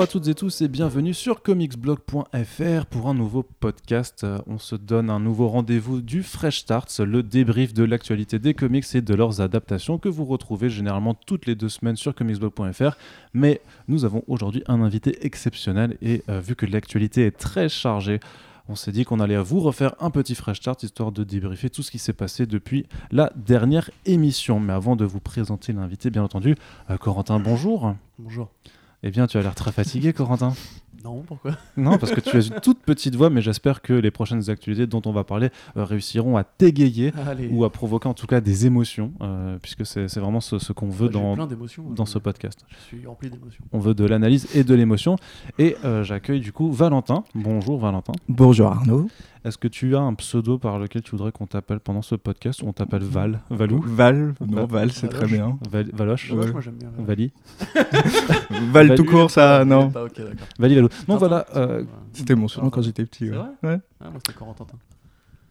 Bonjour à toutes et tous et bienvenue sur comicsblog.fr pour un nouveau podcast. Euh, On se donne un nouveau rendez-vous du Fresh Starts, le débrief de l'actualité des comics et de leurs adaptations que vous retrouvez généralement toutes les deux semaines sur comicsblog.fr. Mais nous avons aujourd'hui un invité exceptionnel et euh, vu que l'actualité est très chargée, on s'est dit qu'on allait vous refaire un petit fresh start histoire de débriefer tout ce qui s'est passé depuis la dernière émission. Mais avant de vous présenter l'invité, bien entendu, euh, Corentin, bonjour. Bonjour. Eh bien, tu as l'air très fatigué, Corentin. Non, pourquoi? Non, parce que tu as une toute petite voix, mais j'espère que les prochaines actualités dont on va parler euh, réussiront à t'égayer Allez. ou à provoquer en tout cas des émotions, euh, puisque c'est c'est vraiment ce, ce qu'on veut Bah, dans, ce podcast. Je suis rempli d'émotions. On veut de l'analyse et de l'émotion. Et euh, j'accueille du coup Valentin. Bonjour Valentin. Bonjour Arnaud. Est-ce que tu as un pseudo par lequel tu voudrais qu'on t'appelle pendant ce podcast ou on t'appelle Val? Valou? Val, non, Val- c'est très Valoche. bien. Val- Valoche? Ouais. Moi j'aime bien. Vali? Val Val- tout court, ça, non. Ok, d'accord. Vali Valou. Non, voilà. euh. C'était mon surnom quand j'étais petit. C'est ouais. vrai? Ouais. Ah, moi c'était Corentin.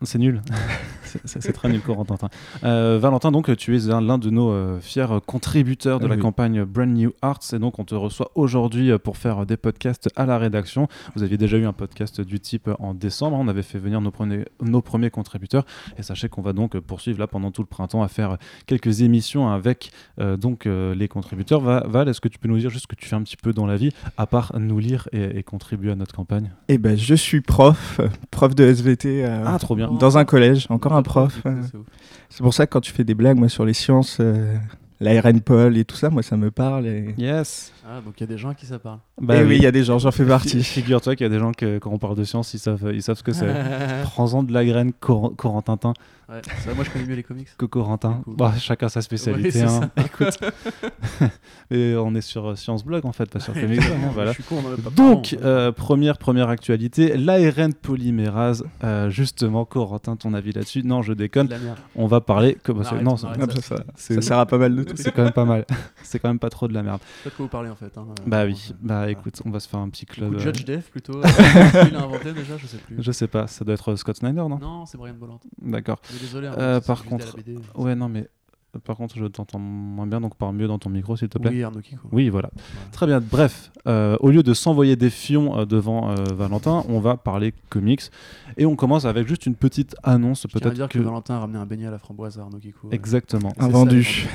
C'est nul. C'est- très nul, Corentin. Euh, Valentin, donc, tu es un- l'un de nos euh, fiers contributeurs de Ah la oui. campagne Brand New Arts. Et donc, on te reçoit aujourd'hui euh, pour faire des podcasts à la rédaction. Vous aviez déjà eu un podcast du type en décembre. On avait fait venir nos premiers, nos premiers contributeurs. Et sachez qu'on va donc poursuivre là pendant tout le printemps à faire quelques émissions avec euh, donc euh, les contributeurs. Va- Val, est-ce que tu peux nous dire juste ce que tu fais un petit peu dans la vie, à part nous lire et, et contribuer à notre campagne? Eh ben, je suis prof, euh, prof de SVT euh, Ah, trop bien. Dans un collège, encore un prof. C'est pour ça que quand tu fais des blagues, moi, sur les sciences, euh, la RN Paul et tout ça, moi, ça me parle. Et, Yes. Ah, donc il y a des gens qui ça parle. Bah Eh oui, il y a des gens, j'en fais partie. Figure-toi qu'il y a des gens que quand on parle de science, ils savent, ils savent ce que c'est. Prends-en de la graine, Cor- Corentin, Ouais, ça, moi je connais mieux les comics. que Corentin. Bah, chacun sa spécialité. Ouais, hein. Écoute. Et on est sur euh, Science Blog en fait, pas sur Comics Blog, hein, voilà. Je suis con, on en a pas Donc, euh, première, première actualité, l'ARN polymérase. Euh, justement, Corentin, ton avis là-dessus Non, je on- déconne. On va parler. Arrête, non, arrête. Ça, sert à pas mal de. c'est quand même pas mal. c'est quand même pas trop de la merde. Peut-être que vous parlez en fait. hein, Bah oui. euh, Bah voilà. écoute, on va se faire un petit club. coup, euh, Judge Dev plutôt. euh, qui l'a inventé déjà Je sais plus. Je sais pas, ça doit être Scott Snyder, non? Non, c'est Brian Bolland. D'accord. Désolé. hein, Euh, par contre- BD. Ouais, non, mais par contre, je t'entends moins bien, donc parle mieux dans ton micro, s'il te plaît. Oui, Arnaud Kiko. Oui, voilà. Voilà. Très bien. Bref, euh, au lieu de s'envoyer des fions euh, devant euh, Valentin, on va parler comics. Et on commence avec juste une petite annonce, peut-être dire que. que Valentin a ramené un beignet à la framboise à Arnaud Kiko. ouais. Exactement. Ça, Invendu.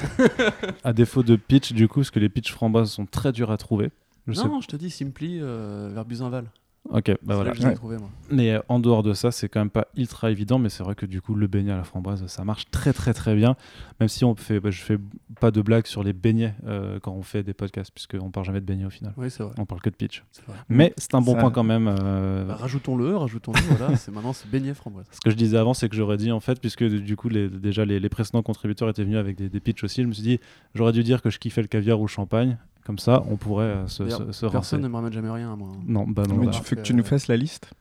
À défaut de pitch, du coup, parce que les pitch framboises sont très durs à trouver. Je sais. Non, je te dis Simply euh, vers Buzinval. Ok, bah voilà. que je l'ai Ouais. trouvé moi. Mais euh, en dehors de ça, c'est quand même pas ultra évident, mais c'est vrai que du coup, le beignet à la framboise, ça marche très très très bien. Même si on fait, bah, je fais pas de blagues sur les beignets euh, quand on fait des podcasts, puisqu'on parle jamais de beignets au final. Oui, c'est vrai. On parle que de pitch. c'est vrai. Mais c'est un bon Ça- point quand même. euh, Bah, rajoutons-le, rajoutons-le. voilà, c'est maintenant c'est beignet framboise. Ce que je disais avant, c'est que j'aurais dit en fait, puisque du coup, les, déjà les, les précédents contributeurs étaient venus avec des, des pitchs aussi, je me suis dit, j'aurais dû dire que je kiffais le caviar ou le champagne. Comme ça, on pourrait euh, se, se. Personne ne me ramène jamais rien, moi. Non, bah non. Mais bah. tu que que- tu nous fasses la liste?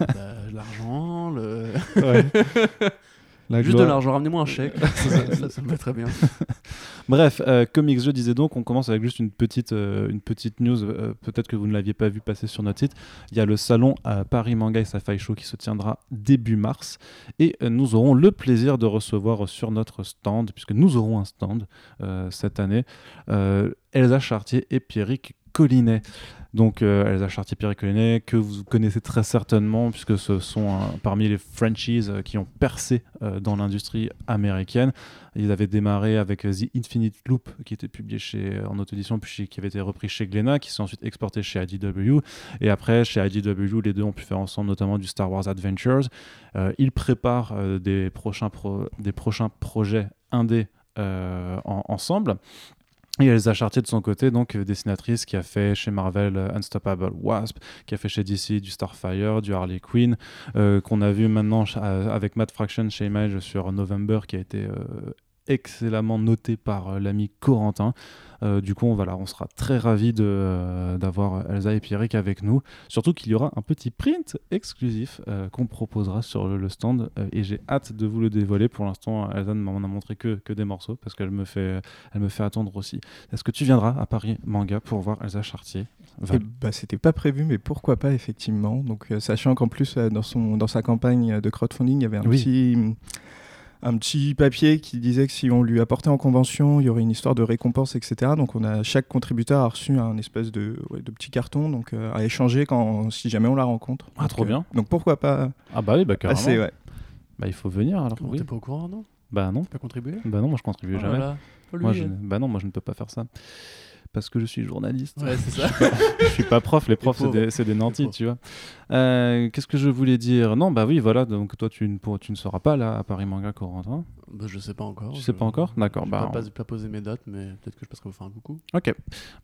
Bah, l'argent, le... Ouais. La juste de l'argent, ramenez-moi un chèque. ça, ça- ça- ça me va très bien. Bref, euh, comics, je disais donc, on commence avec juste une petite, euh, une petite news. euh, Peut-être que vous ne l'aviez pas vu passer sur notre site. Il y a le salon à Paris Manga et Sci-Fi Show qui se tiendra début mars. Et euh, nous aurons le plaisir de recevoir sur notre stand, puisque nous aurons un stand cette année, Elsa Chartier et Pierrick Collinet. Donc euh, Elsa Chartier, Pierrick Collinet, que vous connaissez très certainement, puisque ce sont euh, parmi les franchises euh, qui ont percé euh, dans l'industrie américaine. Ils avaient démarré avec The Infinite Loop, qui était publié chez, en auto-édition, puis qui avait été repris chez Glénat, qui s'est ensuite exporté chez IDW. Et après, chez IDW, les deux ont pu faire ensemble notamment du Star Wars Adventures. Ils préparent des, prochains pro- des prochains projets indés en- ensemble. Et Elsa Chartier de son côté, donc euh, dessinatrice qui a fait chez Marvel euh, Unstoppable Wasp, qui a fait chez DC du Starfire, du Harley Quinn, euh, qu'on a vu maintenant avec Matt Fraction chez Image sur November, qui a été excellemment noté par l'ami Corentin. Euh, du coup, on, voilà, on sera très ravis euh, d'avoir Elsa et Pierrick avec nous. Surtout qu'il y aura un petit print exclusif euh, qu'on proposera sur le, le stand et j'ai hâte de vous le dévoiler. Pour l'instant, Elsa ne m'en a montré que, que des morceaux parce qu'elle me, fait, elle me fait attendre aussi. Est-ce que tu viendras à Paris Manga pour voir Elsa Chartier? Bah, c'était pas prévu, mais pourquoi pas, effectivement. Donc, sachant qu'en plus, dans, son, dans sa campagne de crowdfunding, il y avait un Oui. petit un petit papier qui disait que si on lui apportait en convention, il y aurait une histoire de récompense, etc. Donc on a chaque contributeur a reçu un espèce de, ouais, de petit carton donc euh, à échanger quand si jamais on la rencontre. Ah, Donc, trop euh, bien. Donc pourquoi pas Ah bah oui, bah carrément. passer, ouais. Bah il faut venir alors. Oui. T'es pas au courant, non? Bah non. T'as pas contribué Bah non, moi je contribue Oh jamais. là, Moi, je... euh. Bah non, moi je ne peux pas faire ça. Parce que je suis journaliste. Ouais, c'est ça. je suis pas prof, les profs c'est des, nantis, tu vois. Euh, Qu'est-ce que je voulais dire? Non, bah oui, voilà, donc toi tu ne, pour- tu ne seras pas là à Paris Manga Corentin. Bah, je sais pas encore. Tu je- sais pas encore? D'accord, j'ai bah, pas, on- pas, pas posé mes dates, mais peut-être que je passerai vous faire un coucou. Ok,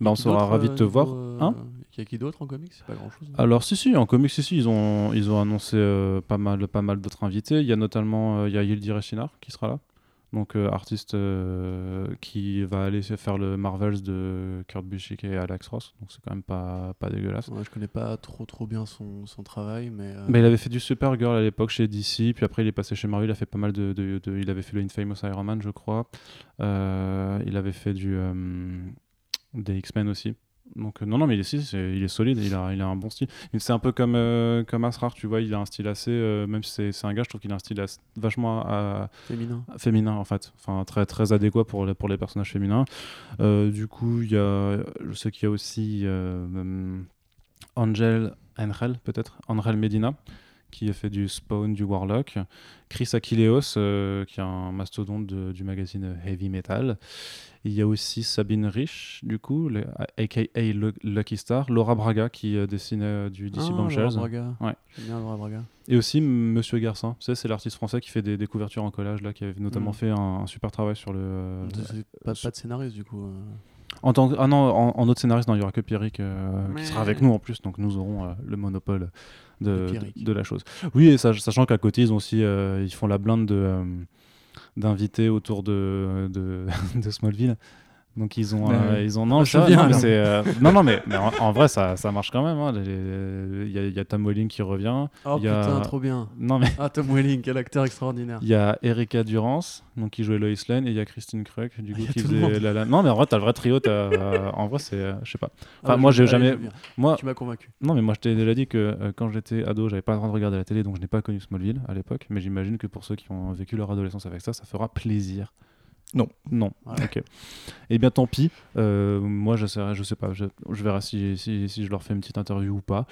bah on sera ravis de euh, te niveau, voir. euh, Hein? Il y a qui d'autre en comics? C'est pas grand chose. Alors si si en comics si si ils ont ils ont annoncé euh, pas mal pas mal d'autres invités. Il y a notamment euh, il y a qui sera là. Donc euh, artiste euh, qui va aller faire le Marvels de Kurt Busiek et Alex Ross. Donc c'est quand même pas pas dégueulasse. Ouais, je connais pas trop trop bien son, son travail, mais. euh, Mais il avait fait du Supergirl à l'époque chez DC, puis après il est passé chez Marvel, il a fait pas mal de, de- de- il avait fait le Infamous Iron Man je crois. Il avait fait du des X-Men aussi. Donc euh, non non mais il est, si, il est solide, il a, il a un bon style. C'est un peu comme euh, comme Asrar, tu vois, il a un style assez, euh, même si c'est- un gars, je trouve qu'il a un style assez- vachement euh, féminin. féminin en fait, enfin très très adéquat pour les, pour les personnages féminins. Euh, du coup, il y a, je sais qu'il y a aussi hum, Angel Angel peut-être, Angel Medina qui a fait du Spawn, du Warlock, Chris Achilleos euh, qui est un mastodonte de- du magazine Heavy Metal. Il y a aussi Sabine Rich, du coup, le- aka Lu- Lucky Star, Laura Braga qui euh, dessinait euh, du DC ah. Laura Braga. Ouais. Bien Laura Braga. Et aussi Monsieur Garcin, tu sais, c'est l'artiste français qui fait des, des couvertures en collage, là, qui avait notamment Mm. fait un, un super travail sur le. euh, pas, pas de scénariste du coup. euh. en tant que- ah non, en, en autre scénariste, non, il y aura que Pierrick euh, Mais- qui sera avec nous en plus, donc nous aurons euh, le monopole De de, la chose. Oui, et sach- sachant qu'à côté, ils ont aussi, euh, ils font la blinde de d'invités autour de, de, de Smallville. Donc ils ont, euh, ils ont non, vrai, viens, non, mais euh, non, non, mais, mais en, en vrai ça, ça marche quand même. hein. Il y, a- il y a Tom Welling qui revient. Oh Il y a- putain, trop bien. Non mais Ah, Tom Welling, quel acteur extraordinaire. il y a Erika Durance, donc qui jouait Lois Lane, et il y a Christine Krug, du Ah, coup qui faisait la, la- Non mais en vrai t'as le vrai trio. t'as, euh, en vrai c'est, euh, je sais pas. Enfin Ah, moi je- j'ai jamais, moi Tu m'as convaincu. non mais moi je t'ai déjà dit que euh, quand j'étais ado j'avais pas le droit de regarder la télé donc je n'ai pas connu Smallville à l'époque. Mais j'imagine que pour ceux qui ont vécu leur adolescence avec ça, ça fera plaisir. Non. Non. Voilà. Ok. Eh bien tant pis. Euh, moi j'essaierai, je sais pas, je, je verrai si, si, si je leur fais une petite interview ou pas.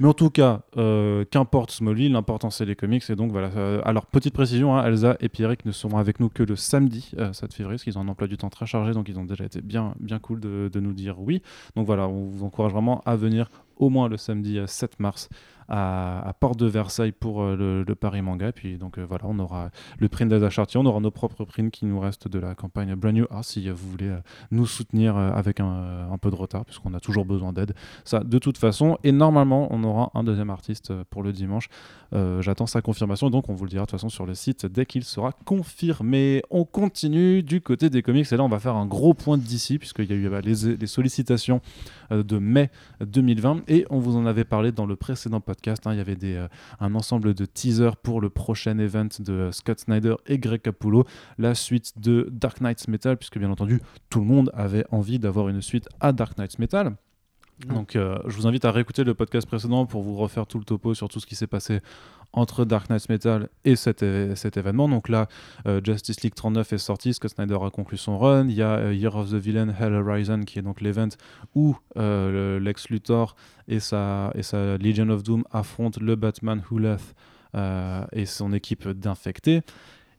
Mais en tout cas, euh, qu'importe Smallville, l'important c'est les comics et donc voilà. euh, alors petite précision, hein, Elsa et Pierrick ne seront avec nous que le samedi euh, 7 février, parce qu'ils ont un emploi du temps très chargé, donc ils ont déjà été bien bien cool de, de nous dire oui. Donc voilà, on vous encourage vraiment à venir au moins le samedi euh, 7 mars à, à Porte de Versailles pour euh, le, Paris Manga. Puis donc euh, voilà, on aura le print d'Ada Chartier, on aura nos propres prints qui nous restent de la campagne Brand New Art si euh, vous voulez euh, nous soutenir euh, avec un, euh, un peu de retard, puisqu'on a toujours besoin d'aide. Ça, de toute façon. Et normalement, on aura un deuxième artiste euh, pour le dimanche. Euh, J'attends sa confirmation, donc on vous le dira de toute façon sur le site dès qu'il sera confirmé. On continue du côté des comics, et là on va faire un gros point d'ici, puisqu'il y a eu les, sollicitations euh, de mai 2020, et on vous en avait parlé dans le précédent podcast. hein. il y avait des, euh, un ensemble de teasers pour le prochain event de Scott Snyder et Greg Capullo, la suite de Dark Knights Metal, puisque bien entendu tout le monde avait envie d'avoir une suite à Dark Knights Metal. Donc euh, je vous invite à réécouter le podcast précédent pour vous refaire tout le topo sur tout ce qui s'est passé entre Dark Knight Metal et cet, événement. Donc là, euh, Justice League 39 est sorti, Scott Snyder a conclu son run. Il y a euh, Year of the Villain Hell Horizon qui est donc l'event où euh, le- Lex Luthor et sa, Legion of Doom affrontent le Batman Huleth euh, et son équipe d'infectés.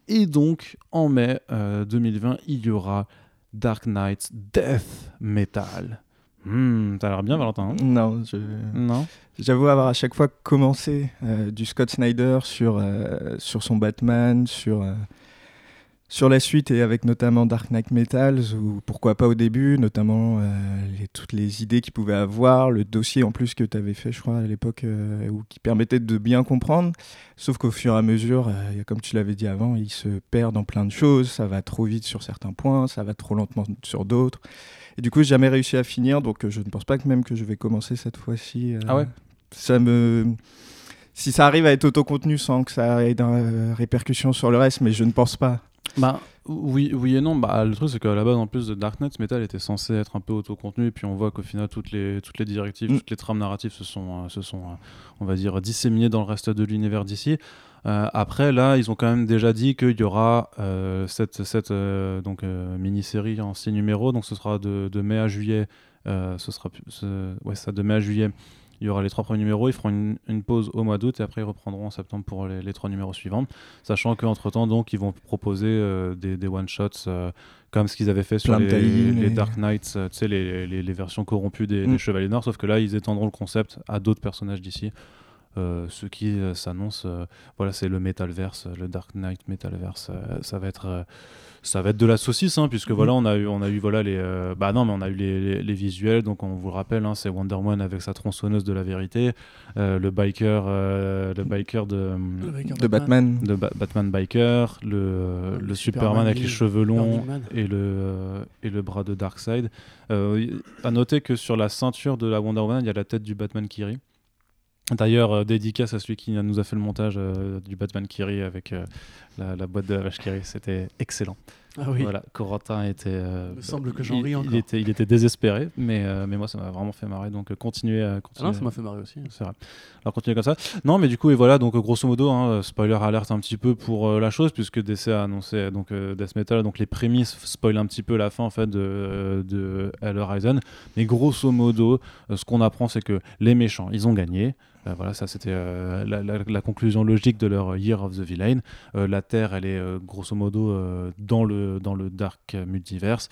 Et donc en mai euh, 2020, il y aura Dark Knight Death Metal. Hmm, T'as l'air bien, Valentin hein Non, je- Non j'avoue avoir à chaque fois commencé euh, du Scott Snyder sur, euh, sur son Batman, sur, euh, sur la suite et avec notamment Dark Knight Metals, ou pourquoi pas au début, notamment les- toutes les idées qu'il pouvait avoir, le dossier en plus que tu avais fait, je crois, à l'époque, ou qui permettait de bien comprendre. Sauf qu'au fur et à mesure, comme tu l'avais dit avant, il se perd dans plein de choses, ça va trop vite sur certains points, ça va trop lentement sur d'autres. Et du coup, j'ai jamais réussi à finir, donc euh, je ne pense pas que même que je vais commencer cette fois-ci. euh, Ah ouais? Ça me. Si ça arrive à être autocontenu sans que ça ait de euh, répercussions sur le reste, mais je ne pense pas. Bah oui, oui et non. Bah, le truc c'est qu'à la base en plus de Dark Knight, Metal était censé être un peu autocontenu et puis on voit qu'au final toutes les toutes les directives, Mm. toutes les trames narratives se sont euh, se sont euh, on va dire disséminées dans le reste de l'univers d'ici. Euh, après, là, ils ont quand même déjà dit qu'il y aura euh, cette, cette euh, donc, mini-série en six numéros. Donc, ce sera de, de mai à juillet. ce sera, pu- ce- ouais, ça, de mai à juillet. Il y aura les trois premiers numéros. Ils feront une, une pause au mois d'août et après ils reprendront en septembre pour les, les trois numéros suivants. Sachant qu'entre temps, donc, ils vont proposer euh, des, des one-shots euh, comme ce qu'ils avaient fait sur les, Dark Knights, euh, tu sais, les, versions corrompues des, Mm. des Chevaliers Noirs. Sauf que là, ils étendront le concept à d'autres personnages d'ici. Euh, ce qui euh, s'annonce, euh, voilà, c'est le Metalverse, le Dark Knight Metalverse. euh, ça va être, euh, ça va être de la saucisse, hein, puisque Mhm. voilà, on a eu, on a eu voilà les, euh, bah non, mais on a eu les, les- les visuels. Donc on vous le rappelle, hein, c'est Wonder Woman avec sa tronçonneuse de la vérité, euh, le biker, euh, le biker de, de Batman. de Ba- Batman biker, le, le, Le Superman, Superman avec les cheveux longs et le, euh, et le bras de Darkseid. Euh, à noter que sur la ceinture de la Wonder Woman, il y a la tête du Batman qui rit. D'ailleurs, euh, dédicace à celui qui nous a fait le montage euh, du Batman qui rit avec euh, la, la boîte de la vache qui rit. C'était excellent. Ah oui. Voilà, Corentin était. Il me semble que j'en il- ris il encore. était, il était désespéré, mais, mais moi, ça m'a vraiment fait marrer. Donc, continuez à Ah continuer. non, ça m'a fait marrer aussi. C'est vrai. Alors continuez comme ça. Non, mais du coup, et voilà, donc grosso modo, hein, spoiler alerte un petit peu pour la chose, puisque DC a annoncé donc Death Metal, donc les prémices spoilent un petit peu la fin en fait de, de Hell Horizon. Mais grosso modo, ce qu'on apprend, c'est que les méchants, ils ont gagné. Euh, voilà, ça c'était euh, la, conclusion logique de leur Year of the Villain. Euh, la Terre, elle est grosso modo dans, le, dans le Dark Multiverse.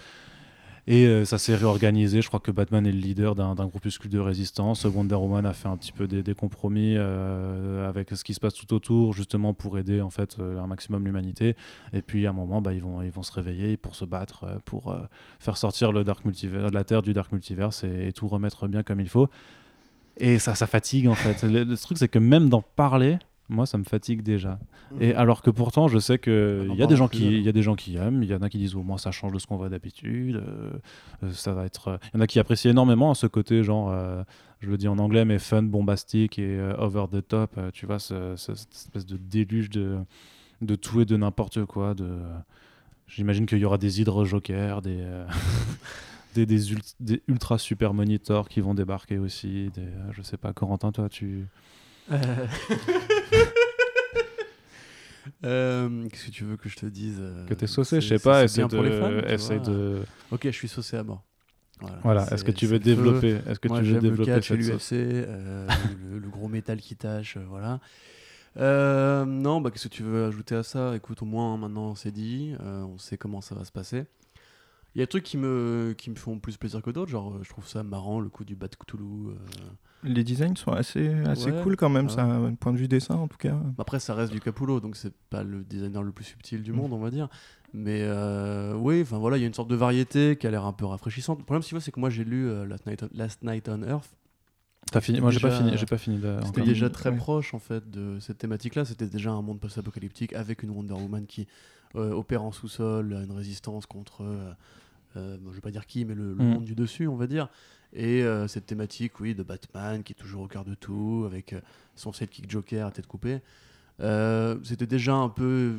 Et ça s'est réorganisé. Je crois que Batman est le leader d'un groupuscule de résistance. Wonder Woman a fait un petit peu des, compromis avec ce qui se passe tout autour, justement pour aider en fait un maximum l'humanité. Et puis à un moment, bah, ils, vont, ils vont se réveiller pour se battre, pour faire sortir le Dark la Terre du Dark Multiverse et tout remettre bien comme il faut. Et ça, ça fatigue en fait. Le, le truc, c'est que même d'en parler, moi, ça me fatigue déjà. Et alors que pourtant, je sais que On en il y a des parle gens plus, qui, alors. il y a des gens qui aiment, il y en a qui disent au moins ça change de ce qu'on voit d'habitude. euh, euh, ça va être. euh, Il y en a qui apprécient énormément ce côté genre, euh, je le dis en anglais, mais fun, bombastique et euh, over the top. tu vois, ce- ce- cette espèce de déluge de de tout et de n'importe quoi. De, j'imagine qu'il y aura des hydres jokers, des des, des, ult- des ultra super monitors qui vont débarquer aussi. Des, euh, je sais pas, Corentin, toi, tu. Euh. Euh, Qu'est-ce que tu veux que je te dise Que t'es saucé, je sais pas, bien de, essaie de, Ok, je suis saucé à mort. Voilà, Est-ce que tu veux développer, est-ce que Moi, tu veux le développer catch et cette l'UFC, sauce euh, le, le gros métal qui tâche, euh, voilà. Euh, non, bah qu'est-ce que tu veux ajouter à ça? Écoute, au moins maintenant c'est dit, euh, on sait comment ça va se passer. Il y a des trucs qui me, qui me font plus plaisir que d'autres, genre euh, je trouve ça marrant le coup du Bat Cthulhu. euh. Les designs sont assez, assez Ouais, cool quand même, ouais. ça, un point de vue dessin en tout cas. Après, ça reste du Capullo, donc c'est pas le designer le plus subtil du Mm. monde, on va dire. Mais euh, oui, enfin voilà, il y a une sorte de variété qui a l'air un peu rafraîchissante. Le problème, si tu vois, c'est que moi j'ai lu euh, Last, Night on, Last Night on Earth. T'as fini Moi, j'ai pas fini. J'ai pas fini. C'était déjà Ouais. très proche en fait de cette thématique-là. C'était déjà un monde post-apocalyptique avec une Wonder Woman qui euh, opère en sous-sol, une résistance contre, euh, euh, bon, je vais pas dire qui, mais le, le Mm. monde du dessus, on va dire. Et euh, cette thématique, oui, de Batman qui est toujours au cœur de tout, avec euh, son sidekick Joker à tête coupée. Euh, C'était déjà un peu,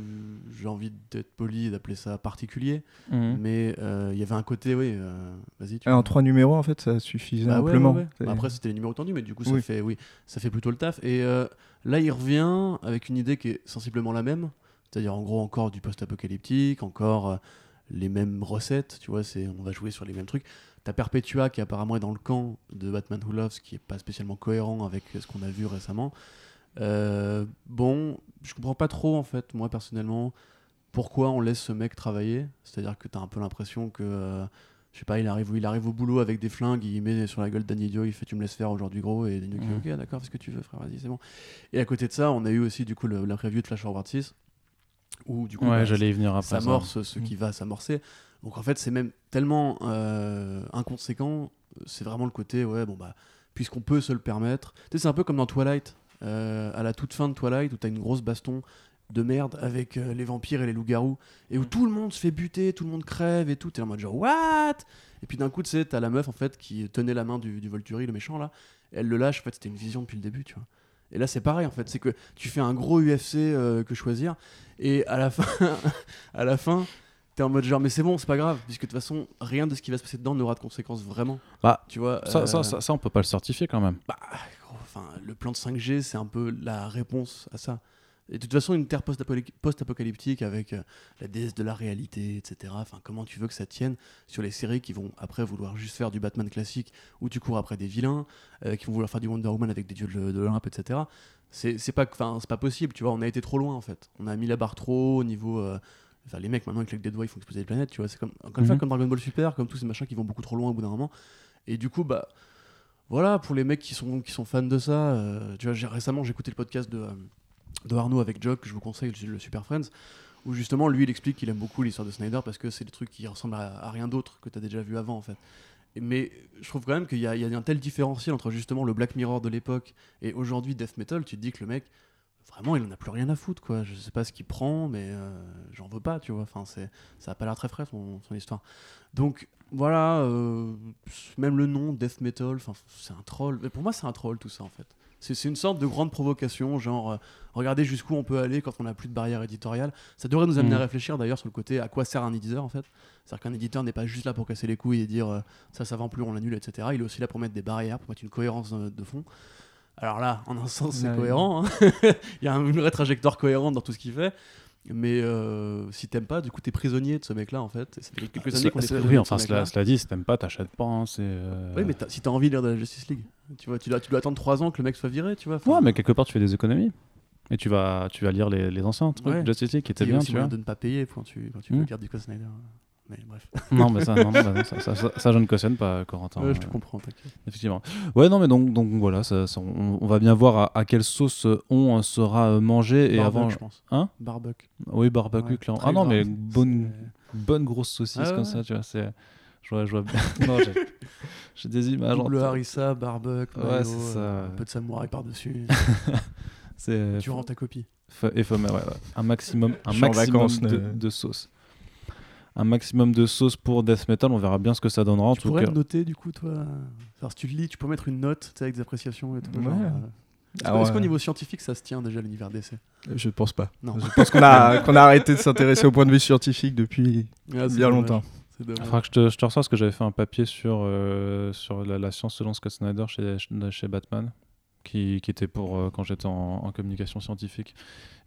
j'ai envie d'être poli et d'appeler ça particulier, Mhm. mais euh, il y avait un côté, oui, euh, vas-y. tu en trois numéros en fait, ça suffisait bah ouais, amplement. ouais, ouais. C'est- Après, c'était les numéros tendus, mais du coup, ça, Oui. fait, oui, ça fait plutôt le taf. Et euh, là, il revient avec une idée qui est sensiblement la même. C'est-à-dire, en gros, encore du post-apocalyptique, encore euh, les mêmes recettes. Tu vois, c'est, on va jouer sur les mêmes trucs. T'as Perpetua qui apparemment est dans le camp de Batman Who Loves, qui est pas spécialement cohérent avec ce qu'on a vu récemment. Euh, bon, je comprends pas trop, en fait, moi, personnellement, pourquoi on laisse ce mec travailler. C'est-à-dire que t'as un peu l'impression que... euh, je sais pas, il arrive, il arrive au boulot avec des flingues, il met sur la gueule d'un idiot, il fait tu me laisses faire aujourd'hui gros, et Danny Mhm. ok d'accord, fais ce que tu veux frère, vas-y c'est bon. Et à côté de ça, on a eu aussi du coup le- la preview de Flash Forward 6, où du coup Ouais, bah, j'allais y venir après. ça. s'amorce ce Mm. qui va s'amorcer. Donc en fait c'est même tellement euh, inconséquent, c'est vraiment le côté, ouais bon bah, puisqu'on peut se le permettre. Tu sais, c'est un peu comme dans Twilight, euh, à la toute fin de Twilight, où t'as une grosse baston de merde avec euh, les vampires et les loups-garous et où Mm. tout le monde se fait buter, tout le monde crève et tout. T'es en mode genre what? Et puis d'un coup, tu sais, t'as la meuf en fait qui tenait la main du, du Volturi, le méchant là. Elle le lâche. En fait, c'était une vision depuis le début, tu vois. Et là, c'est pareil en fait. C'est que tu fais un gros UFC euh, que choisir et à la fin, à la fin. T'es en mode genre mais c'est bon c'est pas grave puisque de toute façon rien de ce qui va se passer dedans n'aura de conséquences vraiment Bah, tu vois Ça, ça, euh, ça, ça, on peut pas le certifier quand même. bah, enfin, le plan de 5G, c'est un peu la réponse à ça. Et de toute façon, une terre post-apocalyp- post-apocalyptique avec euh, la déesse de la réalité, etc. Enfin, comment tu veux que ça tienne sur les séries qui vont après vouloir juste faire du Batman classique où tu cours après des vilains, euh, qui vont vouloir faire du Wonder Woman avec des dieux de, de l'Olympe, etc. C'est pas, pas possible, tu vois. On a été trop loin en fait. On a mis la barre trop haut au niveau. euh, Enfin, les mecs maintenant avec les doigts ils font exploser les planètes, tu vois. C'est comme, encore une fois, Mhm. comme Dragon Ball Super, comme tous ces machins qui vont beaucoup trop loin au bout d'un moment. Et du coup, bah, voilà, pour les mecs qui sont, qui sont fans de ça, euh, tu vois, récemment j'ai écouté le podcast de, euh, de Arnaud avec Jock, que je vous conseille, le, Super Friends, où justement lui il explique qu'il aime beaucoup l'histoire de Snyder parce que c'est des trucs qui ressemblent à, rien d'autre que tu as déjà vu avant en fait. Mais je trouve quand même qu'il y, a un tel différentiel entre justement le Black Mirror de l'époque et aujourd'hui Death Metal, tu te dis que le mec, vraiment, il en a plus rien à foutre, quoi. Je sais pas ce qu'il prend, mais euh, j'en veux pas, tu vois. Enfin, ça a pas l'air très frais son, histoire. Donc voilà, euh, même le nom Death Metal, c'est un troll. Mais pour moi, c'est un troll tout ça en fait. C'est, c'est une sorte de grande provocation, genre euh, regardez jusqu'où on peut aller quand on n'a plus de barrière éditoriale. Ça devrait nous amener à réfléchir d'ailleurs sur le côté à quoi sert un éditeur en fait? C'est-à-dire qu'un éditeur n'est pas juste là pour casser les couilles et dire euh, ça, ça vend plus, on l'annule, etc. Il est aussi là pour mettre des barrières, pour mettre une cohérence euh, de fond. Alors là, en un sens, c'est Ouais. cohérent. hein. Il y a une vraie trajectoire cohérente dans tout ce qu'il fait. Mais euh, si t'aimes pas, du coup, t'es prisonnier de ce mec-là, en fait. Ça fait quelques années qu'on est C'est- prisonnier oui, enfin, ce cela, cela dit, si t'aimes pas, t'achètes pas. hein, c'est, Oui, mais si t'as envie de lire de la Justice League, tu vois, tu dois, tu dois attendre 3 ans que le mec soit viré, tu vois. Enfin, Ouais, mais quelque part, tu fais des économies. Et tu vas, tu vas lire les, les anciens trucs Ouais. Justice League qui étaient bien, aussi tu vois. de ne pas payer quand tu, quand tu veux lire du Snyder. Mais bref, non, mais ça, non, non, bah non, ça, ça, ça- ça, je ne cautionne pas, Corentin. Ouais, je te comprends, t'inquiète. Effectivement. Ouais, non, mais donc, donc voilà, on, on va bien voir à, à quelle sauce euh, on euh, sera euh, mangé. Et Barbuck, avant. je pense. Hein? Barbuck. Oui, barbecue, Ouais, Ah non, mais bonne, bonne grosse saucisse Ah comme ça, tu vois. C'est. Je vois, je vois bien. non, j'ai- j'ai des images. tête. harissa, barbuck, mayo, ça. euh, un peu de samouraï par-dessus. C'est. tu rends ta copie. Et faut- ouais, ouais. Un maximum, un maximum vacances, de, sauce. Un maximum de sauce pour Death Metal, on verra bien ce que ça donnera en tu tout pourrais cas. noter du coup, toi Alors, si tu le lis, tu peux mettre une note avec des appréciations et tout. Ouais. genre, euh, Est-ce est-ce qu'au euh, niveau scientifique, ça se tient déjà l'univers d'essai Je pense pas. Non. Je pense qu'on a, qu'on a arrêté de s'intéresser au point de vue scientifique depuis Ah, bien dommage, longtemps. Il faudra que je te, je te parce que j'avais fait un papier sur, euh, sur la, la science selon Scott Snyder chez, chez Batman, qui, qui était pour euh, quand j'étais en, en communication scientifique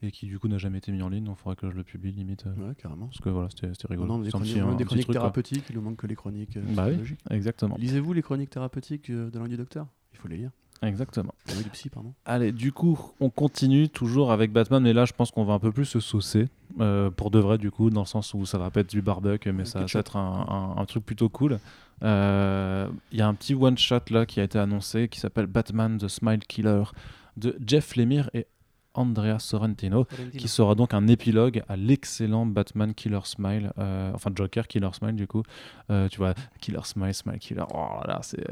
et qui du coup n'a jamais été mis en ligne, donc il faudrait que je le publie limite. euh, Ouais, carrément. parce que voilà, c'était c'était Non, rigolo. non, des chroniques, petit- un des chroniques truc, thérapeutiques, il nous manque que les chroniques Bah oui. Exactement. Lisez-vous les chroniques thérapeutiques de l'un du docteur? Il faut les lire. Exactement. Oui, du psy, pardon. Allez, du coup, on continue toujours avec Batman, mais là, je pense qu'on va un peu plus se saucer, euh, pour de vrai, du coup, dans le sens où ça va pas être du barbecue, mais ça va être un, un- un truc plutôt cool. Euh, Il y a un petit one-shot là qui a été annoncé qui s'appelle Batman the Smile Killer de Jeff Lemire et Andrea Sorrentino, qui sera donc un épilogue à l'excellent Batman Killer Smile, euh, enfin Joker Killer Smile du coup. Euh, tu vois, Killer Smile, Smile Killer, oh là là, c'est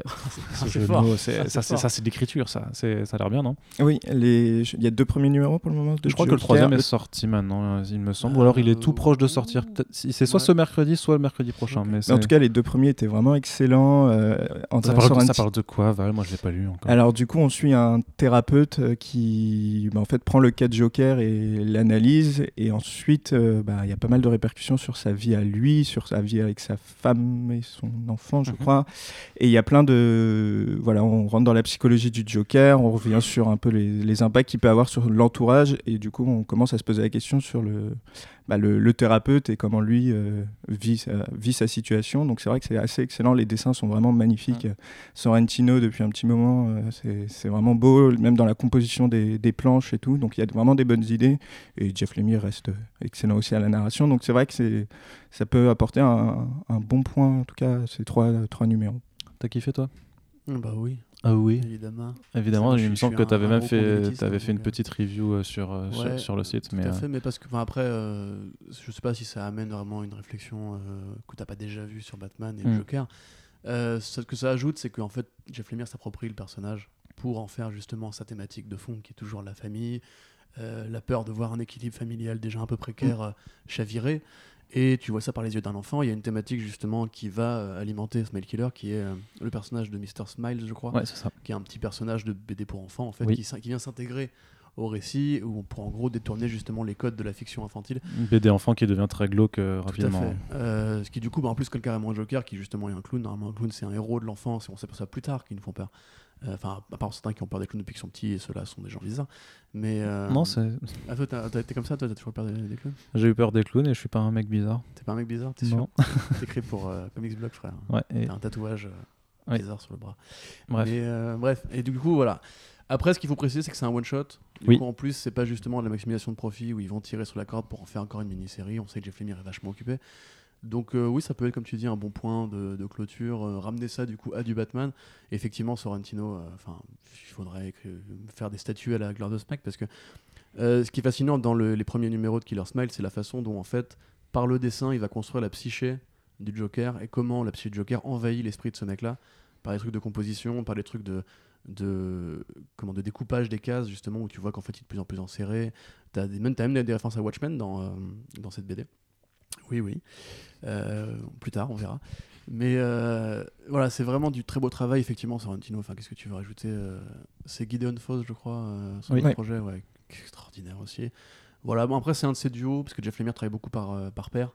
Ça, c'est- de l'écriture, ça, ça a l'air bien, non? Oui, les... il y a deux premiers numéros pour le moment. de Je crois que le troisième est sorti maintenant, euh, il me semble, ou alors il est tout proche de sortir. C'est soit ouais. ce mercredi, soit le mercredi prochain. Mais Mais en tout cas, les deux premiers étaient vraiment excellents. Euh, Andrea ça parle, de, ça parle de quoi, Val Moi, je l'ai pas lu encore. Alors du coup, on suit un thérapeute qui bah, en fait prend le cas de Joker et l'analyse et ensuite euh, bah, il y a pas mal de répercussions sur sa vie à lui, sur sa vie avec sa femme et son enfant, je Mhm. crois. Et il y a plein de voilà, on rentre dans la psychologie du Joker, on revient sur un peu les, les impacts qu'il peut avoir sur l'entourage et du coup, on commence à se poser la question sur le bah, le, le thérapeute et comment lui euh, vit, sa, vit sa situation. Donc c'est vrai que c'est assez excellent, les dessins sont vraiment magnifiques. Sorrentino depuis un petit moment, euh, c'est- c'est vraiment beau, même dans la composition des, des planches et tout. Donc il y a vraiment des bonnes idées. Et Jeff Lemire reste excellent aussi à la narration. Donc c'est vrai que c'est- ça peut apporter un, un bon point, en tout cas, ces trois, trois numéros. T'as kiffé, toi? Bah oui, Ah oui. évidemment. Évidemment, il je me semble que tu avais même fait, hein, fait une euh, petite review euh, sur, euh, sur- le site. Tout Mais, à fait, mais parce que après, je sais pas si ça amène vraiment une réflexion que t'as pas déjà vue sur Batman et le Mm. Joker. Ce que ça ajoute, c'est qu'en fait, Jeff Lemire s'approprie le personnage pour en faire justement sa thématique de fond, qui est toujours la famille, euh, la peur de voir un équilibre familial déjà un peu précaire euh, chavirer. Et tu vois ça par les yeux d'un enfant. Il y a une thématique justement qui va euh, alimenter Smile Killer, qui est euh, le personnage de Mr. Smiles, je crois ouais, c'est ça. qui est un petit personnage de BD pour enfants en fait, Oui. qui, vient s'intégrer au récit où on pourra en gros détourner justement les codes de la fiction infantile. Une BD enfant qui devient très glauque euh, Tout à rapidement. fait. Euh, ce qui du coup, bah, en plus colle carrément au Joker, qui justement est un clown. Normalement, un clown c'est un héros de l'enfance et on s'aperçoit plus tard qu'ils nous font peur. Euh, Enfin, à part certains qui ont peur des clowns depuis qu'ils sont petits, et ceux-là sont des gens bizarres. Mais. euh, Non, c'est- Ah, toi, t'as t'as été comme ça, toi, t'as toujours peur des, des clowns? J'ai eu peur des clowns et je suis pas un mec bizarre. T'es pas un mec bizarre, t'es sûr? T'es écrit pour euh, Comics Blog, frère. Ouais, et T'as un tatouage Ouais. bizarre sur le bras. bref. Mais bref, et du coup, voilà. Après, ce qu'il faut préciser, c'est que c'est un one-shot. Du Oui. coup, en plus, c'est pas justement de la maximisation de profit où ils vont tirer sur la corde pour en faire encore une mini-série. On sait que Jeff Lemire est vachement occupé. Donc, euh, oui, ça peut être, comme tu dis, un bon point de, de clôture. euh, ramener ça, du coup, à du Batman. Effectivement, Sorrentino, euh, il faudrait faire des statues à la Glorious Smack parce que ce qui est fascinant dans le- les premiers numéros de Killer Smile, c'est la façon dont, en fait, par le dessin, il va construire la psyché du Joker et comment la psyché du Joker envahit l'esprit de ce mec-là par des trucs de composition, par des trucs de, de, comment, de découpage des cases, justement, où tu vois qu'en fait, il est de plus en plus enserré. Tu as, même, t'as même des références à Watchmen dans cette BD. Oui, oui. Euh, plus tard, on verra. Mais euh, voilà, c'est vraiment du très beau travail, effectivement, Sorrentino. Enfin, qu'est-ce que tu veux rajouter euh, C'est Gideon Foss, je crois, son Oui. projet, ouais, extraordinaire aussi. Voilà, bon, après, c'est un de ces duos, parce que Jeff Lemire travaille beaucoup par, par pair,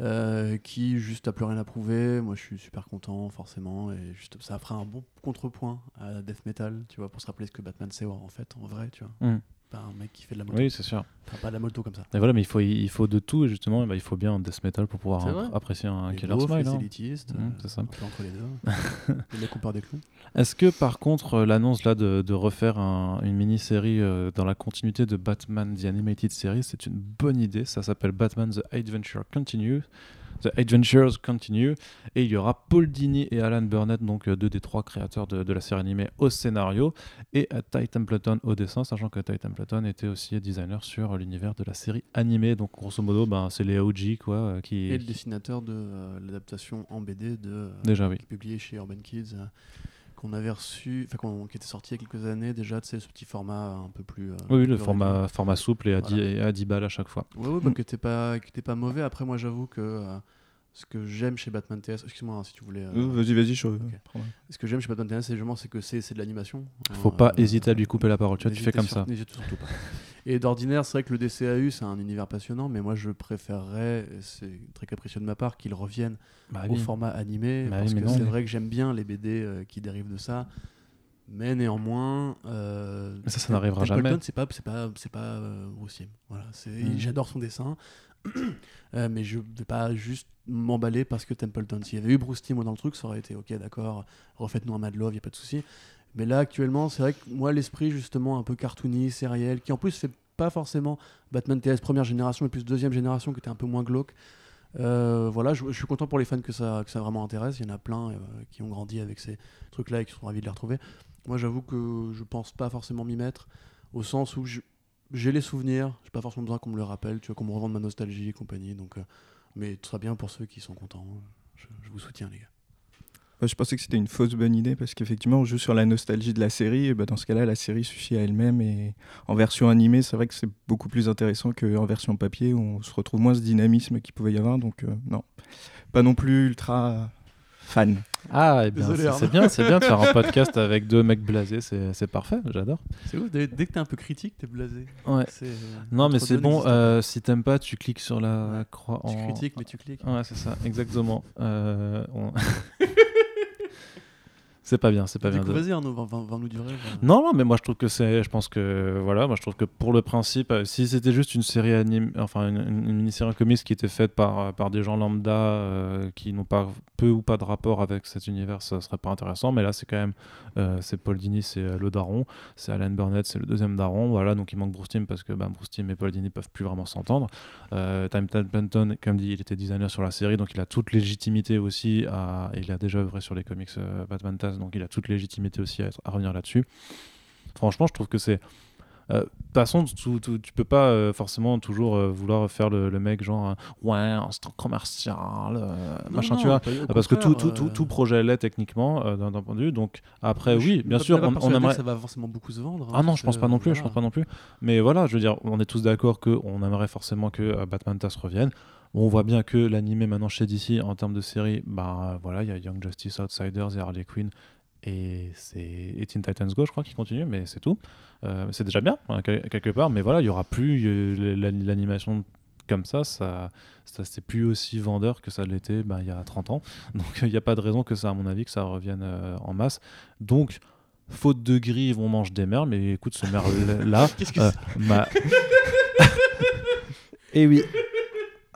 euh, qui juste a plus rien à prouver. Moi, je suis super content, forcément, et juste, ça fera un bon contrepoint à Death Metal, tu vois, pour se rappeler ce que Batman c'est en fait, en vrai, tu vois. Mm. Pas un mec qui fait de la moto. Oui, c'est sûr. Enfin, pas de la moto comme ça. Et voilà, mais il faut, il faut de tout, et justement, bah, il faut bien un death metal pour pouvoir apprécier un les Killer Smile. les hein. Mm, euh, c'est ça. un peu entre les deux. les mecs ont peur des clowns. Est-ce que par contre euh, l'annonce là de, de refaire un- une mini-série euh, dans la continuité de Batman The Animated Series, c'est une bonne idée. Ça s'appelle Batman The Adventure Continue. The Adventures Continue. Et il y aura Paul Dini et Alan Burnett, donc euh, deux des trois créateurs de, de la série animée au scénario, et Ty Templeton au dessin, sachant que Ty Templeton était aussi designer sur l'univers de la série animée. Donc grosso modo, ben, c'est les OG quoi, euh, qui... Et le dessinateur de euh, l'adaptation en BD de, euh, Déjà oui. qui est publié chez Urban Kids, qu'on avait reçu, enfin qu'on- qui était sorti il y a quelques années déjà, tu sais, ce petit format un peu plus. euh, Oui, le format, format souple et à, Voilà. 10, et à 10 balles à chaque fois. Ouais, ouais, bah, qui pas, qui était pas mauvais. Après, moi, j'avoue que euh, ce que j'aime chez Batman TS, excuse-moi hein, si tu voulais. euh, Euh, Vas-y, vas-y, je ce que j'aime chez Batman TS, c'est que c'est c'est de l'animation. Faut Euh, pas hésiter à lui couper la parole. Tu vois, tu fais comme sur- ça. surtout pas. Et d'ordinaire, c'est vrai que le DCAU, c'est un univers passionnant, mais moi, je préférerais, c'est très capricieux de ma part, qu'il revienne Bah au oui. format animé, Bah parce oui, que c'est mais- vrai que j'aime bien les BD euh, qui dérivent de ça. Mais néanmoins, euh, Mais ça, ça n'arrivera jamais. C'est pas, c'est pas, c'est pas euh, grossier. Voilà, Mm. j'adore son dessin, Euh, mais je vais pas juste m'emballer parce que Templeton. S'il y avait eu Bruce Timm dans le truc, ça aurait été ok, d'accord. Refaites-nous un Mad Love, y a pas de souci. Mais là, actuellement, c'est vrai que moi, l'esprit justement un peu cartoony, sériel, qui en plus fait pas forcément Batman TS première génération, mais plus deuxième génération, qui était un peu moins glauque. Euh, voilà, je, suis content pour les fans que ça, que ça vraiment intéresse. Il y en a plein euh, qui ont grandi avec ces trucs-là et qui sont ravis de les retrouver. Moi, j'avoue que je pense pas forcément m'y mettre, au sens où je- j'ai les souvenirs, j'ai pas forcément besoin qu'on me le rappelle, tu vois, qu'on me revende ma nostalgie et compagnie. Donc, euh, mais très bien pour ceux qui sont contents. Je, je vous soutiens, les gars. Je pensais que c'était une fausse bonne idée parce qu'effectivement, on joue sur la nostalgie de la série. Et bah, dans ce cas-là, la série suffit à elle-même. Et en version animée, c'est vrai que c'est beaucoup plus intéressant qu'en version papier où on se retrouve moins ce dynamisme qu'il pouvait y avoir. Donc, euh, non, pas non plus ultra fan. Ah, eh bien, Désolé, c'est- bien, c'est bien de faire un podcast avec deux mecs blasés, c'est c'est parfait, j'adore. C'est ouf, dès, dès que t'es un peu critique, t'es blasé. Ouais. C'est, euh, Non, mais c'est bon, pas. euh, si t'aimes pas, tu cliques sur la Ouais. croix Tu en. critiques, mais tu cliques. Ouais, c'est ça, exactement. Euh, on- c'est pas bien, c'est pas bien. de- vas-y, Arnaud, vends- vends- vends-nous du rêve. Non, non, mais moi je trouve que c'est, je pense que voilà, moi je trouve que pour le principe, euh, si c'était juste une série anime, enfin une, mini-série comics qui était faite par euh, par des gens lambda euh, qui n'ont pas peu ou pas de rapport avec cet univers, ça serait pas intéressant. Mais là, c'est quand même, euh, c'est Paul Dini, c'est le daron, c'est Alan Burnett, c'est le deuxième daron, voilà, donc il manque Bruce Timm parce que bah, Bruce Timm et Paul Dini peuvent plus vraiment s'entendre. Time Templeton, comme dit, il était designer sur la série, donc il a toute légitimité aussi à, il a déjà œuvré sur les comics Batman Donc il a toute légitimité aussi à, être- à revenir là-dessus. Franchement, je trouve que c'est. euh, De toute façon, tu, tu, tu peux pas euh, forcément toujours euh, vouloir faire le, le mec genre euh, ouais, un commercial, machin, non, tu vois. Parce que tout, contraire, tout, tout, tout projet l'est techniquement d'un point de vue. Donc après, je- oui, bien sûr, on, on persuadé que aimerait. Ça va forcément beaucoup se vendre. Ah non, je pense pas non plus, je pense pas non plus. Mais voilà, je veux dire, on est tous d'accord qu'on aimerait forcément que Batman TAS revienne. On voit bien que l'animé maintenant chez DC en termes de série, bah voilà, il y a Young Justice, Outsiders et Harley Quinn et c'est et Teen Titans Go, je crois, qui continue, mais c'est tout. Euh, c'est déjà bien hein, quel- quelque part, mais voilà, il y aura plus la- l'animation comme ça, ça, ça c'est plus aussi vendeur que ça l'était bah, il y a 30 ans. Donc il n'y a pas de raison que ça, à mon avis, que ça revienne euh, en masse. Donc faute de gris, on mange des merles, mais écoute, ce merle-là, Qu'est-ce que euh, m'a- Et oui.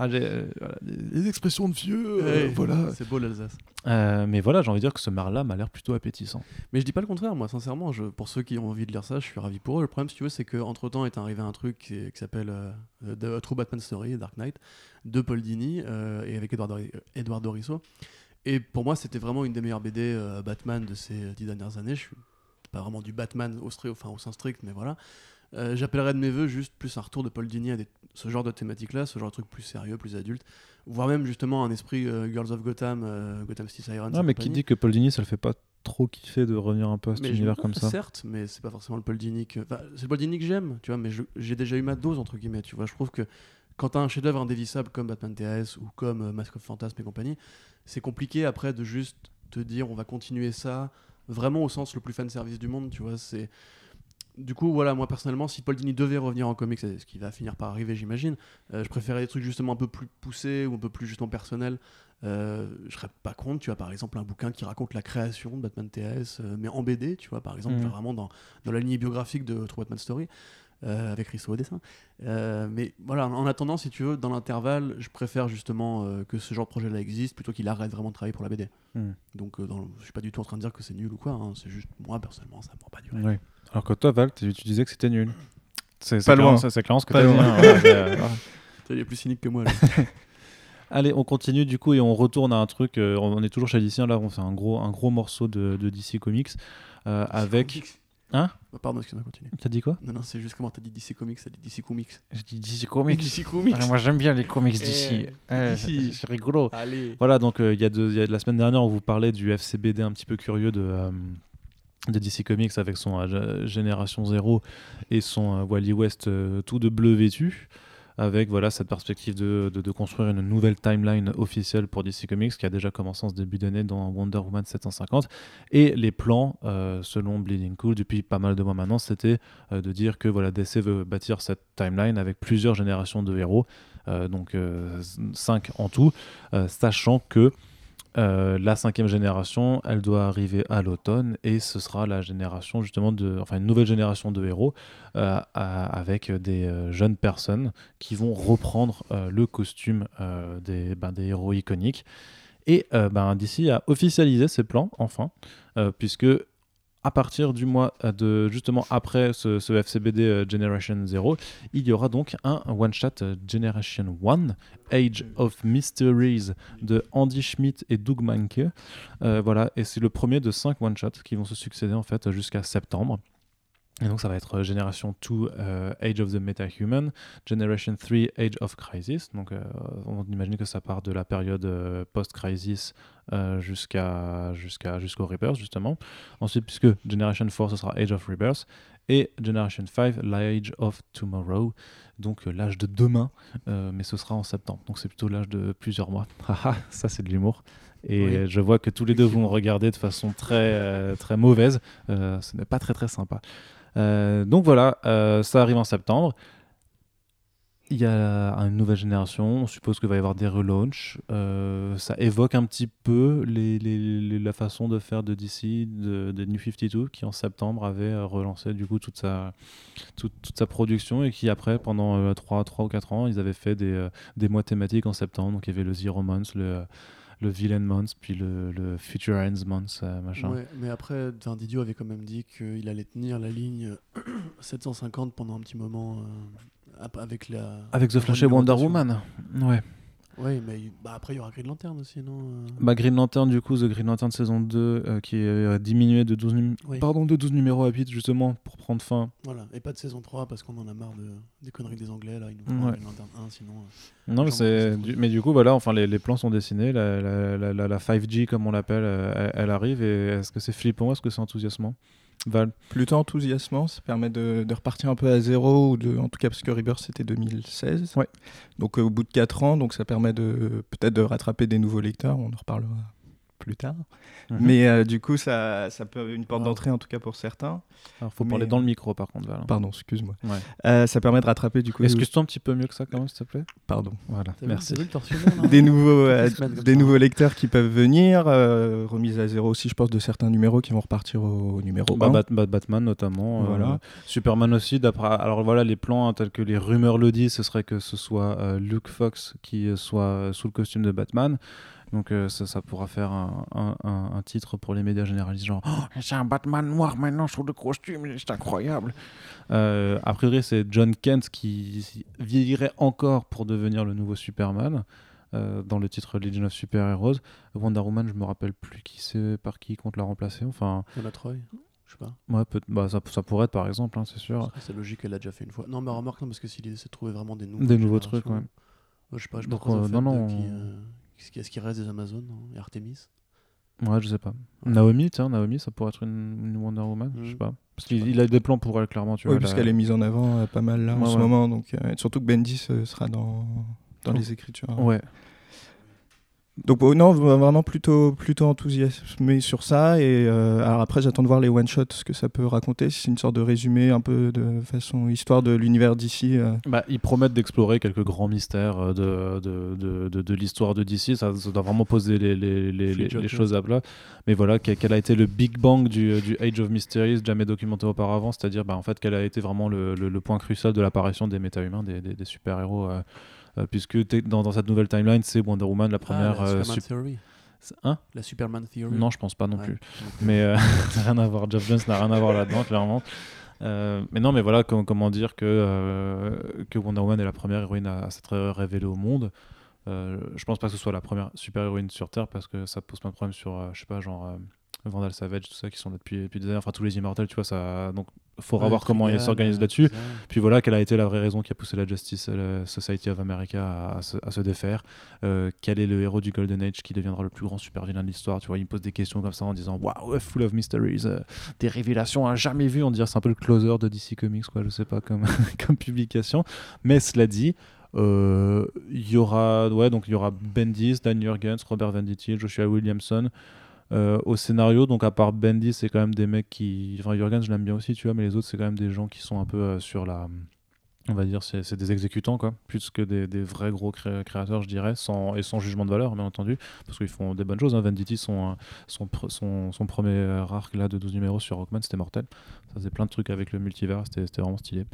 Ah, euh, voilà, des des expressions de vieux, euh, voilà. C'est beau l'Alsace. Euh, mais voilà, j'ai envie de dire que ce merle-là m'a l'air plutôt appétissant. Mais je dis pas le contraire, moi, sincèrement. Je, pour ceux qui ont envie de lire ça, je suis ravi pour eux. Le problème, si tu veux, c'est qu'entre temps est arrivé un truc qui, qui s'appelle euh, The True Batman Story, Dark Knight, de Paul Dini euh, et avec Edward, Dori- Edward Doriso. Et pour moi, c'était vraiment une des meilleures BD euh, Batman de ces dix dernières années. Je suis pas vraiment du Batman au, enfin, au sens strict, mais voilà. Euh, J'appellerais de mes voeux juste plus un retour de Paul Dini à des- ce genre de thématique-là, ce genre de truc plus sérieux, plus adulte, voire même justement un esprit euh, Girls of Gotham, euh, Gotham City Sirens. Ah, et mais qui dit que Paul Dini, ça le fait pas trop kiffer de revenir un peu à cet Mais je- univers comme ça Certes, mais c'est pas forcément le Paul Dini que. enfin, c'est le Paul Dini que j'aime, tu vois, mais j'ai déjà eu ma dose, entre guillemets, tu vois. Je trouve que quand t'as un chef-d'œuvre indévissable comme Batman TAS ou comme euh, Mask of Phantasm et compagnie, c'est compliqué après de juste te dire on va continuer ça vraiment au sens le plus fan service du monde, tu vois. C'est. Du coup, voilà, moi personnellement, si Paul Dini devait revenir en comics, ce qui va finir par arriver, j'imagine, euh, je préférais des trucs justement un peu plus poussés ou un peu plus justement personnels. Euh, je serais pas contre, tu vois, par exemple, un bouquin qui raconte la création de Batman TAS, euh, mais en BD, tu vois, par exemple, Mhm. vraiment dans, dans la lignée biographique de True Batman Story, euh, avec Risso au dessin. Euh, mais voilà, en attendant, si tu veux, dans l'intervalle, je préfère justement euh, que ce genre de projet-là existe plutôt qu'il arrête vraiment de travailler pour la BD. Mhm. Donc, dans le- je suis pas du tout en train de dire que c'est nul ou quoi, hein, c'est juste moi, personnellement, ça me prend pas du Oui. Alors que toi, Val, tu, tu disais que c'était nul. C'est Pas clairement- loin. C'est c'est clairement ce que Pas t'as dit. loin. hein, plus cynique que moi. là. Allez, on continue du coup et on retourne à un truc. euh, on est toujours chez DC. là, on fait un gros, un gros morceau de, de DC Comics euh, avec. Hein Oh, Pardon, excuse-moi, continue. T'as dit quoi? Non, non, c'est juste comment t'as dit DC Comics, t'as dit DC Comics. Je dis DC Comics. DC Comics. Moi, j'aime bien les comics Eh, d'ici. Eh, DC. c'est rigolo. Allez. Voilà, donc euh, il y, a a la semaine dernière, on vous parlait du FCBD un petit peu curieux de, euh, de DC Comics avec son euh, Génération Zéro et son euh, Wally West euh, tout de bleu vêtu. Avec voilà, cette perspective de, de- construire une nouvelle timeline officielle pour DC Comics qui a déjà commencé en ce début d'année dans Wonder Woman 750. Et les plans, selon Bleeding Cool, depuis pas mal de mois maintenant, c'était de dire que voilà, DC veut bâtir cette timeline avec plusieurs générations de héros, donc 5 en tout, sachant que euh, la cinquième génération, elle doit arriver à l'automne et ce sera la génération justement de, enfin une nouvelle génération de héros euh, avec des euh, jeunes personnes qui vont reprendre le costume des, ben, des héros iconiques. Et ben, DC a officialisé plans enfin, puisque à partir du mois euh, de justement après ce, FCBD euh, Generation 0, il y aura donc un one-shot euh, Generation 1, Age of Mysteries de Andy Schmidt et Doug Mahnke. Euh, voilà, et c'est le premier de cinq one-shots qui vont se succéder en fait jusqu'à septembre. Et donc ça va être euh, Generation 2, euh, Age of the Metahuman, Generation 3, Age of Crisis. Donc euh, on imagine que ça part de la période euh, post-crisis jusqu'à jusqu'à jusqu'au Rebirth justement. Ensuite, puisque Generation 4 ce sera Age of Rebirth et Generation 5, l'Age of Tomorrow, donc l'âge de demain, mais ce sera en septembre. Donc c'est plutôt l'âge de plusieurs mois. Ça c'est de l'humour. Et Oui. je vois que tous les deux vous me regardez de façon très très mauvaise. Ce n'est pas très très sympa. Euh, donc voilà, euh, ça arrive en septembre. Il y a une nouvelle génération, on suppose qu'il va y avoir des relaunchs. Euh, ça évoque un petit peu la façon de faire de DC, de, de New 52, qui en septembre avait euh, relancé du coup toute sa, toute, sa production et qui après, pendant 3, ou 4 ans, ils avaient fait des, euh, des mois thématiques en septembre. Donc il y avait le Zero Month, le, le Villain Month, puis le, le Future Ends Month, euh, machin. Ouais, mais après, Didio avait quand même dit qu'il allait tenir la ligne 750 pendant un petit moment euh, avec la. Avec The Flash et Wonder. Woman. Ouais. Oui, mais bah, après, il y aura Green Lantern aussi, non euh Bah, Green Lantern, du coup, The Green Lantern saison 2, euh, qui est euh, diminué de 12, num- Oui. Pardon, de 12 numéros à 8, justement, pour prendre fin. Voilà, et pas de saison 3 parce qu'on en a marre de, des conneries des Anglais, là. Ils nous font Ouais. Green Lantern 1, sinon. euh, Non, mais, c'est du- mais du coup, voilà, enfin, les, les plans sont dessinés, la, la, la, la- la 5G, comme on l'appelle, elle, elle arrive, et est-ce que c'est flippant, est-ce que c'est enthousiasmant? Val Plutôt enthousiasmant, ça permet de, de repartir un peu à zéro, ou de, en tout cas parce que Rebirth c'était 2016. Ouais. Donc euh, au bout de 4 ans, donc ça permet de peut-être de rattraper des nouveaux lecteurs, on en reparlera plus tard. Mhm. Mais euh, du coup, ça, ça peut une porte d'entrée en tout cas pour certains. Alors, faut mais- parler dans le micro par contre, Val. Pardon, excuse-moi. Ouais. Euh, ça permet de rattraper du coup. Excuse-toi un petit peu mieux que ça quand même, s'il te plaît? Pardon. Voilà, vu- merci. vu Des nouveaux, euh, des nouveaux lecteurs qui peuvent venir. euh, remise à zéro aussi, je pense, de certains numéros qui vont repartir au numéro Bah, 1. Bat- Bat- Batman notamment. euh, Voilà. Superman aussi. D'après, alors voilà, les plans hein, tels que les rumeurs le disent, ce serait que ce soit euh, Luke Fox qui soit sous le costume de Batman. Donc euh, ça, ça pourra faire un, un- un- un titre pour les médias généralistes, genre Oh, c'est un Batman noir maintenant sous le costume, c'est incroyable. Euh, a priori, c'est John Kent qui vieillirait encore pour devenir le nouveau Superman. euh, dans le titre Legion of Super Heroes. Wonder Woman, je me rappelle plus qui c'est par qui compte la remplacer. Enfin, Donna Troy Je sais pas. Ouais, peut- bah, ça, ça pourrait être par exemple, hein, c'est sûr. C'est logique, elle l'a déjà fait une fois. Non, mais remarque, non, parce que s'il essaie de trouver vraiment des nouveaux, Des nouveaux trucs, ouais. je sais pas, je pense euh, non, qui, euh, qu'est-ce qui- Est-ce qu'il reste des Amazones hein, et Artemis? Ouais, je sais pas. Naomi, tiens, Naomi, ça pourrait être une, une Wonder Woman, je sais Mm. pas. Parce sais qu'il a des plans pour elle, clairement, tu Oui, vois. parce qu'elle est mise en avant euh, pas mal là en Ouais, ce moment. Donc, euh, surtout que Bendis euh, sera dans, dans les écritures. Ouais. Donc oh, non, vraiment plutôt, plutôt enthousiasmé sur ça. Et euh, alors après, j'attends de voir les one-shots, ce que ça peut raconter. Si c'est une sorte de résumé un peu de façon histoire de l'univers d'ici. Bah, ils promettent d'explorer quelques grands mystères euh, de, de, de, de, de l'histoire de DC. Ça, ça doit vraiment poser les, les, les, choses à plat. Mais voilà, quel, quel a été le Big Bang du, du Age of Mysteries, jamais documenté auparavant? C'est-à-dire, bah, en fait, quel a été vraiment le, le, le point crucial de l'apparition des méta-humains, des, des, des super-héros. euh, euh, puisque t'es- dans, dans cette nouvelle timeline, c'est Wonder Woman, la première. Ah, la euh, Superman sup- Theory. Hein? La Superman Theory. Non, je pense pas non Ouais, plus. Mais euh, rien à voir. Jeff Jones n'a rien à voir là-dedans, clairement. Euh, mais non, mais voilà, com- comment dire que, euh, que Wonder Woman est la première héroïne à, à s'être révélée au monde. Euh, je pense pas que ce soit la première super héroïne sur Terre parce que ça pose plein de problèmes sur, euh, je sais pas, genre euh, Vandal Savage, tout ça qui sont là depuis, depuis des années. Enfin, tous les immortels, tu vois, ça. Donc, faudra Ouais, voir comment ils s'organisent là-dessus. Puis voilà, quelle a été la vraie raison qui a poussé la Justice euh, Society of America à, à se, à se défaire Euh, Quel est le héros du Golden Age qui deviendra le plus grand super vilain de l'histoire Tu vois, il me pose des questions comme ça en disant Waouh, full of mysteries, euh, des révélations à jamais vues. On dirait c'est un peu le closer de DC Comics, quoi, je sais pas, comme, comme publication. Mais cela dit, euh, il y aura ouais donc il y aura Bendis, Dan Jurgens, Robert Venditti, Joshua Williamson euh, au scénario. Donc à part Bendis c'est quand même des mecs qui enfin Jurgens je l'aime bien aussi tu vois mais les autres c'est quand même des gens qui sont un peu euh, sur la on va dire c'est des exécutants quoi plus que des, des vrais gros cré- créateurs je dirais sans et sans jugement de valeur bien entendu parce qu'ils font des bonnes choses hein. Venditti son, euh, son, son, son premier euh, arc là de 12 numéros sur Rockman c'était mortel ça faisait plein de trucs avec le multivers c'était vraiment stylé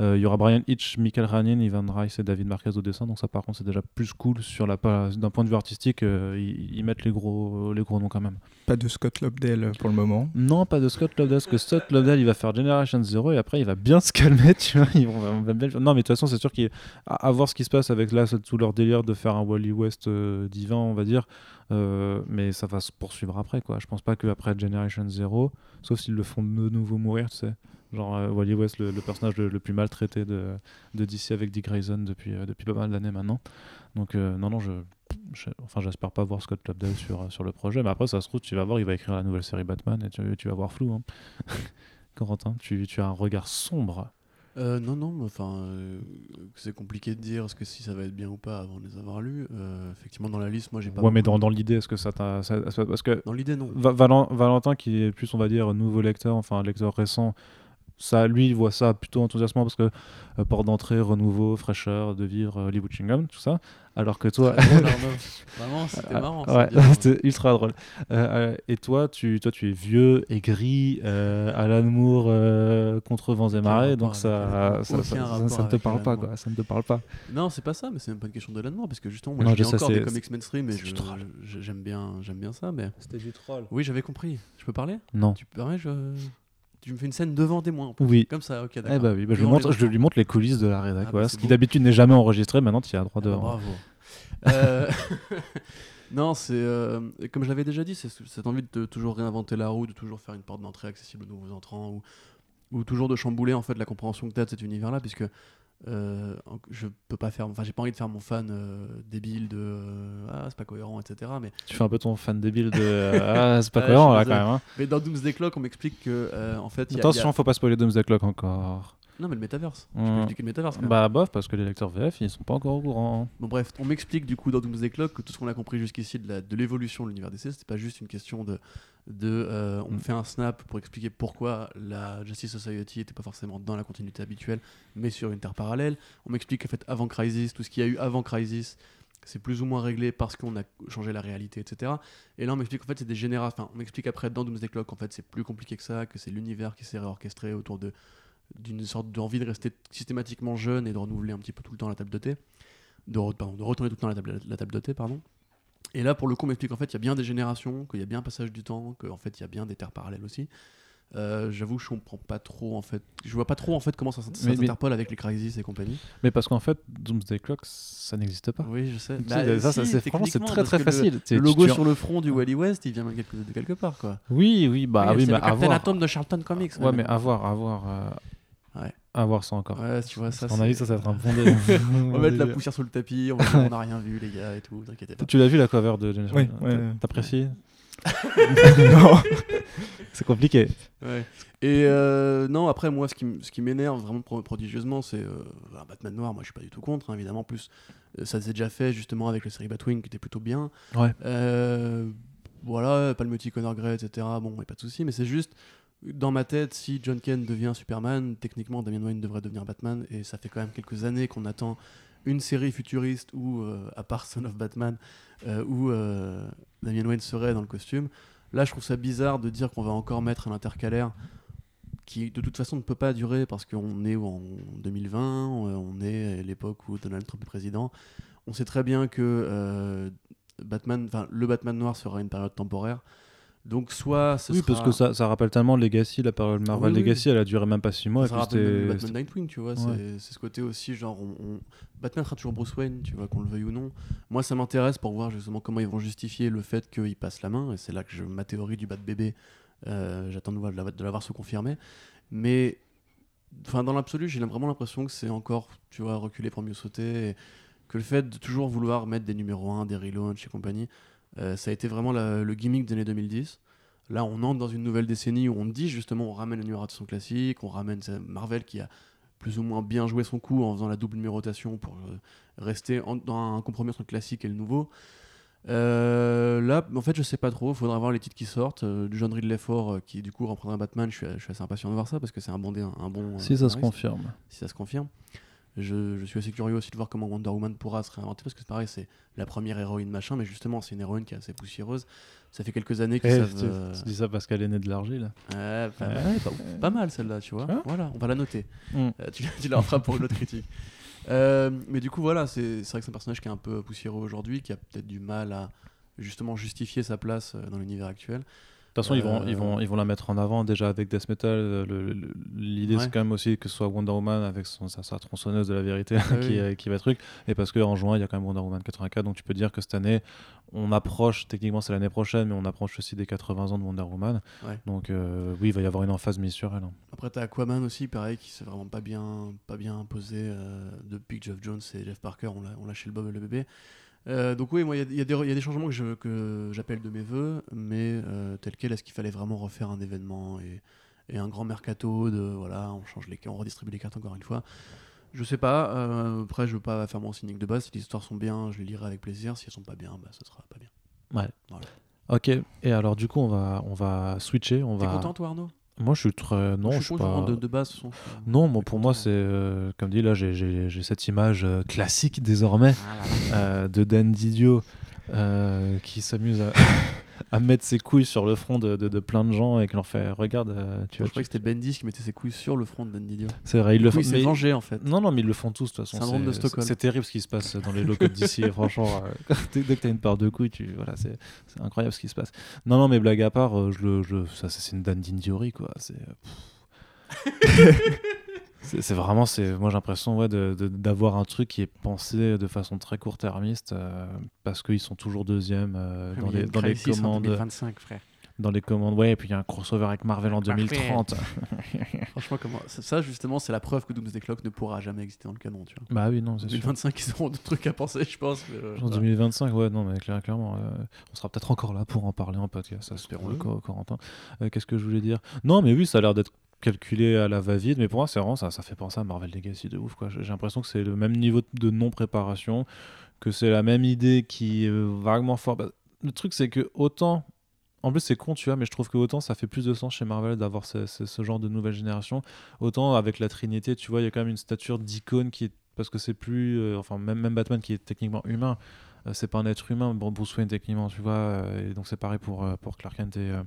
euh, il y aura Brian Hitch, Michael Ranin, Ivan Rice et David Marquez au dessin. Donc ça, par contre, c'est déjà plus cool sur la d'un point de vue artistique. euh, ils, ils mettent les gros, les gros noms quand même. Pas de Scott Lobdell pour le moment. Non, pas de Scott Lobdell, parce que Scott Lobdell, il va faire Generation Zero et après, il va bien se calmer, tu vois. Ils vont, on va Non, mais de toute façon, c'est sûr qu'à voir ce qui se passe avec là, tout leur délire de faire un Wally West euh, divin, on va dire. Euh, mais ça va se poursuivre après, quoi. Je pense pas qu'après Generation Zero, sauf s'ils le font de nouveau mourir, tu sais. Genre euh, Wally West, le, personnage le, plus maltraité de, de DC avec Dick Grayson depuis, euh, depuis pas mal d'années maintenant. Donc, non, non, je, enfin, j'espère pas voir Scott Lobdell sur, sur le projet, mais après, ça se trouve, tu vas voir, il va écrire la nouvelle série Batman et tu, vas voir flou. Hein. Corentin, tu as un regard sombre. Euh, non, non, mais enfin, euh, c'est compliqué de dire ce que si ça va être bien ou pas avant de les avoir lus. Euh, effectivement, dans la liste, moi, j'ai pas. Ouais, mais dans, dans l'idée, est-ce que ça t'a. ça- ça- Parce que Dans l'idée, non. Va- Valen- Valentin, qui est plus, on va dire, nouveau lecteur, enfin lecteur récent, ça, lui, il voit ça plutôt enthousiasmant parce que euh, port d'entrée, renouveau, fraîcheur, de vivre, euh, Hollywood tout ça. Alors que toi. Drôle. Vraiment, c'était marrant. ça, Ouais, c'était ultra drôle. Euh, euh, et toi tu, toi, tu es vieux, aigri, euh, Alan Moore euh, contre vents et marées, donc ça, ça, ne te parle pas, quoi. Ça ne te parle pas. Non, c'est pas ça, mais c'est même pas une question d'Alan Moore, parce que justement, moi, sais, encore des comics mainstream et j'aime bien, j'aime bien ça, mais. C'était du troll. Oui, j'avais compris. Je peux parler? Non. Tu permets je... Tu me fais une scène devant des moins. en plus. Oui. Comme ça, ok, Eh d'accord. bah oui, bah je, lui montre, les je lui montre les coulisses de la rédac. Ah, voilà, bah, ce qui d'habitude n'est jamais enregistré, maintenant tu as droit Ah de. bah, bravo. Euh, non, c'est euh, comme je l'avais déjà dit, c'est ce- cette envie de toujours réinventer la roue, de toujours faire une porte d'entrée accessible aux nouveaux entrants, ou, ou toujours de chambouler en fait la compréhension que tu as de cet univers-là, puisque euh, je peux pas faire, enfin j'ai pas envie de faire mon fan euh, débile de euh, ah c'est pas cohérent, etc. Mais, Tu fais un peu ton fan débile de. ah, c'est pas cohérent là quand même. hein. mais dans Doomsday Clock, on m'explique que en fait, a- Attention, faut pas spoiler Doomsday Clock encore. Non, mais le métaverse. Je peux expliquer le métaverse. quand même. Bah bof, parce que les lecteurs VF, ils sont pas encore au courant. Bon bref, on m'explique du coup dans Doomsday Clock que tout ce qu'on a compris jusqu'ici de l'évolution de l'univers DC, c'était pas juste une question de, de euh, on Mm. fait un snap pour expliquer pourquoi la Justice Society était pas forcément dans la continuité habituelle, mais sur une terre parallèle. On m'explique qu'en fait avant Crisis, tout ce qu'il y a eu avant Crisis, c'est plus ou moins réglé parce qu'on a changé la réalité, etc. Et là on m'explique en fait c'est des générations, enfin on m'explique après dans Doomsday Clock en fait c'est plus compliqué que ça, que c'est l'univers qui s'est réorchestré autour de d'une sorte d'envie de rester systématiquement jeune et de renouveler un petit peu tout le temps la table de thé de, re- pardon, de retourner tout le temps la table, la table de thé, pardon. Et là, pour le coup, on m'explique qu'en fait, il y a bien des générations, qu'il y a bien un passage du temps, qu'en fait, il y a bien des terres parallèles aussi. Euh, J'avoue, je comprends pas trop, en fait. Je vois pas trop, en fait, comment ça, s'interpole avec les Crisis et compagnie. Mais parce qu'en fait, Doomsday Clock, ça n'existe pas. Oui, je sais. Bah, sais, ça, ça, si, c'est franchement, c'est très très le- facile. Le logo tu- sur le front du Wally West, il vient de quelque, de quelque part, quoi. Oui, oui, bah Oui, oui, mais le Captain avoir. Atom de Charlton Comics. Ouais, mais avoir, avoir, euh, Ouais. avoir ça encore. Ouais, tu vois, ça. À mon c'est- avis, ça, ça va être un bon On va mettre la poussière sous le tapis, on va dire, on n'a rien vu, les gars, et tout, t'inquiète pas. Tu l'as vu la cover de Generation Oui, ouais. T'apprécies non. C'est compliqué. Ouais. Et euh, non, après, moi, ce qui, m- ce qui m'énerve vraiment pro- prodigieusement, c'est euh, un Batman noir. Moi, je suis pas du tout contre, hein, évidemment. En Plus, euh, ça s'est déjà fait justement avec la série Batwing qui était plutôt bien. Ouais. Euh, voilà, Palmetty, Connor Gray, etc. Bon, y a pas de souci, mais c'est juste. Dans ma tête, si John Kent devient Superman, techniquement Damian Wayne devrait devenir Batman, et ça fait quand même quelques années qu'on attend une série futuriste où, euh, à part Son of Batman, euh, où euh, Damian Wayne serait dans le costume. Là, je trouve ça bizarre de dire qu'on va encore mettre un intercalaire qui, de toute façon, ne peut pas durer parce qu'on est en 2020, euh, on est à l'époque où Donald Trump est président. On sait très bien que Batman, le Batman noir sera une période temporaire. Donc, soit ce Oui, sera, parce que ça, ça rappelle tellement Legacy, la période Marvel Oui, oui. Legacy, elle a duré même pas 6 mois. ça et puis rappelle Batman Nightwing, tu vois. Ouais. C'est c'est ce côté aussi, genre, on, on- Batman sera toujours Bruce Wayne, tu vois, qu'on le veuille ou non. Moi, ça m'intéresse pour voir justement comment ils vont justifier le fait qu'il passe la main. Et c'est là que je, ma théorie du bat bébé, euh, j'attends de, voir- de la- de l'avoir se confirmer. Mais, enfin, dans l'absolu, j'ai vraiment l'impression que c'est encore, tu vois, reculer pour mieux sauter. Et que le fait de toujours vouloir mettre des numéros 1, des relaunchs et compagnie, euh, ça a été vraiment la- le gimmick des années 2010. Là, on entre dans une nouvelle décennie où on dit justement, on ramène la numérotation classique, on ramène Marvel qui a plus ou moins bien joué son coup en faisant la double numérotation pour euh, rester en- dans un compromis entre le classique et le nouveau. Euh, là, en fait, je sais pas trop. Il faudra voir les titres qui sortent. Euh, du John Ridley Ford euh, qui du coup reprendra Batman. Je suis, je suis assez impatient de voir ça parce que c'est un bon, dé- un bon. Si ça se confirme. si ça se confirme. Je, je suis assez curieux aussi de voir comment Wonder Woman pourra se réinventer parce que c'est pareil, c'est la première héroïne machin, mais justement, c'est une héroïne qui est assez poussiéreuse. Ça fait quelques années qu'ils Eh, savent. tu, euh, tu dis ça parce qu'elle est née de l'argile. Ouais, pas, mal, pas, pas mal celle-là, tu vois. Vois Voilà, on va la noter. Mm. Euh, tu, tu la referas pour une autre critique. Euh, mais du coup, voilà, c'est c'est vrai que c'est un personnage qui est un peu poussiéreux aujourd'hui, qui a peut-être du mal à justement justifier sa place euh, dans l'univers actuel. De toute façon, ils, vont, Euh, ils, vont, ils vont la mettre en avant déjà avec Death Metal. euh, L'idée, Ouais. c'est quand même aussi que ce soit Wonder Woman avec son, sa, sa tronçonneuse de la vérité Ah qui, oui. euh, qui va truc. Et parce qu'en juin, il y a quand même Wonder Woman 84. Donc tu peux dire que cette année, on approche, techniquement c'est l'année prochaine, mais on approche aussi des 80 ans de Wonder Woman. Ouais. Donc euh, oui, il va y avoir une emphase mise sur elle. hein. Après, t'as Aquaman aussi, pareil, qui s'est vraiment pas bien, pas bien imposé euh, depuis que Jeff Jones et Jeff Parker ont lâché le bob et le bébé. Euh, donc oui, moi, il y a- y, des- il y a des changements que je- que j'appelle de mes voeux, mais euh, tel quel, est-ce qu'il fallait vraiment refaire un événement et, et un grand mercato de voilà, on change les, on redistribue les cartes encore une fois? Je sais pas. euh, après, je veux pas faire mon cynique de base. Si les histoires sont bien, je les lirai avec plaisir. Si elles sont pas bien, bah, ce sera pas bien. Ok, et alors du coup, on va, on va switcher. On T'es va... content, toi, Arnaud? Moi, je suis très. Non, je suis pas. de, de base. Non, bon, pour moi, c'est euh, comme dit là, j'ai- cette image euh, classique désormais euh, de Dan Didio euh, qui s'amuse à, à mettre ses couilles sur le front de, de- de plein de gens et qui leur fait regarde, euh, tu Je vois. croyais que c'était Bendis qui mettait ses couilles sur le front de Dan Didio. C'est vrai, ils le font. Mais- vengé en fait. Non, non, mais ils le font tous de toute façon. C'est- de Stockholm. C'est terrible ce qui se passe dans les locaux d'ici. franchement, euh, dès, dès que t'as une part de couilles, tu, voilà, c'est c'est incroyable ce qui se passe. Non, non, mais blague à part, euh, je le, je, ça, c'est une Dan Diori, quoi. C'est. C'est vraiment, c'est, moi j'ai l'impression ouais, d'avoir un truc qui est pensé de façon très court-termiste euh, parce qu'ils sont toujours deuxième euh, dans, les, dans les commandes. 2025, frère. Dans les commandes, ouais, et puis il y a un crossover avec Marvel en Parfait. 2030. Franchement, comment ça, justement, c'est la preuve que Doomsday Clock ne pourra jamais exister dans le canon. Tu vois. bah oui, non, c'est sûr. 2025, ils auront d'autres trucs à penser, je pense. mais, euh, En voilà. 2025, ouais, non, mais clair- clairement, euh, on sera peut-être encore là pour en parler en podcast, Espérons-le. Corentin. Qu'est-ce que je voulais dire? Non, mais oui, ça a l'air d'être calculé à la va-vite. Mais pour moi, c'est vraiment ça, ça fait penser à Marvel Legacy de ouf. J'ai l'impression que c'est le même niveau de non-préparation, que c'est la même idée qui est vaguement fort. Bah, le truc, c'est que autant. En plus, c'est con, tu vois, mais je trouve que autant ça fait plus de sens chez Marvel d'avoir ce, genre de nouvelle génération, autant avec la Trinité, tu vois, il y a quand même une stature d'icône qui est. Parce que c'est plus. euh, enfin, même, même Batman qui est techniquement humain, c'est pas un être humain. Bon, Bruce Wayne, techniquement, tu vois, euh, et donc c'est pareil pour, euh, pour Clark Kent et, euh,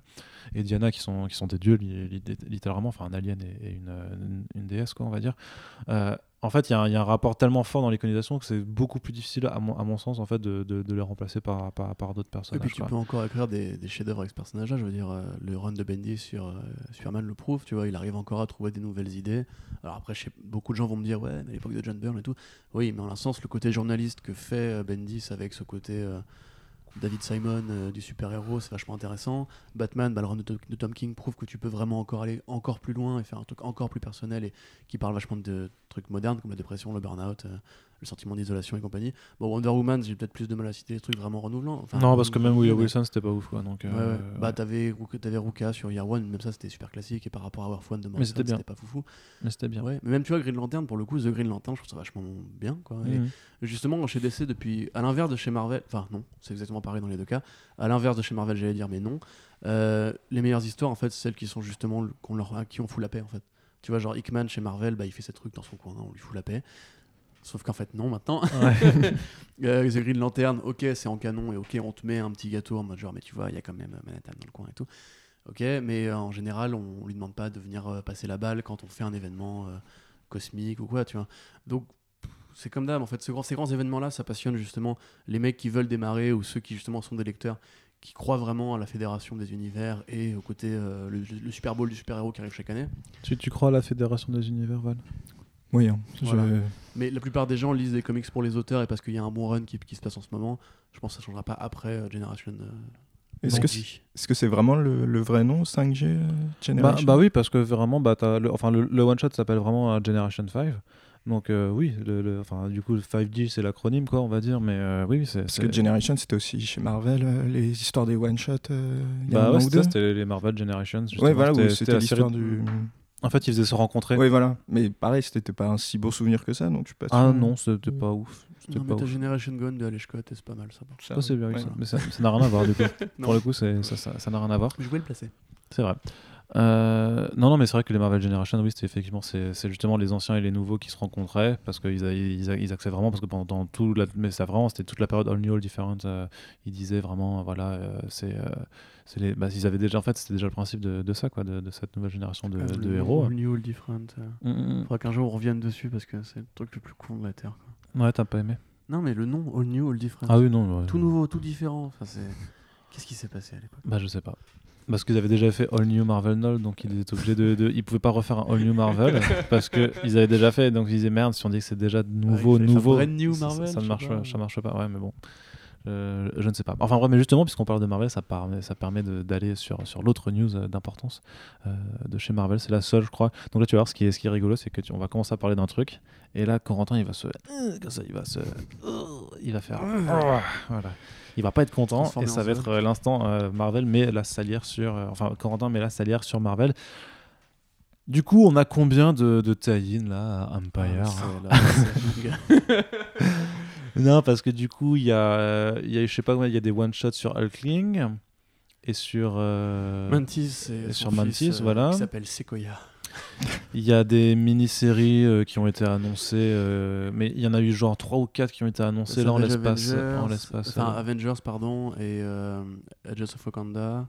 Diana qui sont, qui sont des dieux, li- li- littéralement, enfin un alien et, euh, une, une déesse, quoi, on va dire. En fait, il y, a un- il y a un rapport tellement fort dans l'iconisation que c'est beaucoup plus difficile, à mon, à mon sens, en fait, de, de, de les remplacer par, par, par d'autres Et personnages. puis tu quoi. peux encore écrire des, des chefs-d'œuvre avec ce personnage-là. Je veux dire, euh, le run de Bendy sur euh, Superman le prouve. Tu vois, il arrive encore à trouver des nouvelles idées. Alors après, je sais- beaucoup de gens vont me dire, ouais, mais à l'époque de John Byrne et tout. Oui, mais en un sens, le côté journaliste que fait euh, Bendis avec ce côté euh, David Simon euh, du super-héros, c'est vachement intéressant. Batman, bah, le run de, To- de Tom King prouve que tu peux vraiment encore aller encore plus loin et faire un truc encore plus personnel et qui parle vachement de trucs modernes comme la dépression, le burn-out, euh, le sentiment d'isolation et compagnie. Bon, Wonder Woman, j'ai peut-être plus de mal à citer des trucs vraiment renouvelants. Enfin, non, parce que même Willow mais- Wilson, c'était pas ouf, quoi. Donc, Ouais, euh, ouais. Bah, t'avais Ruka, t'avais Ruka sur Year One, même ça c'était super classique, et par rapport à War One de Morrison, c'était pas foufou. mais c'était bien. Mais même tu vois, Green Lantern, pour le coup, The Green Lantern, je trouve ça vachement bien. Quoi. Et Mhm. justement, chez DC, depuis, à l'inverse de chez Marvel, enfin non, c'est exactement pareil dans les deux cas, à l'inverse de chez Marvel, j'allais dire, mais non, euh, les meilleures histoires, en fait, c'est celles qui sont justement, qu'on leur, à qui on fout la paix, en fait. Tu vois, genre Hickman chez Marvel, bah, il fait ses trucs dans son coin, on lui fout la paix. Sauf qu'en fait, non, maintenant. Euh, The Green Lantern, ok, c'est en canon et ok, on te met un petit gâteau en mode genre, mais tu vois, il y a quand même Manhattan dans le coin et tout. Ok, mais euh, en général, on, on lui demande pas de venir euh, passer la balle quand on fait un événement euh, cosmique ou quoi, tu vois. Donc, c'est comme d'hab, en fait, ce grand- ces grands événements-là, ça passionne justement les mecs qui veulent démarrer ou ceux qui justement sont des lecteurs qui croient vraiment à la fédération des univers et au côté euh, le, le Super Bowl du super-héros qui arrive chaque année. Tu, tu crois à la Fédération des Univers, Val? Oui, hein, je- Voilà. Mais la plupart des gens lisent des comics pour les auteurs et parce qu'il y a un bon run qui, qui se passe en ce moment. Je pense que ça changera pas après euh, Generation. euh, Est-ce que c'est vraiment le, le vrai nom 5G euh, bah, Generation? bah oui, parce que vraiment, bah, t'as le, enfin, le, le one-shot s'appelle vraiment euh, Generation 5. Donc euh, oui, le, le- enfin, du coup, 5G, c'est l'acronyme, quoi, on va dire. Mais euh, oui, c'est... Parce c'est- que Generation, c'était aussi chez Marvel, euh, les histoires des euh, a un Bah ouais, ou c'était deux. ça, c'était les Marvel Generations. Ouais, voilà, C'était- série l'histoire de- du. En fait, ils faisaient se rencontrer. Oui, voilà. Mais pareil, c'était pas un si beau souvenir que ça, donc je suis pas Ah sûr. non, c'était pas ouf. C'était Non, pas mais t'as ouf. Generation Gone de Alex Scott et c'est pas mal ça. Ça, Ça, c'est bien, oui, ouais, ça. mais ça ça n'a rien à voir du coup. Pour le coup, c'est- ça ça- ça n'a rien à voir. Je voulais le placer. C'est vrai. Euh, non, non, mais c'est vrai que les Marvel Generation, oui, c'était effectivement, c'est c'est justement les anciens et les nouveaux qui se rencontraient parce qu'ils ils, a- ils axaient vraiment, parce que pendant tout, la, mais ça vraiment, c'était toute la période All New, All Different. euh, ils disaient vraiment, voilà, euh, c'est, euh, c'est les, bah, ils avaient déjà, en fait, c'était déjà le principe de, de ça, quoi, de, de cette nouvelle génération de, Ah, de le héros. All New, All Different. euh. Mm, mm, Faudra qu'un jour on revienne dessus parce que c'est le truc le plus con de la Terre. quoi. mm. Ouais, t'as pas aimé Non, mais le nom All New, All Different. Ah oui, non. ouais. Tout nouveau, tout différent. Enfin, c'est... Qu'est-ce qui s'est passé à l'époque? Bah, je sais pas. Parce qu'ils avaient déjà fait All New Marvel Null, donc ils étaient obligés de, de- Ils pouvaient pas refaire un All New Marvel parce qu'ils avaient déjà fait, donc ils disaient merde, si on dit que c'est déjà nouveau, il fallait faire nouveau. brand new ça- ça- Marvel, ça, ne marche, pas. ça marche pas, ouais, mais bon. Euh, je ne sais pas. Enfin, ouais, mais justement, puisqu'on parle de Marvel, ça, permet- ça permet de- d'aller sur, sur l'autre news euh, d'importance euh, de chez Marvel. C'est la seule, je crois. Donc là, tu vas voir, ce qui est, ce qui est rigolo, c'est que tu- on va commencer à parler d'un truc. Et là, Corentin, il va se. Comme ça, il va se. Il va faire. Voilà. Il va pas être content. Et ça va être euh, l'instant Marvel met la salière sur. enfin, Corentin met la salière sur Marvel. Du coup, on a combien de, de tie-in là à Empire? Ah, là, Non, parce que du coup, il y a, euh, il y a, je sais pas, il y a des one-shots sur Hulkling et sur. euh, Mantis et et sur Mantis, euh, voilà. Qui s'appelle Sequoia. Il y a des mini-séries euh, qui ont été annoncées, mais il y en a eu genre 3 ou 4 qui ont été annoncées là en l'espace. En l'espace Enfin, Avengers, pardon, et Agents of Wakanda.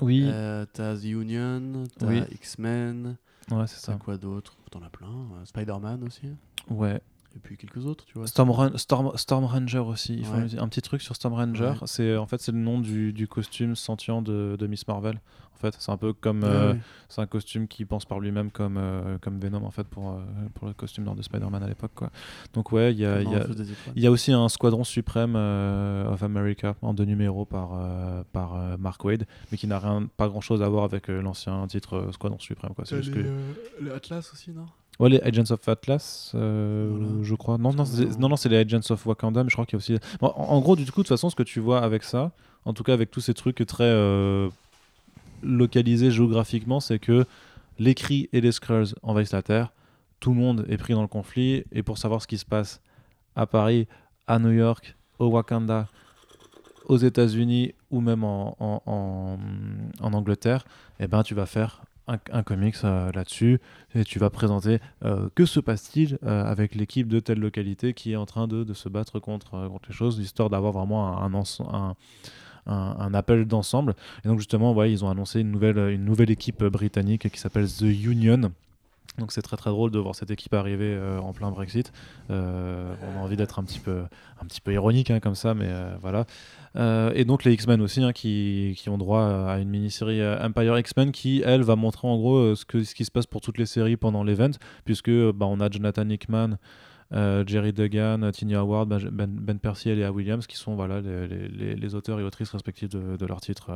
oui, t'as The Union, t'as Oui. X-Men, ouais, c'est ça. quoi d'autre? T'en as plein. Spider-Man aussi. Ouais. Et puis quelques autres, tu vois. Storm, Run- Storm, Storm Ranger aussi. Font Ouais. un petit truc sur Storm Ranger. Ouais. C'est en fait c'est le nom du, du costume sentient de, de Miss Marvel. En fait, c'est un peu comme Ouais, euh, c'est un costume qui pense par lui-même comme euh, comme Venom en fait pour euh, pour le costume de Spider-Man à l'époque quoi. Donc ouais, il y a, il y a-. Il y aussi un Squadron Suprême of America en deux numéros par, par Mark Wade, mais qui n'a rien, pas grand chose à voir avec l'ancien titre Squadron Suprême. Quoi. C'est T'as juste les, que... les Atlas aussi, non? Ouais, les Agents of Atlas, euh, Voilà. je crois. Non, non, c'est, Non. non, c'est les Agents of Wakanda, mais je crois qu'il y a aussi. Bon, en, en gros, du coup, de toute façon, ce que tu vois avec ça, en tout cas avec tous ces trucs très euh, localisés géographiquement, c'est que les Kree et les Skrulls envahissent la Terre, tout le monde est pris dans le conflit, et pour savoir ce qui se passe à Paris, à New York, au Wakanda, aux États-Unis ou même en, en, en- en Angleterre, eh ben, tu vas faire un, comics euh, là-dessus et tu vas présenter euh, que se passe-t-il euh, avec l'équipe de telle localité qui est en train de, de se battre contre, contre les choses, histoire d'avoir vraiment un- un appel d'ensemble. Et donc justement, ouais, ils ont annoncé une nouvelle, une nouvelle équipe britannique qui s'appelle The Union. Donc c'est très très drôle de voir cette équipe arriver euh, en plein Brexit. Euh, on a envie d'être un petit peu, un petit peu ironique hein, comme ça, mais euh, voilà. Et donc les X-Men aussi, hein, qui, qui ont droit à une mini-série Empire X-Men qui, elle, va montrer en gros ce, que, ce qui se passe pour toutes les séries pendant l'event, puisque bah, on a Jonathan Hickman, Jerry Duggan, Tiny Howard, Ben, Ben, Percy et Léa Williams, qui sont voilà, les, auteurs et autrices respectifs de, leurs titres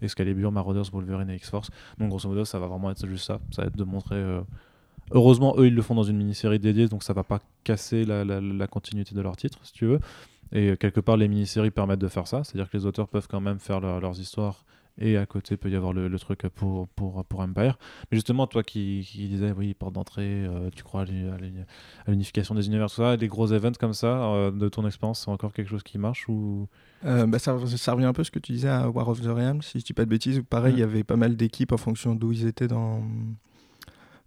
Excalibur, Marauders, Wolverine et X-Force. Donc grosso modo, ça va vraiment être juste ça. Ça va être de montrer. Heureusement, eux, ils le font dans une mini-série dédiée, donc ça va pas casser la, la- la continuité de leur titre, si tu veux. Et quelque part, les mini-séries permettent de faire ça, c'est-à-dire que les auteurs peuvent quand même faire leur- leurs histoires et à côté peut y avoir le, le truc pour, pour, pour Empire. Mais justement, toi qui, qui disais, oui, porte d'entrée, euh, tu crois à l'uni- à l'uni- à l'unification des univers, tout ça, des gros events comme ça, euh, de ton expérience, c'est encore quelque chose qui marche ou? Euh, bah, ça, ça revient un peu à ce que tu disais à War of the Realms, si je dis pas de bêtises. Pareil, il Mm. y avait pas mal d'équipes en fonction d'où ils étaient dans,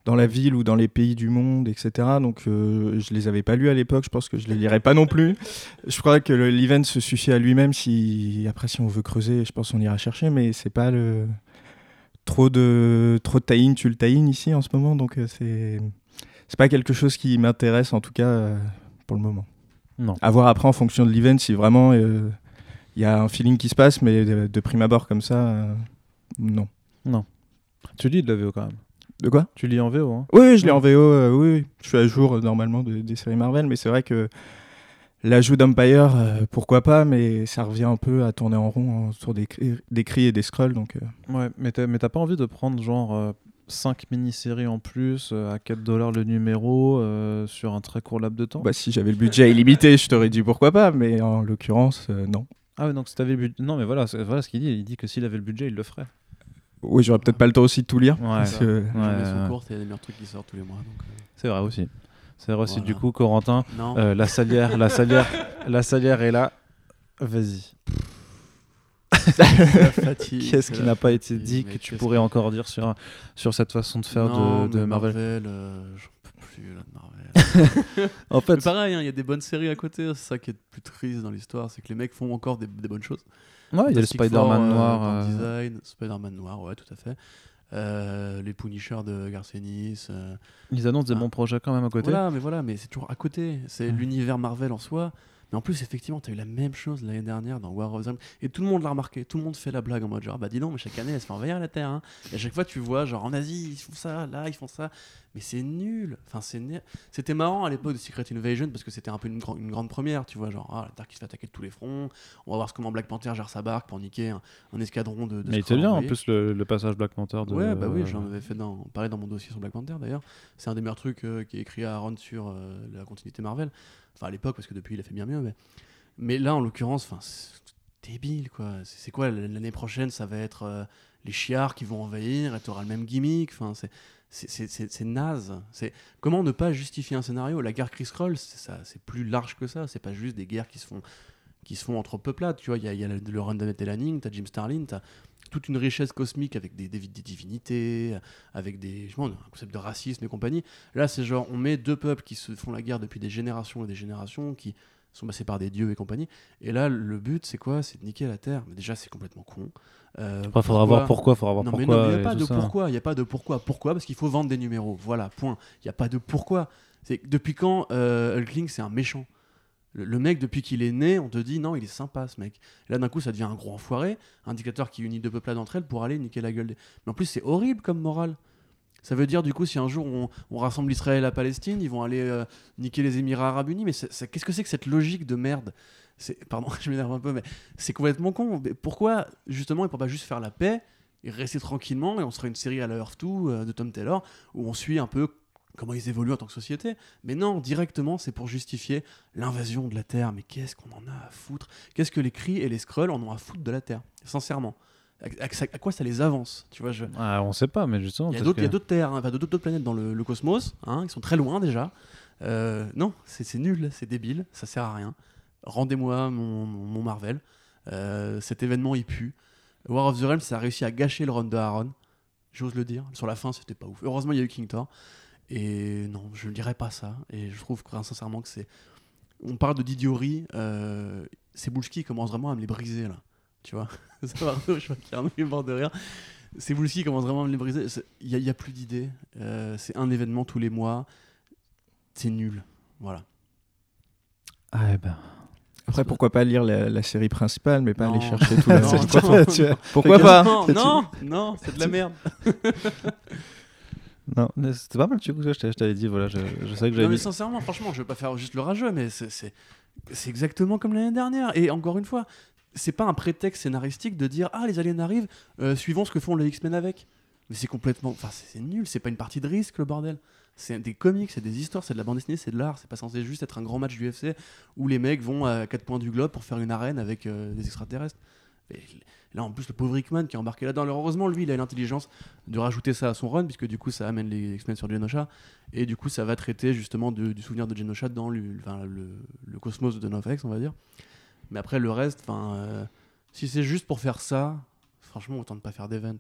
dans la ville ou dans les pays du monde, etc. Donc euh, je les avais pas lus à l'époque, je pense que je les lirai pas non plus. Je crois que le- l'event se suffit à lui-même. Si après, si on veut creuser, je pense qu'on ira chercher, mais c'est pas le trop de trop de tie-in, tu le tie-in ici en ce moment, donc euh, c'est c'est pas quelque chose qui m'intéresse en tout cas euh, pour le moment. non À voir après en fonction de l'event si vraiment euh, il y a un feeling qui se passe, mais de, de prime abord comme ça, euh, non. Tu lis de la VO quand même. De quoi Tu lis en VO, hein Oui, je l'ai en VO, euh, oui. Je suis à jour euh, normalement de- des séries Marvel, mais c'est vrai que l'ajout d'Empire, euh, pourquoi pas, mais ça revient un peu à tourner en rond autour des, cris- des cris et des scrolls, donc... euh, Ouais, mais t'as mais t'as pas envie de prendre genre 5 mini-séries en plus euh, à 4 dollars le numéro euh, sur un très court laps de temps? Bah, si j'avais le budget illimité, je t'aurais dit pourquoi pas, mais en l'occurrence, euh, non. Ah ouais, donc si t'avais le budget... Non mais voilà, c'est- voilà ce qu'il dit, il dit que s'il avait le budget, il le ferait. Oui, j'aurais peut-être pas le temps aussi de tout lire. Ouais, parce que- Ouais, sont ouais. courtes et il y a des meilleurs trucs qui sortent tous les mois. Donc, euh, C'est vrai aussi. C'est vrai aussi. Voilà. Du coup, Corentin, euh, la salière, la salière, la salière est là. Vas-y. Qu'est-ce qui n'a pas été dit que tu pourrais encore dire sur, sur cette façon de faire Non, de, de mais Marvel, euh, j'en peux plus là, de Marvel. En fait, Mais pareil, hein, il y a des bonnes séries à côté. C'est ça qui est le plus triste dans l'histoire, c'est que les mecs font encore des, des bonnes choses. Ouais, il y a le Spider-Man euh, noir. Euh, Design, Spider-Man noir, ouais, tout à fait. Euh, les Punisher de Garcenis. euh, Ils annoncent des Ah. bons projets quand même à côté. Voilà, mais voilà, mais c'est toujours à côté. C'est Ouais. l'univers Marvel en soi. Mais en plus, effectivement, tu as eu la même chose l'année dernière dans War of the. Et tout le monde l'a remarqué. Tout le monde fait la blague en mode genre, bah dis donc, mais chaque année, elle se fait envahir la Terre. hein. Et à chaque fois, tu vois, genre en Asie, ils font ça, là, ils font ça. Mais c'est nul. Enfin, c'est C'était marrant à l'époque de Secret Invasion parce que c'était un peu une, gran- une grande première, tu vois. Genre, ah, la Terre qui se fait attaquer de tous les fronts. On va voir comment Black Panther gère sa barque pour niquer un, un escadron de. de Mais il bien en plus le, le passage Black Panther de. Ouais, bah oui, j'en avais fait dans, pareil dans mon dossier sur Black Panther d'ailleurs. C'est un des meilleurs trucs euh, qui est écrit à Aaron sur euh, la continuité Marvel. Enfin, à l'époque, parce que depuis, il a fait bien mieux. Mais, mais là, en l'occurrence, enfin, c'est débile quoi. C'est c'est quoi l'année prochaine Ça va être euh, les chiards qui vont envahir et t'auras le même gimmick. Enfin, c'est. C'est- naze. Comment ne pas justifier un scénario? La guerre Chris Kroll, c'est plus large que ça. C'est pas juste des guerres qui se font, qui se font entre peuplades. Tu vois, il y a, y a le, run Lanning, t'as Jim Starlin, t'as toute une richesse cosmique avec des, divinités, avec des, je un concept de racisme et compagnie. Là, c'est genre, on met deux peuples qui se font la guerre depuis des générations et des générations, qui sont passés par des dieux et compagnie. Et là, le but, c'est quoi? C'est de niquer la Terre. Mais déjà, c'est complètement con. Euh, Après, faudra voir pourquoi, faudra voir non, mais pourquoi. il n'y a pas de ça. pourquoi. Il n'y a pas de pourquoi. Pourquoi? Parce qu'il faut vendre des numéros. Voilà, point. Il n'y a pas de pourquoi. C'est depuis quand euh, Hulkling, c'est un méchant? Le, le mec, depuis qu'il est né, on te dit non, il est sympa ce mec. Et là, d'un coup, ça devient un gros enfoiré, un dictateur qui unit deux peuplades entre elles pour aller niquer la gueule des. Mais en plus, c'est horrible comme morale. Ça veut dire, du coup, si un jour on, on rassemble Israël à Palestine, ils vont aller euh, niquer les Émirats Arabes Unis. Mais qu'est-ce que c'est que cette logique de merde? Pardon, je m'énerve un peu, mais c'est complètement con. Pourquoi, justement, ils ne peuvent pas juste faire la paix et rester tranquillement et on serait une série à la Earth 2 euh, de Tom Taylor où on suit un peu comment ils évoluent en tant que société. Mais non, directement, c'est pour justifier l'invasion de la Terre. Mais qu'est-ce qu'on en a à foutre? Qu'est-ce que les Kree et les Skrulls en ont à foutre de la Terre? Sincèrement. À, quoi ça les avance Tu vois, je, Ah, on sait pas, mais justement. il y a d'autres que- terres, hein, d'autres planètes dans le, le cosmos, hein, ils sont très loin déjà. Euh, non, c'est c'est nul, c'est débile, ça sert à rien. Rendez-moi mon, mon- Marvel. Euh, cet événement il pue. War of the Realms, ça a réussi à gâcher le run de Aaron, j'ose le dire. Sur la fin, c'était pas ouf. Heureusement, il y a eu King Thor. Et non, je ne dirais pas ça. Et je trouve sincèrement que c'est. On parle de Didiori, euh, Cebulski commence vraiment à me les briser là. Tu vois Ça va, Je vois qu'il y a un mec mort de rire. Cebulski commence vraiment à me les briser. C'est- Il n'y a, plus d'idées. Euh, c'est un événement tous les mois. C'est nul. Voilà. Ah, eh ben. Après, pourquoi pas lire la, la série principale, mais pas Non. aller chercher tout Non, non, vois. non. Pourquoi Non, pas Non, non, non, c'est de la merde. Non, mais c'était pas mal, tu coup, je t'avais dit, voilà, je, je savais que Non, j'avais mais mis- sincèrement, franchement, je veux pas faire juste le rageux, mais c'est- c'est c'est exactement comme l'année dernière. Et encore une fois, c'est pas un prétexte scénaristique de dire ah les aliens arrivent, euh, suivons ce que font les X-Men avec. Mais c'est complètement, enfin c'est nul. C'est pas une partie de risque le bordel. C'est des comics, c'est des histoires, c'est de la bande dessinée, c'est de l'art. C'est pas censé juste être un grand match du UFC où les mecs vont à quatre points du globe pour faire une arène avec euh, des extraterrestres. Et là en plus le pauvre Hickman qui est embarqué là-dedans. Heureusement lui il a l'intelligence de rajouter ça à son run puisque du coup ça amène les X-Men sur Genosha et du coup ça va traiter justement du souvenir de Genosha dans le, cosmos de Novx on va dire. Mais après le reste, enfin euh, si c'est juste pour faire ça, franchement autant ne pas faire d'event.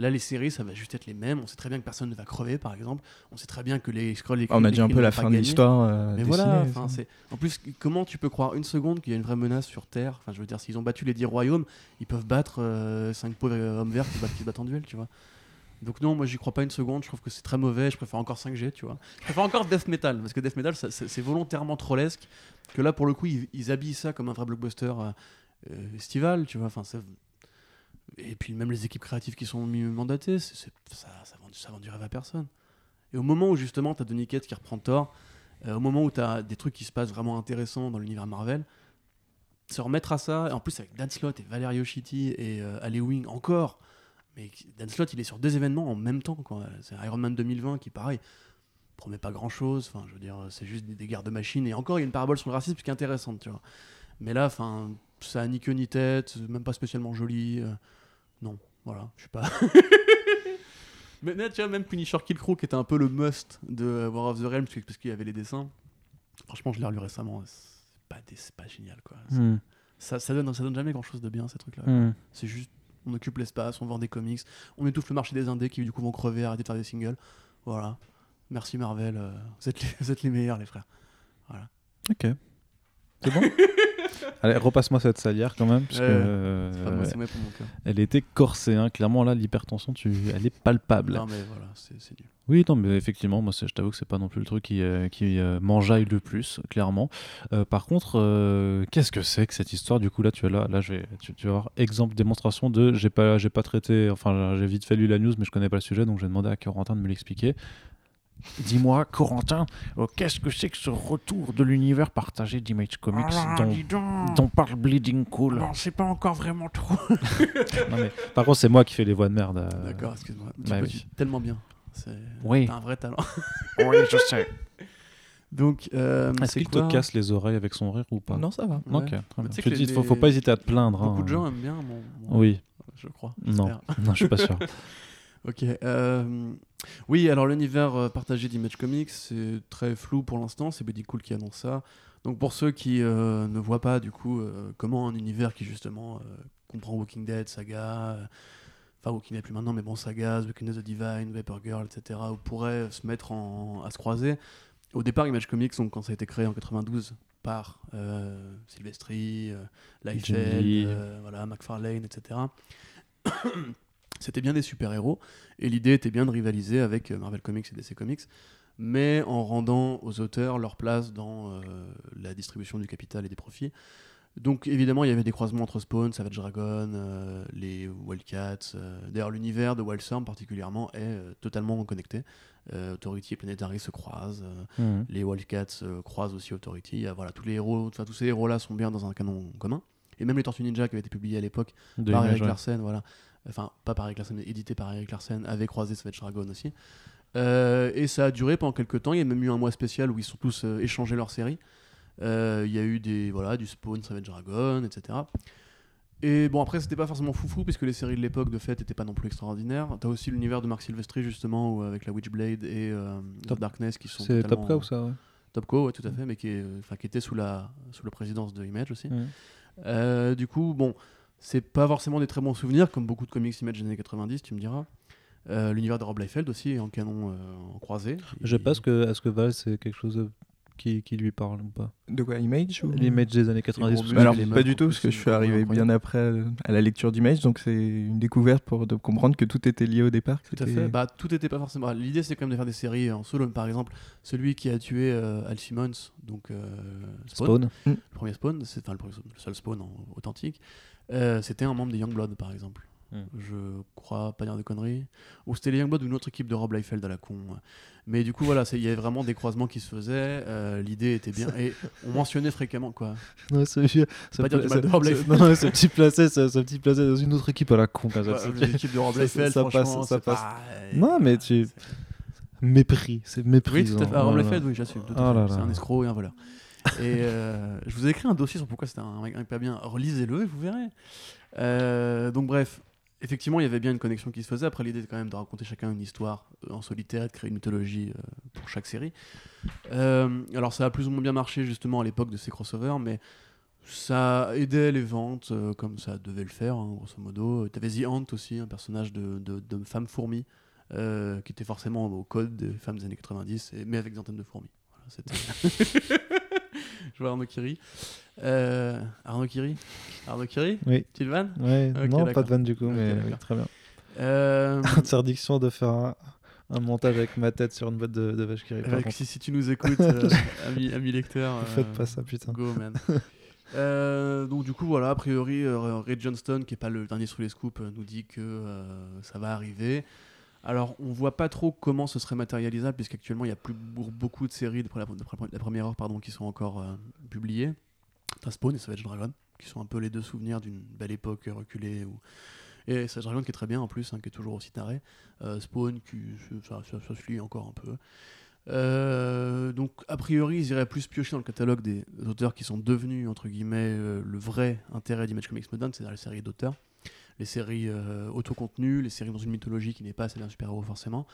Là les séries ça va juste être les mêmes. On sait très bien que personne ne va crever par exemple. On sait très bien que les scrolls Ah, On a dit un peu la fin de l'histoire. euh, mais voilà, c'est en plus comment tu peux croire une seconde qu'il y a une vraie menace sur Terre? Enfin, je veux dire, s'ils ont battu les 10 royaumes, ils peuvent battre 5 pauvres euh, hommes verts qui se battent en duel, tu vois. Donc non, moi j'y crois pas une seconde. Je trouve que c'est très mauvais. Je préfère encore 5G, tu vois. Je préfère encore Death Metal parce que Death Metal, c'est volontairement trollesque. Que là, pour le coup, ils, habillent ça comme un vrai blockbuster euh, euh, estival, tu vois. Enfin, ça- Et puis même les équipes créatives qui sont mandatées, ça, ça, vend, ça vend du rêve à personne. Et au moment où justement t'as Donny Cates qui reprend Thor, euh, au moment où tu as des trucs qui se passent vraiment intéressants dans l'univers Marvel, se remettre à ça, et en plus avec Dan Slott et Valerio Chitti et euh, Ali Wing encore, mais Dan Slott il est sur deux événements en même temps. quoi. C'est Iron Man 2020 qui, pareil, promet pas grand chose. Enfin, je veux dire, c'est juste des, des guerres de machines. Et encore, il y a une parabole sur le racisme qui est intéressante, tu vois. Mais là, enfin, ça a ni queue ni tête, c'est même pas spécialement joli. euh, non, voilà, je suis pas. Mais là, tu vois, même Punisher Kill Crew, qui était un peu le must de euh, War of the Realms, parce qu'il y avait les dessins. Franchement, je l'ai relu récemment. C'est pas, des- c'est pas génial, quoi. Hmm, Ça, ça, donne, ça donne jamais grand chose de bien, ces trucs-là. hmm. C'est juste, on occupe l'espace, on vend des comics, on étouffe le marché des indés qui, du coup, vont crever, arrêter de faire des singles. Voilà. Merci Marvel, euh, vous, êtes les, vous êtes les meilleurs, les frères. Ok. C'est bon? Allez, repasse-moi cette salière quand même, parce que euh, pas pour mon cœur. elle était corsée. hein. Clairement, là, l'hypertension, tu... elle est palpable. Non, mais voilà, c'est nul. Oui, non, mais effectivement, moi, je t'avoue que c'est pas non plus le truc qui, euh, qui euh, m'enjaille le plus, clairement. Euh, par contre, qu'est-ce que c'est que cette histoire? Du coup, là, tu es là, là, je vais, tu, tu vas voir exemple démonstration de, j'ai pas, j'ai pas traité, enfin, j'ai vite fait lu la news, mais je connais pas le sujet, donc j'ai demandé à Corentin de me l'expliquer. Dis-moi, Corentin, euh, qu'est-ce que c'est que ce retour de l'univers partagé d'Image Comics Ah, dont, dis donc. dont parle Bleeding Cool Non, c'est pas encore vraiment trop. Non, mais, Par contre, c'est moi qui fais les voix de merde. euh, D'accord, excuse-moi. Bah oui. tellement bien. C'est- Oui. T'as un vrai talent. oui, je sais. Donc, euh, Est-ce c'est qu'il te casse les oreilles avec son rire ou pas Non, ça va. Ouais. Ok, très bien. tu sais Je te dis, les- faut, faut pas hésiter à te plaindre. Beaucoup hein. de gens aiment bien mon. mon- Oui, Je crois. non, non, je suis pas sûr. Ok. euh, Oui, alors l'univers euh, partagé d'Image Comics, c'est très flou pour l'instant. C'est Betty Cool qui annonce ça. Donc pour ceux qui euh, ne voient pas du coup euh, comment un univers qui justement comprend Walking Dead, Saga, enfin Walking Dead plus maintenant, mais bon Saga, The Walking Dead The Divine, Vapor Girl, etc. où pourrait se mettre en- à se croiser. Au départ, Image Comics, donc, quand ça a été créé en 92 par Silvestri, euh, voilà, McFarlane, etc. C'était bien des super-héros et l'idée était bien de rivaliser avec euh, Marvel Comics et DC Comics, mais en rendant aux auteurs leur place dans euh, la distribution du capital et des profits. Donc évidemment, il y avait des croisements entre Spawn, Savage Dragon, euh, les Wildcats. euh, D'ailleurs, l'univers de Wildstorm particulièrement est euh, totalement connecté. Authority et Planetary se croisent. Mhm. les Wildcats croisent aussi Authority. Il y a, voilà, tous les héros, tous ces héros-là sont bien dans un canon commun. Et même les Tortues Ninja qui avaient été publiés à l'époque par Eric. Larsen, voilà. Enfin, pas par Eric Larsen, mais édité par Eric Larsen, avait croisé Savage Dragon aussi. Euh, et ça a duré pendant quelques temps. Il y a même eu un mois spécial où ils sont tous euh, échangé leurs séries. Euh, Il y a eu des, voilà, du Spawn, Savage Dragon, etc. Et bon, après, c'était pas forcément foufou, puisque les séries de l'époque, de fait, étaient pas non plus extraordinaires. T'as aussi l'univers de Mark Silvestri, justement, où, avec la Witchblade et euh, Top- Darkness, qui sont C'est totalement- Top Cow, ça, ouais. Topco, ouais, tout à fait, mais qui, est, enfin, qui était sous la, sous la présidence de Image aussi. Ouais. Du coup, bon, c'est pas forcément des très bons souvenirs, comme beaucoup de comics Image des années 90, tu me diras. Euh, L'univers de Rob Liefeld aussi est en canon euh, en croisé. Je sais pas ce que, est-ce que Val, c'est quelque chose euh, qui, qui lui parle ou pas De quoi Image ou... L'image des années 90. gros parce muscles, que Alors, pas meufs du tout, parce que je suis arrivé incroyable. bien après à la lecture d'Image, donc c'est une découverte pour de comprendre que tout était lié au départ. Tout à fait. Bah, tout était pas forcément. L'idée, c'est quand même de faire des séries en solo. Par exemple, celui qui a tué euh, Al Simmons, donc euh, Spawn, Spawn. le premier Spawn, c'est enfin, le, seul Spawn en- authentique, euh, c'était un membre des Youngblood, par exemple. Hmm. Je crois pas dire de conneries. Ou c'était les Youngblood ou une autre équipe de Rob Liefeld à la con. Mais du coup, voilà, c'est- il y avait vraiment des croisements qui se faisaient. euh, L'idée était bien. Et on mentionnait fréquemment, quoi. Non, ce vieux. ce pas dire du mal de Rob Liefeld. Non, ce petit placé, ce, ce petit placé dans une autre équipe à la con, ça. Ouais, c'est- L'équipe de Rob ça- Liefeld, ça passe, franchement, ça passe. pas- Non, mais tu- c'est- Mépris, c'est mépris. Oui, tout à fait. Ah, Rob Liefeld, oui, j'assume. Oh là C'est un escroc et un voleur. Et euh, je vous ai écrit un dossier sur pourquoi c'était un mec pas bien. Relisez-le et vous verrez. Euh, donc, bref, effectivement, il y avait bien une connexion qui se faisait. Après, l'idée quand même de raconter chacun une histoire euh, en solitaire de créer une mythologie pour chaque série. Alors, ça a plus ou moins bien marché justement à l'époque de ces crossovers, mais ça aidait les ventes comme ça devait le faire, hein, grosso modo. T'avais The Ant aussi, un personnage de, femme fourmi. qui était forcément au code des femmes des années 90, et- mais avec des antennes de fourmis. Voilà. Je vois Arnaud Kiri. Euh, Arnaud Kiri Arnaud Kiri Oui. Petite vanne Ouais, Ok, non, pas de vanne du coup, mais oui, très bien. Euh, Interdiction de faire un, un montage avec ma tête sur une boîte de, de vache. Par contre, si, si tu nous écoutes, euh, ami, ami lecteur, faites euh, pas ça, putain. Go, man. Euh, donc du coup voilà, a priori euh, Ray Johnston, qui est pas le dernier sous les scoops, euh, nous dit que euh, ça va arriver. Alors on voit pas trop comment ce serait matérialisable puisqu'actuellement il y a plus beaucoup de séries de, la, première heure pardon qui sont encore euh, publiées. T'as Spawn et Savage Dragon qui sont un peu les deux souvenirs d'une belle époque reculée et Savage Dragon qui est très bien en plus, hein, qui est toujours aussi taré. Euh, Spawn qui se lit encore un peu. Euh, donc, a priori, ils iraient plus piocher dans le catalogue des auteurs qui sont devenus, entre guillemets, le vrai intérêt d'Image Comics Modern, c'est-à-dire les séries d'auteurs, les séries euh, autocontenues, les séries dans une mythologie qui n'est pas celle d'un super-héros forcément.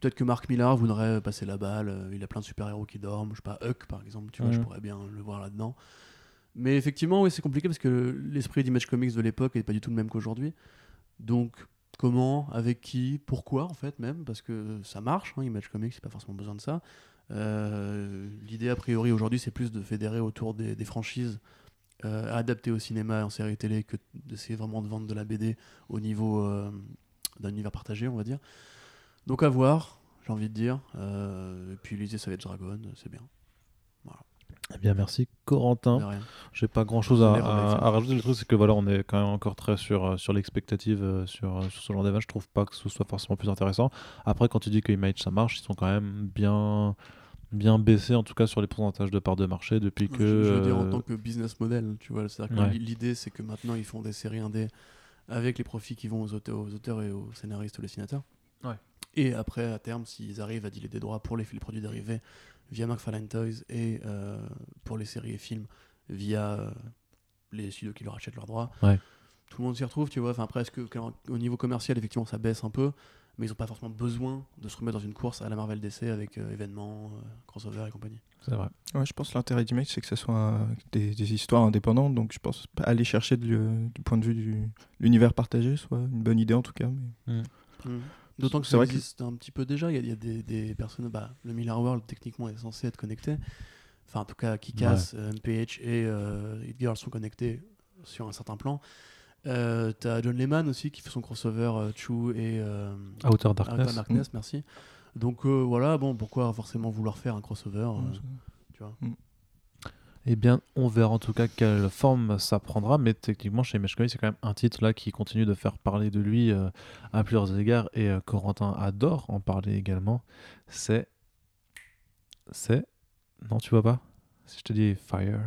Peut-être que Mark Millar voudrait passer la balle, euh, il a plein de super-héros qui dorment, je sais pas, Huck par exemple, tu vois, je Mhm. pourrais bien le voir là-dedans. Mais effectivement, oui, c'est compliqué parce que l'esprit d'Image Comics de l'époque n'est pas du tout le même qu'aujourd'hui. Donc, comment, avec qui, pourquoi en fait même, parce que ça marche, hein, Image Comics, c'est pas forcément besoin de ça. Euh, L'idée a priori aujourd'hui, c'est plus de fédérer autour des, des franchises euh, adaptées au cinéma et en série télé que d'essayer vraiment de vendre de la BD au niveau euh, d'un univers partagé, on va dire. Donc à voir, j'ai envie de dire. Euh, et puis va être Dragon, c'est bien. Eh bien, merci Corentin. J'ai pas grand chose à, à- à rajouter. Le truc, c'est que voilà, on est quand même encore très sur, euh, sur l'expectative sur, sur ce genre d'événement. Je trouve pas que ce soit forcément plus intéressant. Après, quand tu dis que Image ça marche, ils sont quand même bien, bien baissés, en tout cas sur les pourcentages de part de marché depuis que. je, je veux dire en euh, tant que business model, tu vois. C'est-à-dire que Ouais. li- l'idée, c'est que maintenant, ils font des séries indé avec les profits qui vont aux auteurs, aux auteurs et aux scénaristes, aux dessinateurs. Ouais. Et après, à terme, s'ils arrivent à dealer des droits pour les, les produits dérivés via McFarlane Toys et euh, pour les séries et films via euh, les studios qui leur achètent leurs droits, Ouais. tout le monde s'y retrouve, tu vois. Enfin, après, est-ce que quand- au niveau commercial, effectivement, ça baisse un peu, mais ils n'ont pas forcément besoin de se remettre dans une course à la Marvel DC avec euh, événements, euh, crossover et compagnie. C'est vrai. Ouais, je pense que l'intérêt d'Image, c'est que ce soit euh, des, des histoires indépendantes. Donc, je pense aller chercher de- du point de vue de l'univers partagé soit une bonne idée en tout cas. Mais... D'autant que C'est ça vrai que- existe un petit peu déjà. Il y a, il y a des, des personnes. Bah, le Miller World, techniquement, est censé être connecté. Enfin, en tout cas, Kikas, euh, MPH et euh, Hit Girl sont connectés sur un certain plan. Euh, T'as John Lehman aussi qui fait son crossover euh, Chu et euh, Outer Outer Darkness. Darkness, merci. Donc euh, voilà, bon, pourquoi forcément vouloir faire un crossover euh, tu vois Eh bien, on verra en tout cas quelle forme ça prendra, mais techniquement, chez Comics, c'est quand même un titre là qui continue de faire parler de lui à plusieurs égards, et Corentin adore en parler également. C'est. C'est. Non, tu vois pas? Si je te dis Fire.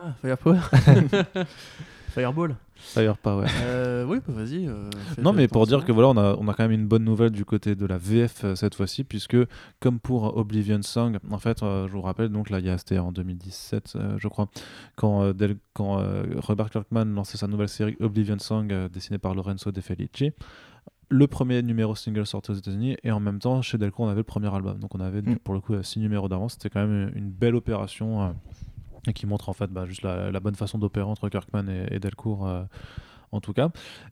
Ah, Firepower? Fireball. Firepower. Euh, oui, bah vas-y. euh, Non, mais pour dire que voilà, on a, on a quand même une bonne nouvelle du côté de la VF euh, cette fois-ci, puisque comme pour Oblivion Song, en fait, euh, je vous rappelle, donc là, il y a c'était en 2017, euh, je crois, quand, euh, Del- quand euh, Robert Kirkman lançait sa nouvelle série Oblivion Song, euh, dessinée par Lorenzo De Felici. Le premier numéro single sorti aux États-Unis, et en même temps, chez Delcourt, on avait le premier album. Donc, on avait Mm. pour le coup euh, six numéros d'avance. C'était quand même une belle opération. Et qui montre en fait bah, juste la, bonne façon d'opérer entre Kirkman et, Delcourt euh, en tout cas.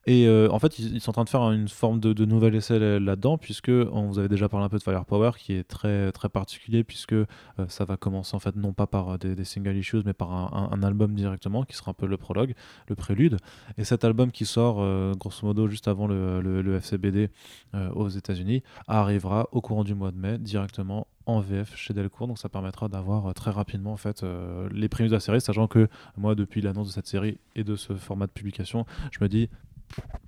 Et euh, en fait, ils, sont en train de faire une forme de, nouvel essai là- là-dedans, puisque on vous avait déjà parlé un peu de Firepower, qui est très, très particulier, puisque euh, ça va commencer en fait non pas par des, des single issues, mais par un, album directement, qui sera un peu le prologue, le prélude. Et cet album qui sort, grosso modo, juste avant le, le- FCBD aux États-Unis, arrivera au courant du mois de mai directement en VF chez Delcourt. Donc ça permettra d'avoir euh, très rapidement en fait euh, les prémices de la série, sachant que moi, depuis l'annonce de cette série et de ce format de publication, je me dis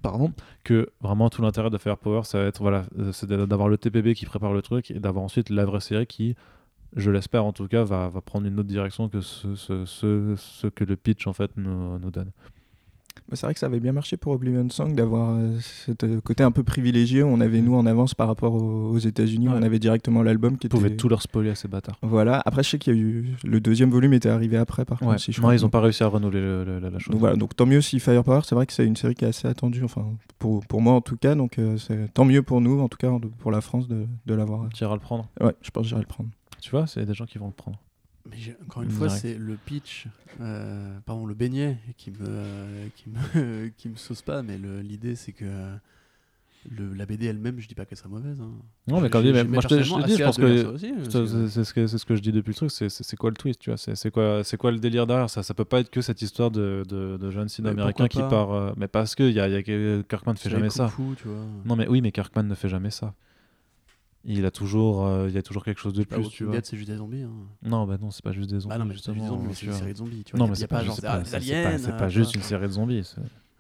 pardon que vraiment tout l'intérêt de Firepower euh, c'est d'avoir le TPB qui prépare le truc et d'avoir ensuite la vraie série qui je l'espère en tout cas va, prendre une autre direction que ce, que le pitch en fait nous, donne C'est vrai que ça avait bien marché pour Oblivion Song d'avoir euh, ce côté un peu privilégié. On avait nous en avance par rapport aux, aux États-Unis. Ouais. On avait directement l'album qui ils pouvaient était. tout leur spoiler à ces bâtards Voilà. Après, je sais qu'il y a eu le deuxième volume était arrivé après, par ouais. contre. si je non ils ont pas réussi à renouveler le- le- la, la chose Donc voilà, donc tant mieux si Firepower, c'est vrai que c'est une série qui est assez attendue, enfin pour, pour moi en tout cas, donc euh, c'est tant mieux pour nous, en tout cas pour la France de, de l'avoir. tu iras le prendre Ouais, je pense que j'irai le prendre. tu vois c'est des gens qui vont le prendre Mais encore une Direct. fois, c'est le pitch, euh, pardon, le beignet qui me, euh, qui me, qui me sauce pas, mais l'idée c'est que euh, le, la BD elle-même, je dis pas qu'elle serait mauvaise. hein. non mais mais j'ai moi je te, je te dis je pense lire que C'est ce que, c'est ce que je dis depuis le truc, c'est quoi le twist, tu vois? C'est quoi, quoi le délire derrière ça? Ça peut pas être que cette histoire de, de, de jeune Mais sino-américain qui part. euh, mais parce que y a, y a, Kirkman ne fait jamais ça. kung-fu, tu vois. Non, mais oui, mais Kirkman ne fait jamais ça. Il a toujours, euh, il y a toujours quelque chose de Bah, plus, tu vois. C'est juste des zombies. hein. Non, bah non, c'est pas juste des zombies. Ah non, mais c'est une série de zombies. Tu vois. Non, mais c'est pas genre aliens, c'est euh, juste une série de zombies,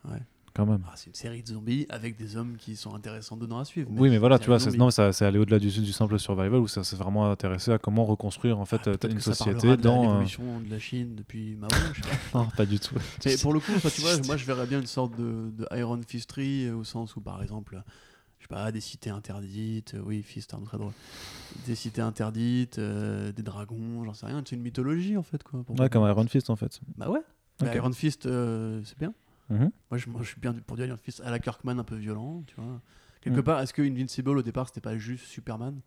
Ouais. quand même. Ah, c'est une série de zombies avec des hommes qui sont intéressants dedans à suivre. Oui, mais voilà, tu vois, non, ça, c'est aller au-delà du, du simple survival où ça s'est vraiment intéressé à comment reconstruire en fait Ah, euh, peut-être une société dans. euh, l'évolution de la Chine depuis Mao, je sais pas. Non, pas du tout. Mais pour le coup, tu vois, moi je verrais bien une sorte de, de Iron Fistry euh, au sens où, par exemple, sais pas, des cités interdites, euh, oui, un très drôle, des cités interdites, euh, des dragons, j'en sais rien, c'est une mythologie en fait, quoi. pour. Ouais, comme Iron Fist en fait. Bah ouais, Ok. Iron Fist, euh, c'est bien. Mhm. Moi je, moi, je suis bien pour du Iron Fist à la Kirkman un peu violent, tu vois. Quelque Mm. part, est-ce que Invincible au départ c'était pas juste Superman?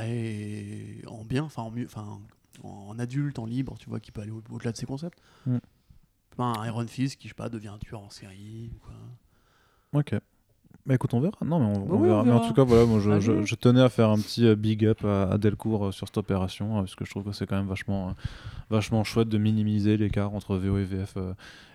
Et en bien, enfin en mieux, enfin en adulte, en libre, tu vois, qui peut aller au- au-delà de ses concepts. Mm. Un Iron Fist qui, je sais pas, devient un tueur en série ou quoi. Ok. Bah écoute, on verra. Non, mais on, Bah on oui, verra. on Mais en tout cas, voilà, moi je, je- tenais à faire un petit euh, big up à, à Delcourt euh, sur cette opération, euh, parce que je trouve que c'est quand même vachement, euh, vachement chouette de minimiser l'écart entre VO et VF,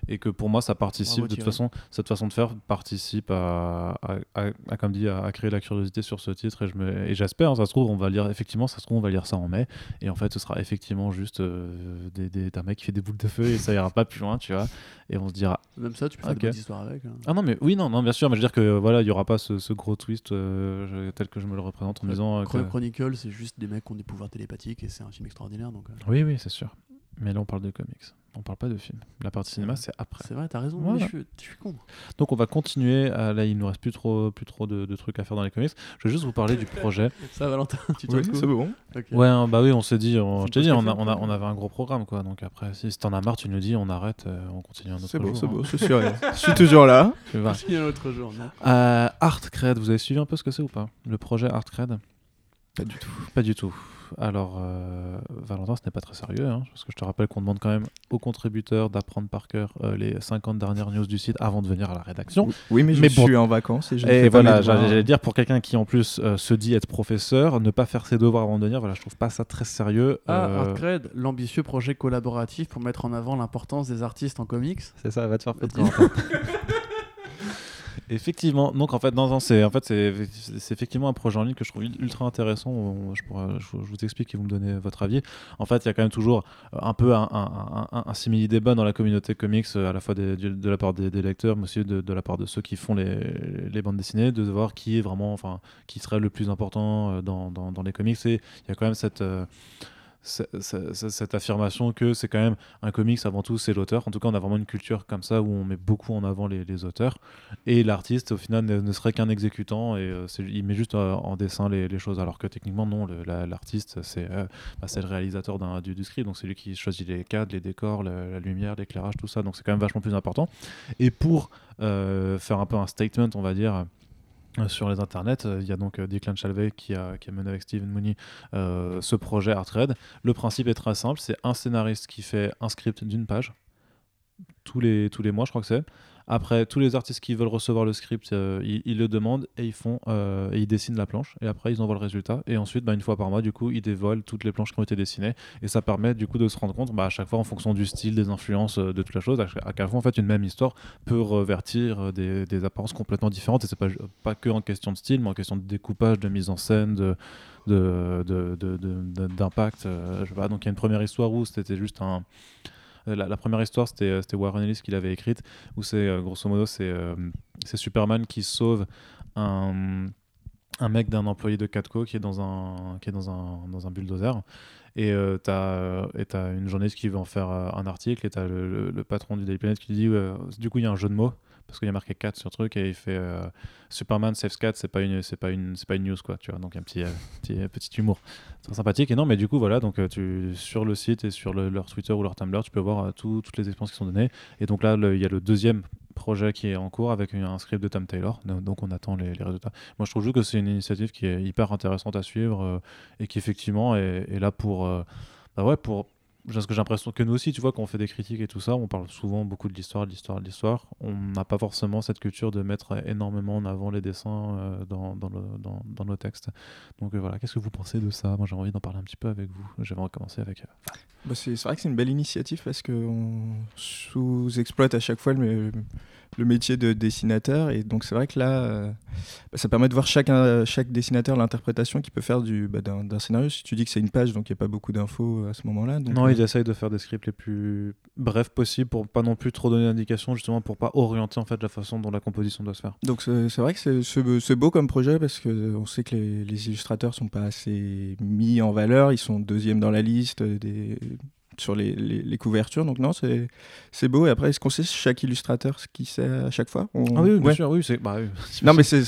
et que pour moi ça participe, Bravo, de toute façon, cette façon de faire participe à, à, comme dit, à, créer la curiosité sur ce titre, et je me- et j'espère, hein, ça se trouve, on va lire, effectivement, ça se trouve, on va lire ça en mai, et en fait, ce sera effectivement juste euh, des, des, un mec qui fait des boules de feu, et ça ira pas plus loin, tu vois, et on se dira, Même ça, tu peux faire Ok. des petites histoires avec. hein. ah non mais oui non non bien sûr mais je veux dire que euh, voilà il y aura pas ce, ce gros twist euh, tel que je me le représente en me disant euh, que- Chronicle, c'est juste des mecs qui ont des pouvoirs télépathiques et c'est un film extraordinaire. Donc, euh, oui oui c'est sûr mais là on parle de comics on parle pas de film la partie cinéma c'est après c'est vrai, t'as raison. Voilà. Mais je, suis- je suis con. donc on va continuer à- là il nous reste plus trop plus trop de, de trucs à faire dans les comics je vais juste vous parler du projet Ça, Valentin, tu te Oui, c'est bon. Ouais hein, bah oui on s'est dit on, je t'ai dit on, a, on, a- on avait un gros programme quoi donc après si, si t'en as marre tu nous dis on arrête euh, on continue un autre C'est beau, jour, c'est hein. beau, c'est sûr. je suis toujours là. Y a un autre jour, Euh, Art Cred vous avez suivi un peu ce que c'est ou pas? Le projet Art Cred Pas du tout. Pas du tout. Alors, euh, Valentin, ce n'est pas très sérieux, hein, parce que je te rappelle qu'on demande quand même aux contributeurs d'apprendre par cœur euh, les 50 dernières news du site avant de venir à la rédaction. Oui, mais je Mais bon. suis en vacances et je ne Et voilà, j'allais dire pour quelqu'un qui en plus euh, se dit être professeur, ne pas faire ses devoirs avant de venir, voilà, je trouve pas ça très sérieux. Ah, Euh, Artcred, l'ambitieux projet collaboratif pour mettre en avant l'importance des artistes en comics. C'est ça, va te faire Vas-y. Effectivement, donc en fait, non, c'est en fait effectivement un projet en ligne que je trouve ultra intéressant. On- Je, pourrais- je, vous explique et vous me donnez votre avis. En fait, il y a quand même toujours euh, un peu un, un, un, un simili débat dans la communauté comics, euh, à la fois de la part des, lecteurs, mais aussi de, la part de ceux qui font les, les bandes dessinées, de voir qui est vraiment, enfin, qui serait le plus important euh, dans, dans, dans les comics. Et il y a quand même cette euh, cette affirmation que c'est quand même un comics avant tout, c'est l'auteur. En tout cas, on a vraiment une culture comme ça où on met beaucoup en avant les, auteurs. Et l'artiste, au final, ne, serait qu'un exécutant et euh, il met juste euh, en dessin les, choses. Alors que techniquement, non, l'artiste, c'est euh, bah, c'est le réalisateur du, du script. Donc c'est lui qui choisit les cadres, les décors, la, lumière, l'éclairage, tout ça. Donc c'est quand même vachement plus important. Et pour faire un peu un statement, on va dire. Euh, Sur les internets, euh, il y a donc euh, Declan Shalvey qui a, qui mené avec Steven Mooney ce projet Art Red. Le principe est très simple c'est un scénariste qui fait un script d'une page tous les, tous les mois, je crois que c'est. Après, tous les artistes qui veulent recevoir le script, euh, ils, le demandent et ils font euh, et ils dessinent la planche. Et après, ils envoient le résultat. Et ensuite, bah, une fois par mois, du coup, ils dévoilent toutes les planches qui ont été dessinées. Et ça permet du coup de se rendre compte, bah, à chaque fois, en fonction du style, des influences, euh, de toute la chose, à, chaque- à quel point en fait une même histoire peut revertir des, apparences complètement différentes. Et c'est pas, pas que en question de style, mais en question de découpage, de mise en scène, de d'impact. je sais. Donc il y a une première histoire où c'était juste un la, la première histoire, c'était euh, c'était Warren Ellis qui l'avait écrite, où c'est euh, grosso modo, c'est euh, Superman qui sauve un, mec d'un employé de Catco qui est dans un, qui est dans un, dans un bulldozer. Et euh, euh, et t'as une journaliste qui veut en faire euh, un article, et t'as le, le, patron du Daily Planet qui dit du coup, il y a un jeu de mots. Parce qu'il y a marqué 4 sur le truc et il fait euh, Superman saves 4, c'est pas une c'est pas une c'est pas une news quoi, tu vois. Donc un petit euh, petit, petit humour très sympathique. Et non, mais du coup, voilà, donc euh, tu, sur le site et sur le- leur Twitter ou leur Tumblr, tu peux voir euh, tout- toutes les expériences qui sont données. Et donc là, il y a le deuxième projet qui est en cours avec un, script de Tom Taylor. Donc on attend les, résultats. Moi, je trouve juste que c'est une initiative qui est hyper intéressante à suivre euh, et qui effectivement est, là pour. euh, bah ouais, pour. Parce que j'ai l'impression que nous aussi, tu vois, quand on fait des critiques et tout ça, on parle souvent beaucoup de l'histoire, de l'histoire, de l'histoire. On n'a pas forcément cette culture de mettre énormément en avant les dessins euh, dans, dans, dans- dans nos textes. Donc euh, voilà, qu'est-ce que vous pensez de ça? Moi j'ai envie d'en parler un petit peu avec vous. J'aimerais commencer avec. euh, Bah, c'est vrai que c'est une belle initiative parce qu'on sous-exploite à chaque fois le, le métier de dessinateur. Et donc, c'est vrai que là, euh, ça permet de voir chaque, euh, chaque dessinateur l'interprétation qu'il peut faire du, bah, d'un, scénario. Si tu dis que c'est une page, donc il n'y a pas beaucoup d'infos à ce moment-là. Non, euh, ils essayent de faire des scripts les plus brefs possibles pour pas non plus trop donner d'indications, justement pour pas orienter en fait la façon dont la composition doit se faire. Donc c'est vrai que c'est beau comme projet parce que euh, on sait que les, les illustrateurs sont pas assez mis en valeur, ils sont deuxième dans la liste des, sur les, les- les couvertures. Donc non, c'est c'est beau. Et après, est-ce qu'on sait chaque illustrateur ce qu'il sait à chaque fois On- Ah oui, bien Ouais. sûr, oui, c'est. Bah, oui. Non, mais c'est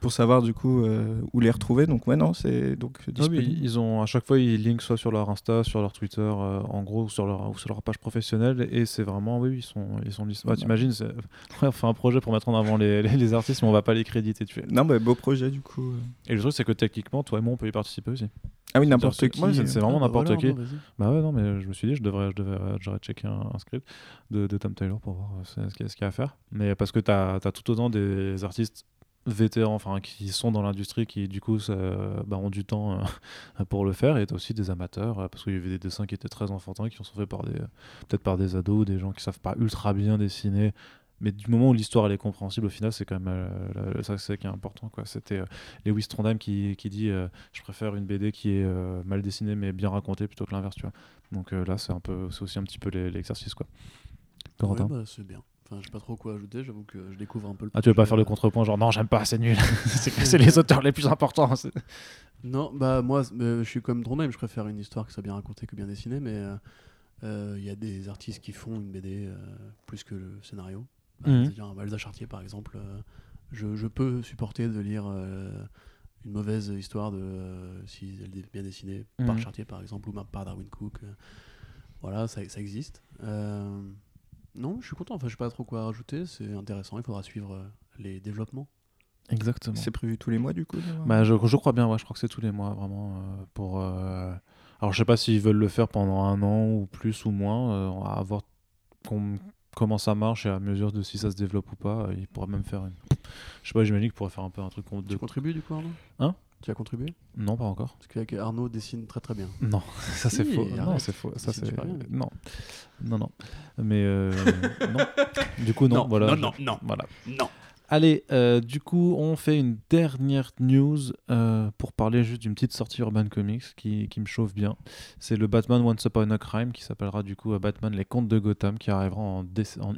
pour savoir du coup euh, où les retrouver. Donc ouais, non, c'est donc Ah oui, ils ont à chaque fois ils linkent soit sur leur Insta, sur leur Twitter, euh, en gros, ou sur leur ou sur leur page professionnelle, et c'est vraiment oui, ils sont ils sont listés. Ouais. T'imagines, ouais, on fait un projet pour mettre en avant les, les, artistes, mais on va pas les créditer. Tu. Non, mais beau projet du coup. Et le truc c'est que techniquement, toi et moi, on peut y participer aussi. Ah oui, n'importe qui. ouais, c'est- c'est vraiment Ah, n'importe qui. bah. Bah ouais, non, mais je me suis dit, je devrais, je devrais, j'aurais checké un, un script de, de Tom Taylor pour voir euh, ce qu'il y a- ce qu'il y a à faire. Mais parce que tu as, tout autant des artistes vétérans, enfin, qui sont dans l'industrie, qui du coup ça, bah, ont du temps euh, pour le faire, et tu aussi des amateurs, euh, parce qu'il y avait des dessins qui étaient très enfantins, qui sont faits par des, peut-être par des ados, des gens qui savent pas ultra bien dessiner. Mais du moment où l'histoire elle est compréhensible, au final, c'est quand même euh, ça c'est qui est important. quoi. C'était euh, Lewis Trondheim qui, qui dit euh, Je préfère une BD qui est mal dessinée mais bien racontée plutôt que l'inverse. tu vois. Donc là, c'est un peu, c'est aussi un petit peu l'exercice. quoi. Corentin Ouais, bah, c'est bien. Enfin, j'ai pas trop quoi ajouter, j'avoue que je découvre un peu le Ah, tu veux pas faire le contrepoint, genre non, j'aime pas, c'est nul. c'est les auteurs les plus importants. Non, bah moi, euh, je suis comme Trondheim, je préfère une histoire qui soit bien racontée que bien dessinée, mais euh, euh, il y a des artistes qui font une BD plus que le scénario. Bah, Mhm. c'est-à-dire un Chartier, par exemple, euh, je, je peux supporter de lire euh, une mauvaise histoire de euh, si elle est bien dessinée par Mhm. Chartier, par exemple, ou par Darwin Cook. voilà, ça, ça existe. Euh, non, je suis content, enfin, je sais pas trop quoi rajouter, c'est intéressant, il faudra suivre les développements. Exactement. C'est prévu tous les mois du coup. Bah, je, je crois bien, ouais, je crois que c'est tous les mois, vraiment. euh, pour, euh, Alors, je sais pas s'ils veulent le faire pendant un an ou plus ou moins, euh, voir com- comment ça marche et à mesure de si ça se développe ou pas. euh, Ils pourraient même faire une. Je sais pas, j'imagine qu'ils pourraient faire un peu un truc de. Tu contribues du coup, Arnaud? Hein? Tu as contribué? Non, pas encore. Parce qu'avec Arnaud dessine très très bien. Non, ça c'est faux. Non, c'est faux. Ça c'est non, non, non. Mais euh, non. Du coup, non. Non, voilà. non, non, non. Voilà. Non Allez, euh, du coup, on fait une dernière news euh, pour parler juste d'une petite sortie Urban Comics qui, me chauffe bien. C'est le Batman Once Upon a Crime qui s'appellera du coup Batman Les Contes de Gotham qui arrivera en,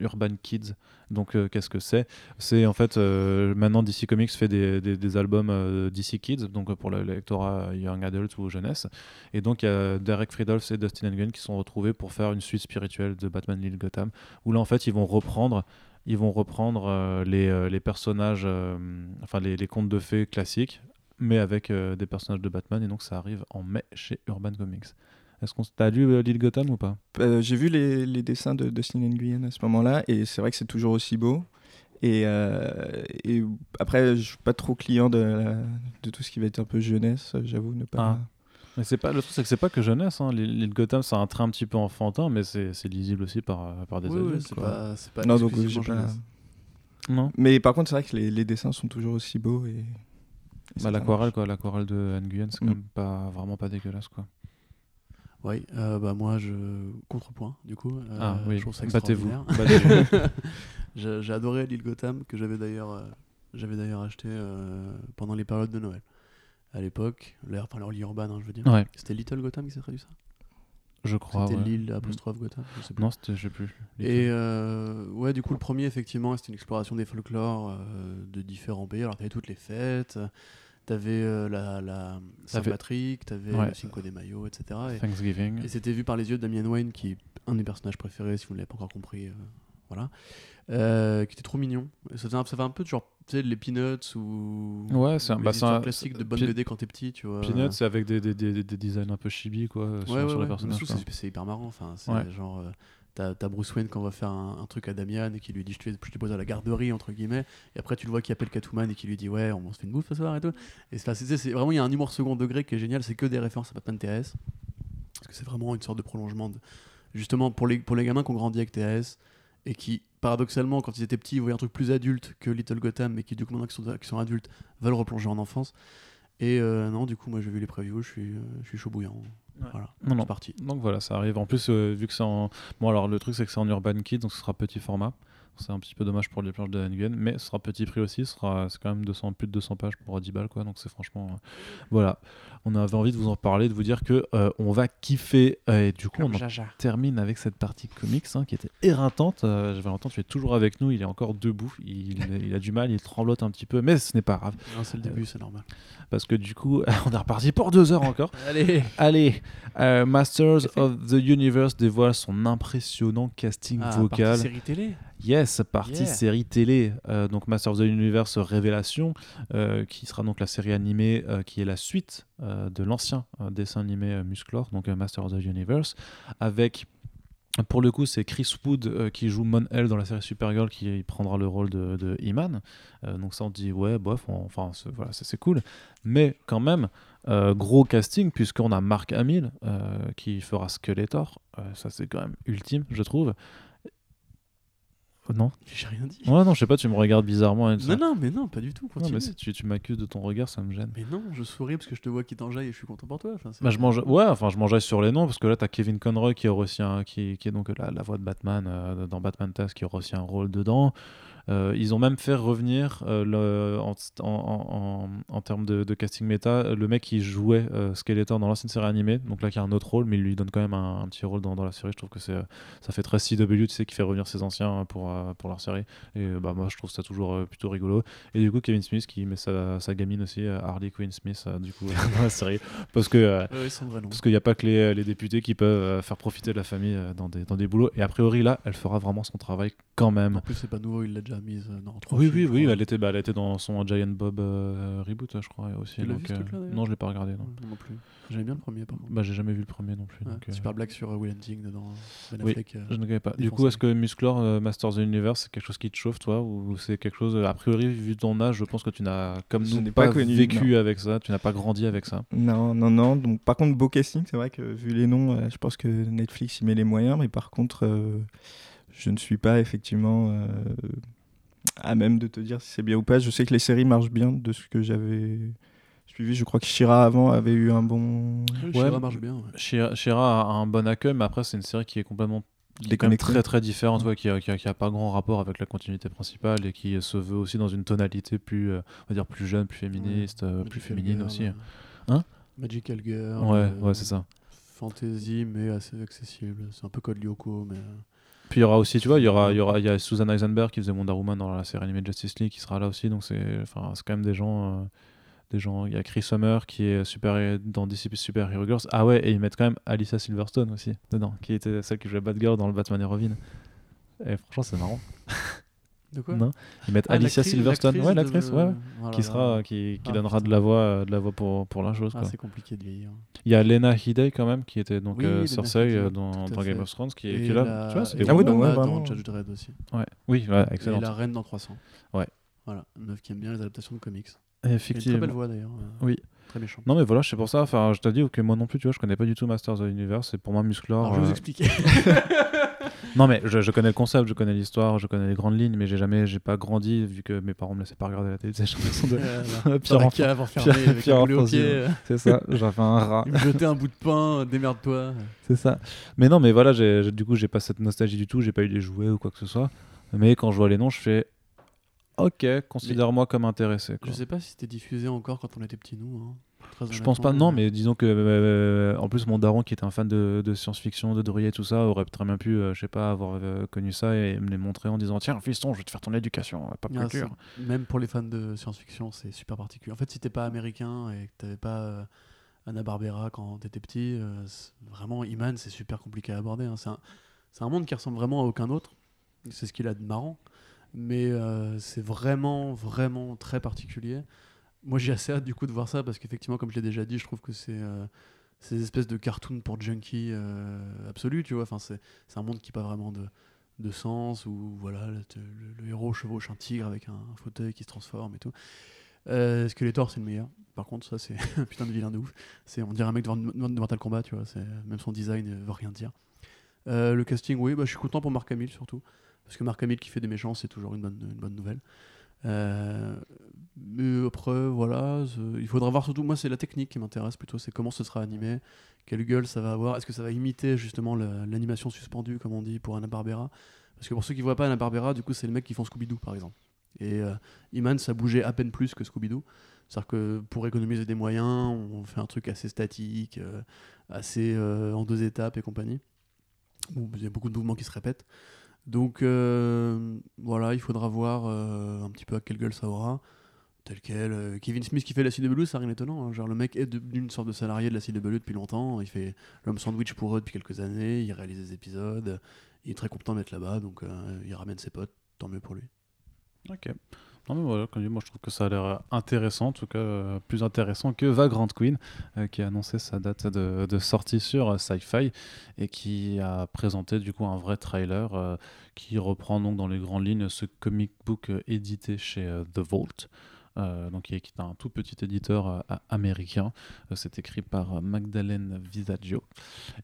Urban Kids. Donc, euh, qu'est-ce que c'est? C'est en fait, maintenant DC Comics fait des, albums DC Kids, donc pour le lectorat Young Adult ou jeunesse. Et donc, il y a Derek Friedolf et Dustin Nguyen qui sont retrouvés pour faire une suite spirituelle de Batman Little Gotham où là, en fait, ils vont reprendre ils vont reprendre euh, les, euh, les personnages, euh, enfin les, les contes de fées classiques, mais avec des personnages de Batman, et donc ça arrive en mai chez Urban Comics. Est-ce qu'on t'as lu euh, Gotham ou pas? Euh, J'ai vu les, les dessins de Dustin Nguyen à ce moment-là, et c'est vrai que c'est toujours aussi beau. Et, euh, et après, je suis pas trop client de, la- de tout ce qui va être un peu jeunesse, j'avoue, ne pas. Ah. Mais c'est pas le truc, c'est que c'est pas que jeunesse. Hein. Little Gotham, c'est un trait un petit peu enfantin, mais c'est c'est lisible aussi par, par des Oui, oui, adultes. c'est quoi. pas, c'est pas non, donc j'ai pas. Non Mais par contre, c'est vrai que les, les dessins sont toujours aussi beaux. Et, bah, L'aquarelle, quoi. L'aquarelle de Nguyen, c'est Mm. quand même pas, vraiment pas dégueulasse, quoi. Oui, euh, bah moi je contrepoint du coup. Euh, ah oui, je trouve ça battez-vous. extraordinaire. Battez-vous. J'ai j'ai adoré l'île Gotham que j'avais d'ailleurs euh, j'avais d'ailleurs acheté euh, pendant les périodes de Noël. À l'époque, l'air enfin l'île urbaine, hein, je veux dire. ouais, C'était Little Gotham qui s'est traduit ça? Je crois. C'était ouais. l'île apostrophe Gotham, je sais plus. Non, c'était, je sais plus. Et euh, ouais, du coup, le premier, effectivement, c'était une exploration des folklores euh, de différents pays. Alors, t'avais toutes les fêtes, t'avais euh, la, la Saint-Patrick, t'avais Ouais. le Cinco de Mayo, etc. Et, Thanksgiving. et c'était vu par les yeux de Damien Wayne, qui est un de mes personnages préférés, si vous ne l'avez pas encore compris. Voilà. Euh, qui était trop mignon. Ça faisait, un, ça fait un peu de genre, tu sais, les Peanuts ou. Ouais, c'est un- bah, un- classiques de bonne BD quand t'es petit, tu vois. Peanuts, c'est avec des, des, des, des designs un peu chibi, quoi, sur, Ouais, ouais, sur les ouais. personnages. Surtout, c'est hyper marrant. Enfin, c'est genre, euh, t'as Bruce Wayne quand on va faire un, un truc à Damian et qui lui dit je te, je te pose à la garderie entre guillemets. Et après tu le vois qui appelle Catwoman et qui lui dit ouais on se fait une bouffe ce soir et tout. Et c'est vraiment il y a un humour second degré qui est génial. C'est que des références à Batman TS parce que c'est vraiment une sorte de prolongement de justement pour les pour les gamins qui ont grandi avec TS et qui paradoxalement quand ils étaient petits ils voyaient un truc plus adulte que Little Gotham mais qui du coup maintenant qui sont, adultes veulent replonger en enfance. Et euh, non, du coup, moi j'ai vu les previews, je suis, euh, je suis chaud bouillant. Ouais. Voilà, Non, non. c'est parti. Donc voilà, ça arrive. En plus, euh, vu que c'est en. Bon, alors le truc, c'est que c'est en Urban Kids, donc ce sera petit format. C'est un petit peu dommage pour les planches de Nguyen, mais ce sera petit prix aussi. Ce sera, c'est quand même 200, plus de 200 pages pour 10 balles, quoi. Donc c'est franchement. euh, voilà. On avait envie de vous en parler, de vous dire que euh, on va kiffer. euh, et du coup, on Comme en Jaja. termine avec cette partie comics hein, qui était éreintante. Euh, Valentin, tu es toujours avec nous. Il est encore debout. Il, il a du mal, il tremblote un petit peu, mais ce n'est pas grave. Non, c'est le début, c'est normal. Parce que du coup, on est reparti pour deux heures encore. Allez Allez, euh, Masters of the Universe dévoile son impressionnant casting ah, vocal. partie série télé Yes, partie Yeah. série télé. Euh, donc Masters of the Universe Révélation, euh, qui sera donc la série animée euh, qui est la suite de l'ancien dessin animé Musclor, donc Masters of the Universe, avec pour le coup, c'est Chris Wood euh, qui joue Mon L dans la série Supergirl qui prendra le rôle de. Euh, donc ça, on dit ouais, bof, on- enfin voilà, ça, c'est cool. Mais quand même, euh, gros casting puisqu'on a Mark Hamill qui fera Skeletor. Ça c'est quand même ultime, je trouve. Euh, Non, J'ai rien dit. ouais, non, je sais pas, tu me regardes bizarrement. Et tout ça. Non, non, mais non, pas du tout. Non, mais si tu, tu m'accuses de ton regard, ça me gêne. Mais non, je souris parce que je te vois qui t'enjaille et je suis content pour toi. Enfin, Bah, je mange, ouais, enfin, je mangeais sur les noms parce que là, t'as Kevin Conroy qui, aussi un- qui, qui est donc la, la voix de Batman euh, dans Batman Task qui aura aussi un rôle dedans. Euh, ils ont même fait revenir euh, le, en, en, en, en termes de, de casting méta le mec qui jouait euh, Skeletor dans l'ancienne série animée, donc là qui a un autre rôle, mais il lui donne quand même un, un petit rôle dans, dans la série. Je trouve que c'est, ça fait très CW, tu sais, qui fait revenir ses anciens pour, pour leur série. Et bah, moi, je trouve ça toujours plutôt rigolo. Et du coup, Kevin Smith qui met sa, sa gamine aussi, Harley Quinn Smith, du coup, dans la série. Parce que. parce qu'il n'y a pas que les, les députés qui peuvent faire profiter de la famille dans des, dans des boulots. Et a priori, là, elle fera vraiment son travail quand même. En plus, c'est pas nouveau, il l'a déjà mise euh, dans trois Oui, films, oui, oui, elle était, bah, elle était dans son Giant Bob euh, reboot, je crois, aussi. Tu l'as donc, vu, ce euh, truc-là, d'ailleurs non, je l'ai pas regardé. Non. Non, non plus. J'aimais bien le premier, par contre. Bah, j'ai jamais vu le premier non plus. Ouais, donc, euh, Super blague sur Will Hunting dedans. Ben Oui, Affleck, euh, Je ne connais pas. Du coup, est-ce que Musclor, euh, Masters of the Universe, c'est quelque chose qui te chauffe, toi Ou c'est quelque chose, a priori, vu ton âge, je pense que tu n'as, comme Je nous, pas, pas connu, vécu avec ça, tu n'as pas grandi avec ça. Non, non, non. Donc, par contre, beau casting, c'est vrai que vu les noms, euh, je pense que Netflix y met les moyens, mais par contre, euh, je ne suis pas effectivement euh, à même de te dire si c'est bien ou pas. Je sais que les séries marchent bien de ce que j'avais suivi. Je crois que Shira avant avait eu un bon. Ouais, mais- marche bien. ouais. Shira Shira a un bon accueil, mais après, c'est une série qui est complètement qui est quand même déconnecté. très très différente, ouais, qui, a, qui, a, qui a pas grand rapport avec la continuité principale et qui se veut aussi dans une tonalité plus, euh, on va dire plus jeune, plus féministe, euh, plus Magical féminine Girl, aussi. Hein? Magical Girl. Ouais, euh, ouais, c'est ça. Fantasy, mais assez accessible. C'est un peu Code Lyoko, mais. Puis il y aura aussi, tu vois, il y aura, il y aura, il y a Susan Eisenberg qui faisait Wonder Woman dans la série animée Justice League qui sera là aussi, donc c'est, enfin, c'est quand même des gens, euh, des gens. Il y a Chris Summer qui est super dans DC Super Hero Girls. Ah ouais, et ils mettent quand même Alicia Silverstone aussi dedans, qui était celle qui jouait Batgirl dans le Batman et Robin. Et franchement, c'est marrant. De quoi non Ils mettent Ah, Alicia Silverstone, ouais, de- l'actrice, ouais, ouais, Voilà, qui là. sera, qui, qui Ah, donnera de la voix, de la voix pour pour la chose. Ah, c'est compliqué de vieillir. Il y a Lena Headey quand même qui était donc Oui, euh, Cersei euh, dans, dans Game of Thrones qui est, Et qui est là. la- Tu vois, c'est et des Ah oui, donc, ouais, dans Judge Dredd aussi. Ouais. Oui, ouais, Et excellent. la reine dans 300. Ouais. Voilà, une meuf qui aime bien les adaptations de comics. A une très Effectivement. belle voix d'ailleurs. euh, Oui. Très méchant. Non mais voilà, c'est pour ça. Enfin, je t'ai dit que moi non plus, tu vois, je connais pas du tout Masters of the Universe. C'est pour moi Musclor. Alors je vais vous euh, expliquer. Non mais je, je connais le concept, je connais l'histoire, je connais les grandes lignes, mais j'ai jamais, j'ai pas grandi vu que mes parents me laissaient pas regarder la télé. J'ai l'impression de. Euh, Pire enfant. cave enfermé Pire- avec pire un au pied. C'est ça. J'avais un rat. Il me jetait un bout de pain, euh, démerde-toi. C'est ça. Mais non, mais voilà, j'ai- du coup, j'ai pas cette nostalgie du tout. J'ai pas eu les jouets ou quoi que ce soit. Mais quand je vois les noms, je fais. Ok, considère-moi comme intéressé. quoi. Je sais pas si c'était diffusé encore quand on était petits, nous. hein. Je pense pas, non, mais disons que euh, en plus mon daron qui était un fan de, de science-fiction, de Drouillet et tout ça, aurait très bien pu, euh, je sais pas, avoir euh, connu ça et me les montrer en disant tiens fiston, je vais te faire ton éducation, euh, pas Ah, Même pour les fans de science-fiction, c'est super particulier. En fait, si t'es pas américain et que t'avais pas Anna Barbera quand t'étais petit, vraiment, Iman, c'est super compliqué à aborder. hein. C'est un, c'est un monde qui ressemble vraiment à aucun autre. C'est ce qu'il a de marrant. Mais euh, c'est vraiment, vraiment très particulier. Moi, j'ai assez hâte du coup de voir ça parce qu'effectivement, comme je l'ai déjà dit, je trouve que c'est euh, ces espèces de cartoons pour junkies euh, absolus, tu vois. Enfin, c'est un monde qui n'a pas vraiment de, de sens où voilà, le, héros chevauche un tigre avec un, fauteuil qui se transforme et tout. Euh, Skeletor, c'est le meilleur. Par contre, ça, c'est un putain de vilain de ouf. On dirait un mec de, de Mortal Kombat, tu vois. Même son design ne veut rien dire. Euh, le casting, oui, bah, je suis content pour Mark Hamill surtout. Parce que Mark Hamill qui fait des méchants, c'est toujours une bonne, une bonne nouvelle. Euh, mais après, voilà, il faudra voir surtout. Moi, c'est la technique qui m'intéresse plutôt. C'est comment ce sera animé, quelle gueule ça va avoir. Est-ce que ça va imiter justement la- l'animation suspendue, comme on dit, pour Anna Barbera? Parce que pour ceux qui voient pas Anna Barbera, du coup, c'est le mec qui font Scooby-Doo, par exemple. Et euh, Iman, ça bougeait à peine plus que Scooby-Doo. C'est-à-dire que pour économiser des moyens, on fait un truc assez statique, euh, assez en deux étapes et compagnie. Il y a beaucoup de mouvements qui se répètent. Donc euh, voilà, il faudra voir euh, un petit peu à quelle gueule ça aura. Tel quel. euh, Kevin Smith qui fait la CW, ça rien d'étonnant. hein. Genre le mec est devenu une sorte de salarié de la CW depuis longtemps. Il fait l'homme sandwich pour eux depuis quelques années. Il réalise des épisodes. Il est très content d'être là-bas, donc il ramène ses potes. Tant mieux pour lui. Ok. Non mais voilà, comme moi je trouve que ça a l'air intéressant, en tout cas euh, plus intéressant que Vagrant Queen, euh, qui a annoncé sa date de, sortie sur euh, Sci-Fi et qui a présenté du coup un vrai trailer euh, qui reprend donc dans les grandes lignes ce comic book édité chez The Vault. Euh, donc qui est, qui est un tout petit éditeur euh, américain. Euh, c'est écrit par Magdalene Visaggio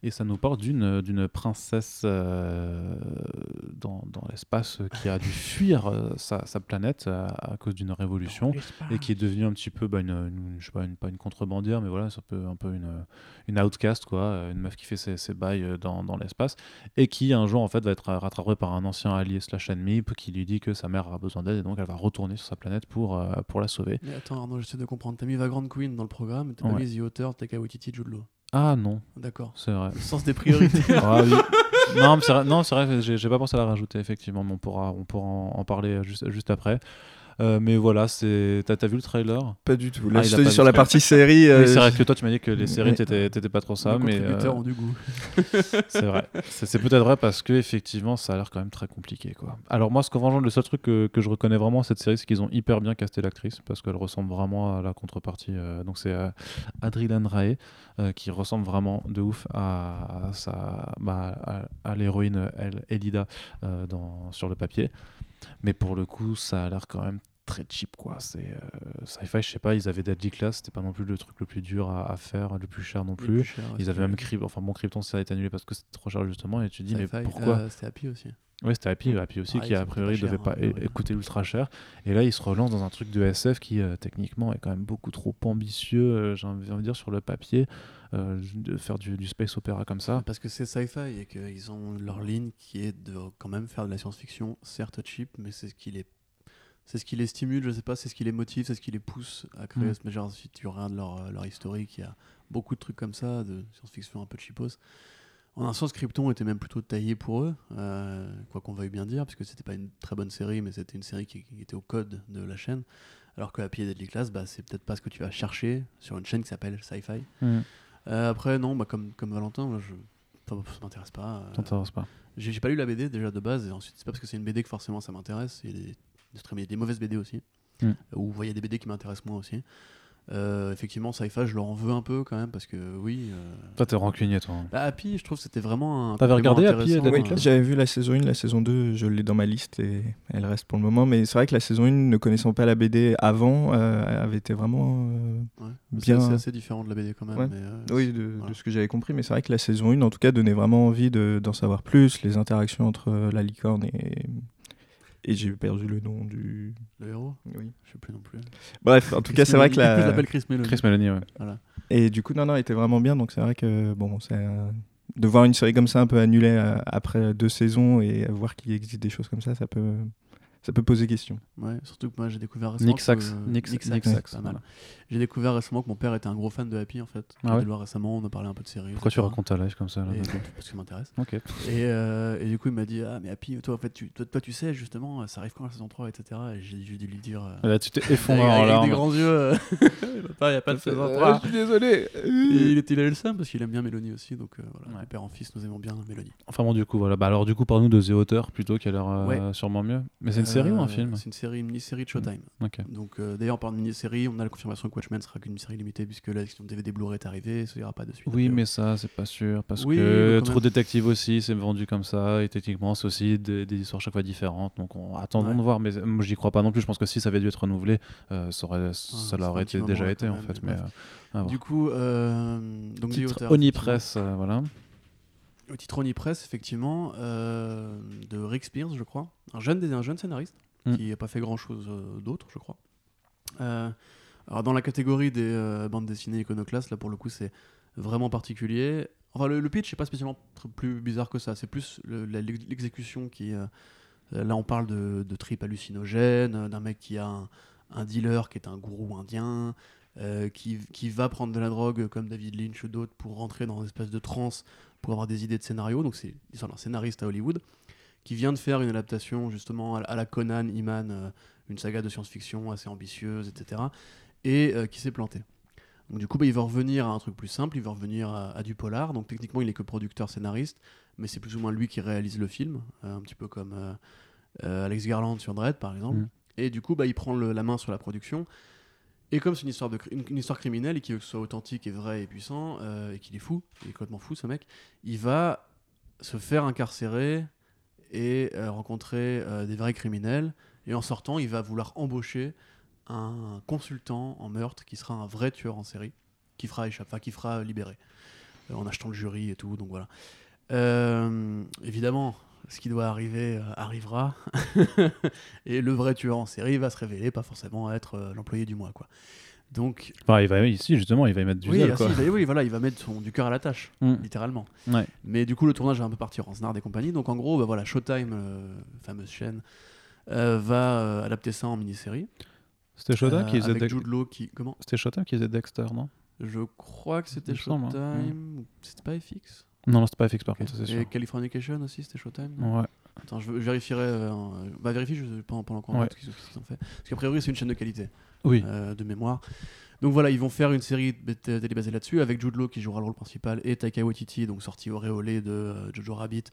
et ça nous parle d'une d'une princesse dans, dans l'espace qui a dû fuir sa, sa planète à, à cause d'une révolution et qui est devenue un petit peu bah, une, une- je sais pas une, pas une contrebandière mais voilà c'est un peu un peu une une outcast quoi une meuf qui fait ses, ses bails dans, dans l'espace et qui un jour en fait va être rattrapée par un ancien allié slash ennemi qui lui dit que sa mère a besoin d'aide et donc elle va retourner sur sa planète pour euh, pour la sauver Mais attends, Arnaud, j'essaie de comprendre. T'as mis Vagrant Queen dans le programme, mais t'as pas Ouais. mis The Author, Taika Waititi, Jude Law. ah non D'accord. c'est vrai Le sens des priorités. Ah oui. non, c'est vrai, non, c'est vrai j'ai pas pensé à la rajouter, effectivement, mais on pourra, on pourra en, en parler juste, juste après. Euh, mais voilà, c'est. T'as t'as vu le trailer? Pas du tout. Ah, Là, je te dis sur la partie série. euh, Oui, c'est vrai que toi, tu m'as dit que les séries, t'étais t'étais pas trop ça, Les mais. ont du goût. c'est vrai. C'est c'est peut-être vrai parce que effectivement, ça a l'air quand même très compliqué, quoi. Alors moi, ce que franchement, le seul truc que, que je reconnais vraiment à cette série, c'est qu'ils ont hyper bien casté l'actrice parce qu'elle ressemble vraiment à la contrepartie. euh, donc c'est Adrienne Rae qui ressemble vraiment de ouf à, à sa, bah, à, à l'héroïne El- Elida euh, dans, sur le papier. Mais pour le coup, ça a l'air quand même très cheap quoi c'est euh, sci-fi je sais pas ils avaient Deadly Class c'était pas non plus le truc le plus dur à, à faire le plus cher non plus cher, ils avaient même Krypton, enfin bon Krypton ça a été annulé parce que c'était trop cher justement et tu te dis mais pourquoi euh, C'était Happy aussi. Ouais c'était Happy, Happy aussi Pareil, qui a priori devait pas hein, é- ouais. coûter ultra cher et là il se relance dans un truc de SF qui euh, techniquement est quand même beaucoup trop ambitieux euh, j'ai envie de dire sur le papier euh, de faire du, du space opéra comme ça. Parce que c'est sci-fi et qu'ils ont leur ligne qui est de quand même faire de la science-fiction, certes cheap, mais c'est ce qui les, c'est ce qui les stimule, je sais pas, c'est ce qui les motive, c'est ce qui les pousse à créer Mm. ce genre si tu regardes leur, leur historique, il y a beaucoup de trucs comme ça, de science-fiction un peu cheapos. En un sens, Krypton était même plutôt taillé pour eux, euh, quoi qu'on veuille bien dire, parce que c'était pas une très bonne série, mais c'était une série qui, qui était au code de la chaîne. Alors que Happy Deadly Class, bah, c'est peut-être pas ce que tu vas chercher sur une chaîne qui s'appelle Sci-Fi. Mm. Euh, après, non, bah, comme, comme Valentin, moi, je, ça m'intéresse pas. euh, pas. j'ai j'ai pas lu la BD déjà de base, et ensuite, c'est pas parce que c'est une BD que forcément ça m'intéresse. Il y a des, des, très- il y a des mauvaises BD aussi, Mm. ou il y a des BD qui m'intéressent moins aussi. Euh, effectivement, Sci-Fi, je leur en veux un peu quand même, parce que oui. euh, Toi, t'es rancunier, toi. bah, Happy, je trouve que c'était vraiment un. T'avais regardé Happy Deadly euh, J'avais vu la saison 1, la saison 2, je l'ai dans ma liste et elle reste pour le moment. Mais c'est vrai que la saison 1, ne connaissant pas la BD avant, euh, avait été vraiment. euh, ouais. C'est bien- assez, assez différent de la BD quand même. Ouais. mais, euh, Oui, de, voilà. de ce que j'avais compris, mais c'est vrai que la saison 1, en tout cas, donnait vraiment envie de- d'en savoir plus, les interactions entre la licorne et. Et j'ai perdu le nom du. Le héros Oui. Je sais plus non plus. Bref, en tout cas, Chris c'est vrai que Meloni. Je la. l'appelle Chris Meloni. Chris Melanie, ouais. Et du coup, non, non, il était vraiment bien. Donc c'est vrai que bon, c'est de voir une série comme ça un peu annulée euh, après deux saisons et voir qu'il existe des choses comme ça, ça peut, ça peut poser question. Ouais, surtout que moi j'ai découvert récemment. Nick que, Sachs. euh, Nick, Nick Nick Sachs, Sachs, pas mal. voilà. J'ai découvert récemment que mon père était un gros fan de Happy en fait. Ah ouais dû le voir récemment, on a parlé un peu de séries. Pourquoi tu racontes ta life comme ça là, Et- maintenant Parce que ça m'intéresse. Ok. Et, euh, et du coup, il m'a dit Ah, mais Happy, toi, en fait, tu, toi, toi, tu sais, justement, ça arrive quand la saison 3, etc. Et j'ai dû lui dire. euh, Là, tu t'es effondré en avec des larmes. grands yeux. euh, Papa, il n'y a pas de saison 3. Euh, je suis désolé. Et il, était, il avait le seum parce qu'il aime bien Mélanie aussi. Donc euh, voilà, père en fils, nous aimons bien Mélanie. Enfin bon, du coup, voilà. Bah alors, du coup, parle-nous de The Author plutôt, qui a l'air euh, sûrement mieux. Mais c'est série ou un Euh, film C'est une série, une mini-série de Showtime. Ok. Donc euh, d'ailleurs, par mini-série, on a la confirmation que Watchmen sera qu'une série limitée puisque la section DVD Blu-ray est arrivée, ça ira pas de suite. Oui, euh, mais ça, c'est pas sûr. Parce Oui, que Trop. Détective aussi, c'est vendu comme ça. Et techniquement, c'est aussi des, des histoires chaque fois différentes. Donc, on... attendons Ouais. de voir. Mais moi, j'y crois pas non plus. Je pense que si ça avait dû être renouvelé, ça, aurait, ça ça l'aurait été, déjà été en fait. mais. Du coup, donc Titre Onipress, voilà. Au titre Onipress, effectivement, euh, de Rick Spears, je crois. Un jeune, un jeune scénariste Mm. qui n'a pas fait grand-chose euh, d'autre, je crois. Euh, alors, dans la catégorie des bandes dessinées iconoclastes, là, pour le coup, c'est vraiment particulier. Enfin, le, le pitch n'est pas spécialement plus bizarre que ça. C'est plus l'exécution qui... là, on parle de, de tripes hallucinogènes, d'un mec qui a un, un dealer qui est un gourou indien, qui, qui va prendre de la drogue comme David Lynch ou d'autres pour rentrer dans une espèce de transe pour avoir des idées de scénario. Donc c'est l'histoire d'un scénariste à Hollywood qui vient de faire une adaptation justement à, la Conan, Iman, euh, une saga de science-fiction assez ambitieuse, etc. Et euh, qui s'est planté. Donc du coup, bah, il va revenir à un truc plus simple, il va revenir à, à du polar. Donc techniquement, il est que producteur scénariste, mais c'est plus ou moins lui qui réalise le film, euh, un petit peu comme Alex Garland sur Dredd, par exemple. Mhm. Et du coup, bah, il prend le- la main sur la production. Et comme c'est une histoire, de, une, histoire criminelle et qu'il veut que soit authentique et vrai et puissant, euh, et qu'il est fou, il est complètement fou ce mec, il va se faire incarcérer et euh, rencontrer euh, des vrais criminels. Et en sortant, il va vouloir embaucher un consultant en meurtre qui sera un vrai tueur en série, qui fera échapper, qui fera libérer, en achetant le jury et tout. Donc voilà. Évidemment, ce qui doit arriver euh, arrivera. et le vrai tueur en série va se révéler pas forcément être euh, l'employé du mois. Quoi. Donc, il va ici, justement, il va y mettre du oui, zèle, ah, quoi. si, bah oui, voilà, il va mettre son, du cœur à la tâche, Mm. littéralement. Ouais. Mais du coup, le tournage va un peu partir en snard et compagnie. Donc en gros, bah voilà, Showtime, euh, fameuse chaîne, va adapter ça en mini-série. C'était Showtime qui faisait avec Dex- Jude Law qui... Comment? C'était Showtime qui faisait Dexter, non? Je crois que c'était Il hein. Showtime. ou C'était pas FX Non, non, c'était pas FX par contre, c'est Et sûr. Californication aussi, c'était Showtime Ouais. Attends, je, je vérifierai. euh, euh, bah, vérifie je, pendant, pendant qu'on Ouais. ce qu'ils ont fait. Parce qu'a priori, c'est une chaîne de qualité, Oui. euh, de mémoire. Donc voilà, ils vont faire une série télé basée là-dessus, avec Jude Law qui jouera le rôle principal et Taika Waititi, donc sorti auréolé de euh, Jojo Rabbit,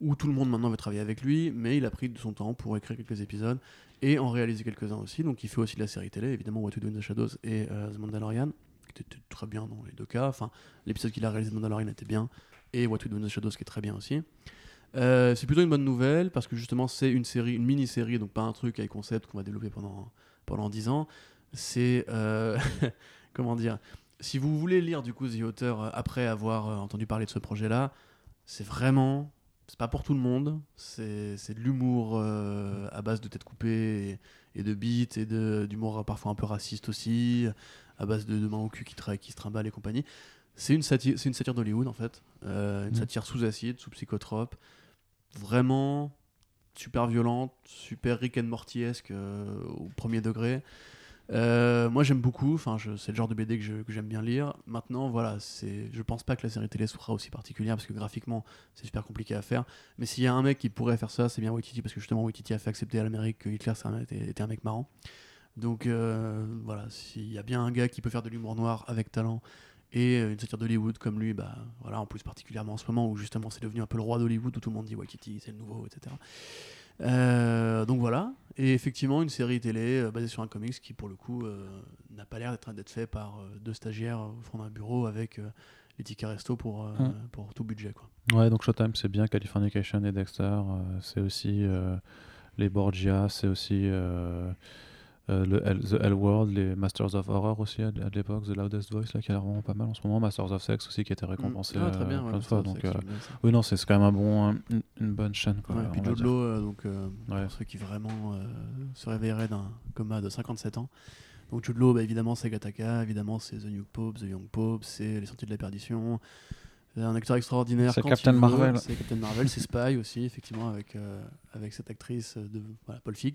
où tout le monde maintenant veut travailler avec lui, mais il a pris de son temps pour écrire quelques épisodes et en réaliser quelques-uns aussi. Donc il fait aussi de la série télé, évidemment What We Do in the Shadows et The Mandalorian, qui était très bien dans les deux cas. Enfin, l'épisode qu'il a réalisé de Mandalorian était bien, et What We Do in the Shadows qui est très bien aussi. Euh, c'est plutôt une bonne nouvelle parce que justement c'est une série, une mini-série, donc pas un truc avec concept qu'on va développer pendant pendant 10 ans. C'est euh, comment dire Si vous voulez lire du coup The Author euh, après avoir entendu parler de ce projet-là, c'est vraiment c'est pas pour tout le monde. C'est de l'humour à base de tête coupée et, de beats et d'humour parfois un peu raciste aussi, à base de, mains au cul qui, qui se trimballent et compagnie. C'est une satire, c'est une satire d'Hollywood en fait, Euh, une Mhm. satire sous acide, sous psychotrope, vraiment super violente, super Rick and Morty-esque euh, au premier degré. Euh, moi j'aime beaucoup, enfin c'est le genre de BD que je- que j'aime bien lire. Maintenant voilà, c'est, je pense pas que la série télé sera aussi particulière parce que graphiquement c'est super compliqué à faire. Mais s'il y a un mec qui pourrait faire ça, c'est bien Waititi parce que justement Waititi a fait accepter à l'Amérique que Hitler un- était, était un mec marrant. Donc euh, voilà, s'il y a bien un gars qui peut faire de l'humour noir avec talent et euh, une satire d'Hollywood comme lui, bah voilà, en plus particulièrement en ce moment où justement c'est devenu un peu le roi d'Hollywood où tout le monde dit Waititi c'est le nouveau, etc. Euh, donc voilà, et effectivement une série télé euh, basée sur un comics qui pour le coup euh, n'a pas l'air d'être fait par deux stagiaires au fond d'un bureau avec les tickets resto pour, Mm. pour tout budget quoi. Ouais, donc Showtime, c'est bien Californication et Dexter. c'est aussi les Borgia, c'est aussi euh, le L- The L World, les Masters of Horror aussi à, à l'époque, The Loudest Voice, là, qui a l'air vraiment pas mal en ce moment. Masters of Sex aussi, qui a été récompensé Mm. Ah, très euh, bien, plein ouais, de fois. Donc, euh, bien, oui, non, c'est quand même un bon, une, une bonne chaîne. Quoi, Ouais, on puis va Joe dire. Lo, euh, donc, euh, Ouais. pour ceux qui vraiment euh, se réveilleraient d'un coma de 57 ans. Donc Jude Law, bah, évidemment, c'est Gataka, évidemment, c'est The New Pope, The Young Pope, c'est Les Sentiers de la Perdition. Un acteur extraordinaire. C'est Captain. Marvel. C'est Captain Marvel, c'est Spy aussi, effectivement, avec, euh, avec cette actrice de voilà, Paul Feig.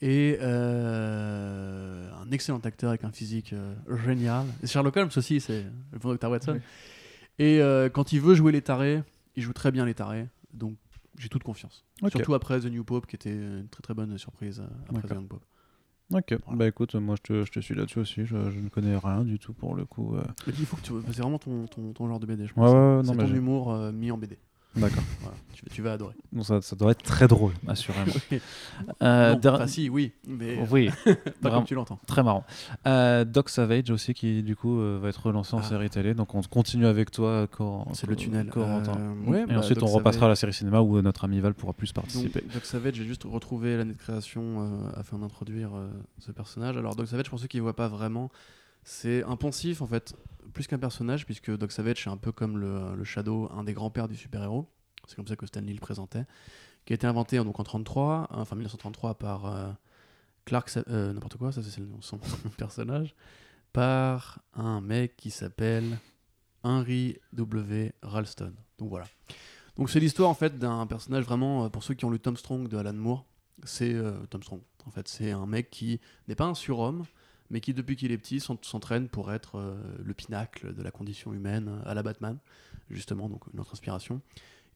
Et euh, un excellent acteur avec un physique euh, génial. Et Sherlock Holmes aussi, c'est le bon Dr. Watson. Oui. Et euh, quand il veut jouer les tarés, il joue très bien les tarés. Donc j'ai toute confiance. Surtout après The New Pope, qui était une très très bonne surprise après. The Young Pope. Ok, bah écoute, moi je te, je te suis là-dessus aussi, je, je ne connais rien du tout pour le coup. il faut que tu... C'est vraiment ton, ton, ton genre de BD, je Ouais, pense. ouais, ouais, non, c'est ton humour mis en BD. D'accord. Voilà. tu, vas- tu vas adorer. Donc ça, ça doit être très drôle, assurément. Euh, non, der- enfin, si, oui, mais euh, Oui, pas comme tu l'entends. Très marrant. Euh, Doc Savage aussi qui du coup euh, va être relancé en Ah. série télé. Donc on continue avec toi quand C'est le tunnel. Euh, ouais, et bah, ensuite Doc on repassera à la série cinéma où euh, notre ami Val pourra plus Donc, participer. Doc Savage, j'ai juste retrouvé l'année de création euh, afin d'introduire euh, ce personnage. Alors, Doc Savage, pour ceux qui ne voient pas vraiment, c'est un poncif en fait, plus qu'un personnage, puisque Doc Savage, c'est un peu comme le, Shadow, un des grands-pères du super-héros. C'est comme ça que Stan Lee le présentait. Qui a été inventé donc, en 33, enfin 1933 par euh, Clark, euh, n'importe quoi, ça c'est son personnage, par un mec qui s'appelle Henry W. Ralston. Donc voilà. Donc c'est l'histoire en fait d'un personnage vraiment, euh, pour ceux qui ont lu Tom Strong de Alan Moore, c'est Tom Strong. En fait, c'est un mec qui n'est pas un surhomme, mais qui depuis qu'il est petit s'en- s'entraîne pour être euh, le pinacle de la condition humaine euh, à la Batman, justement, donc une autre inspiration,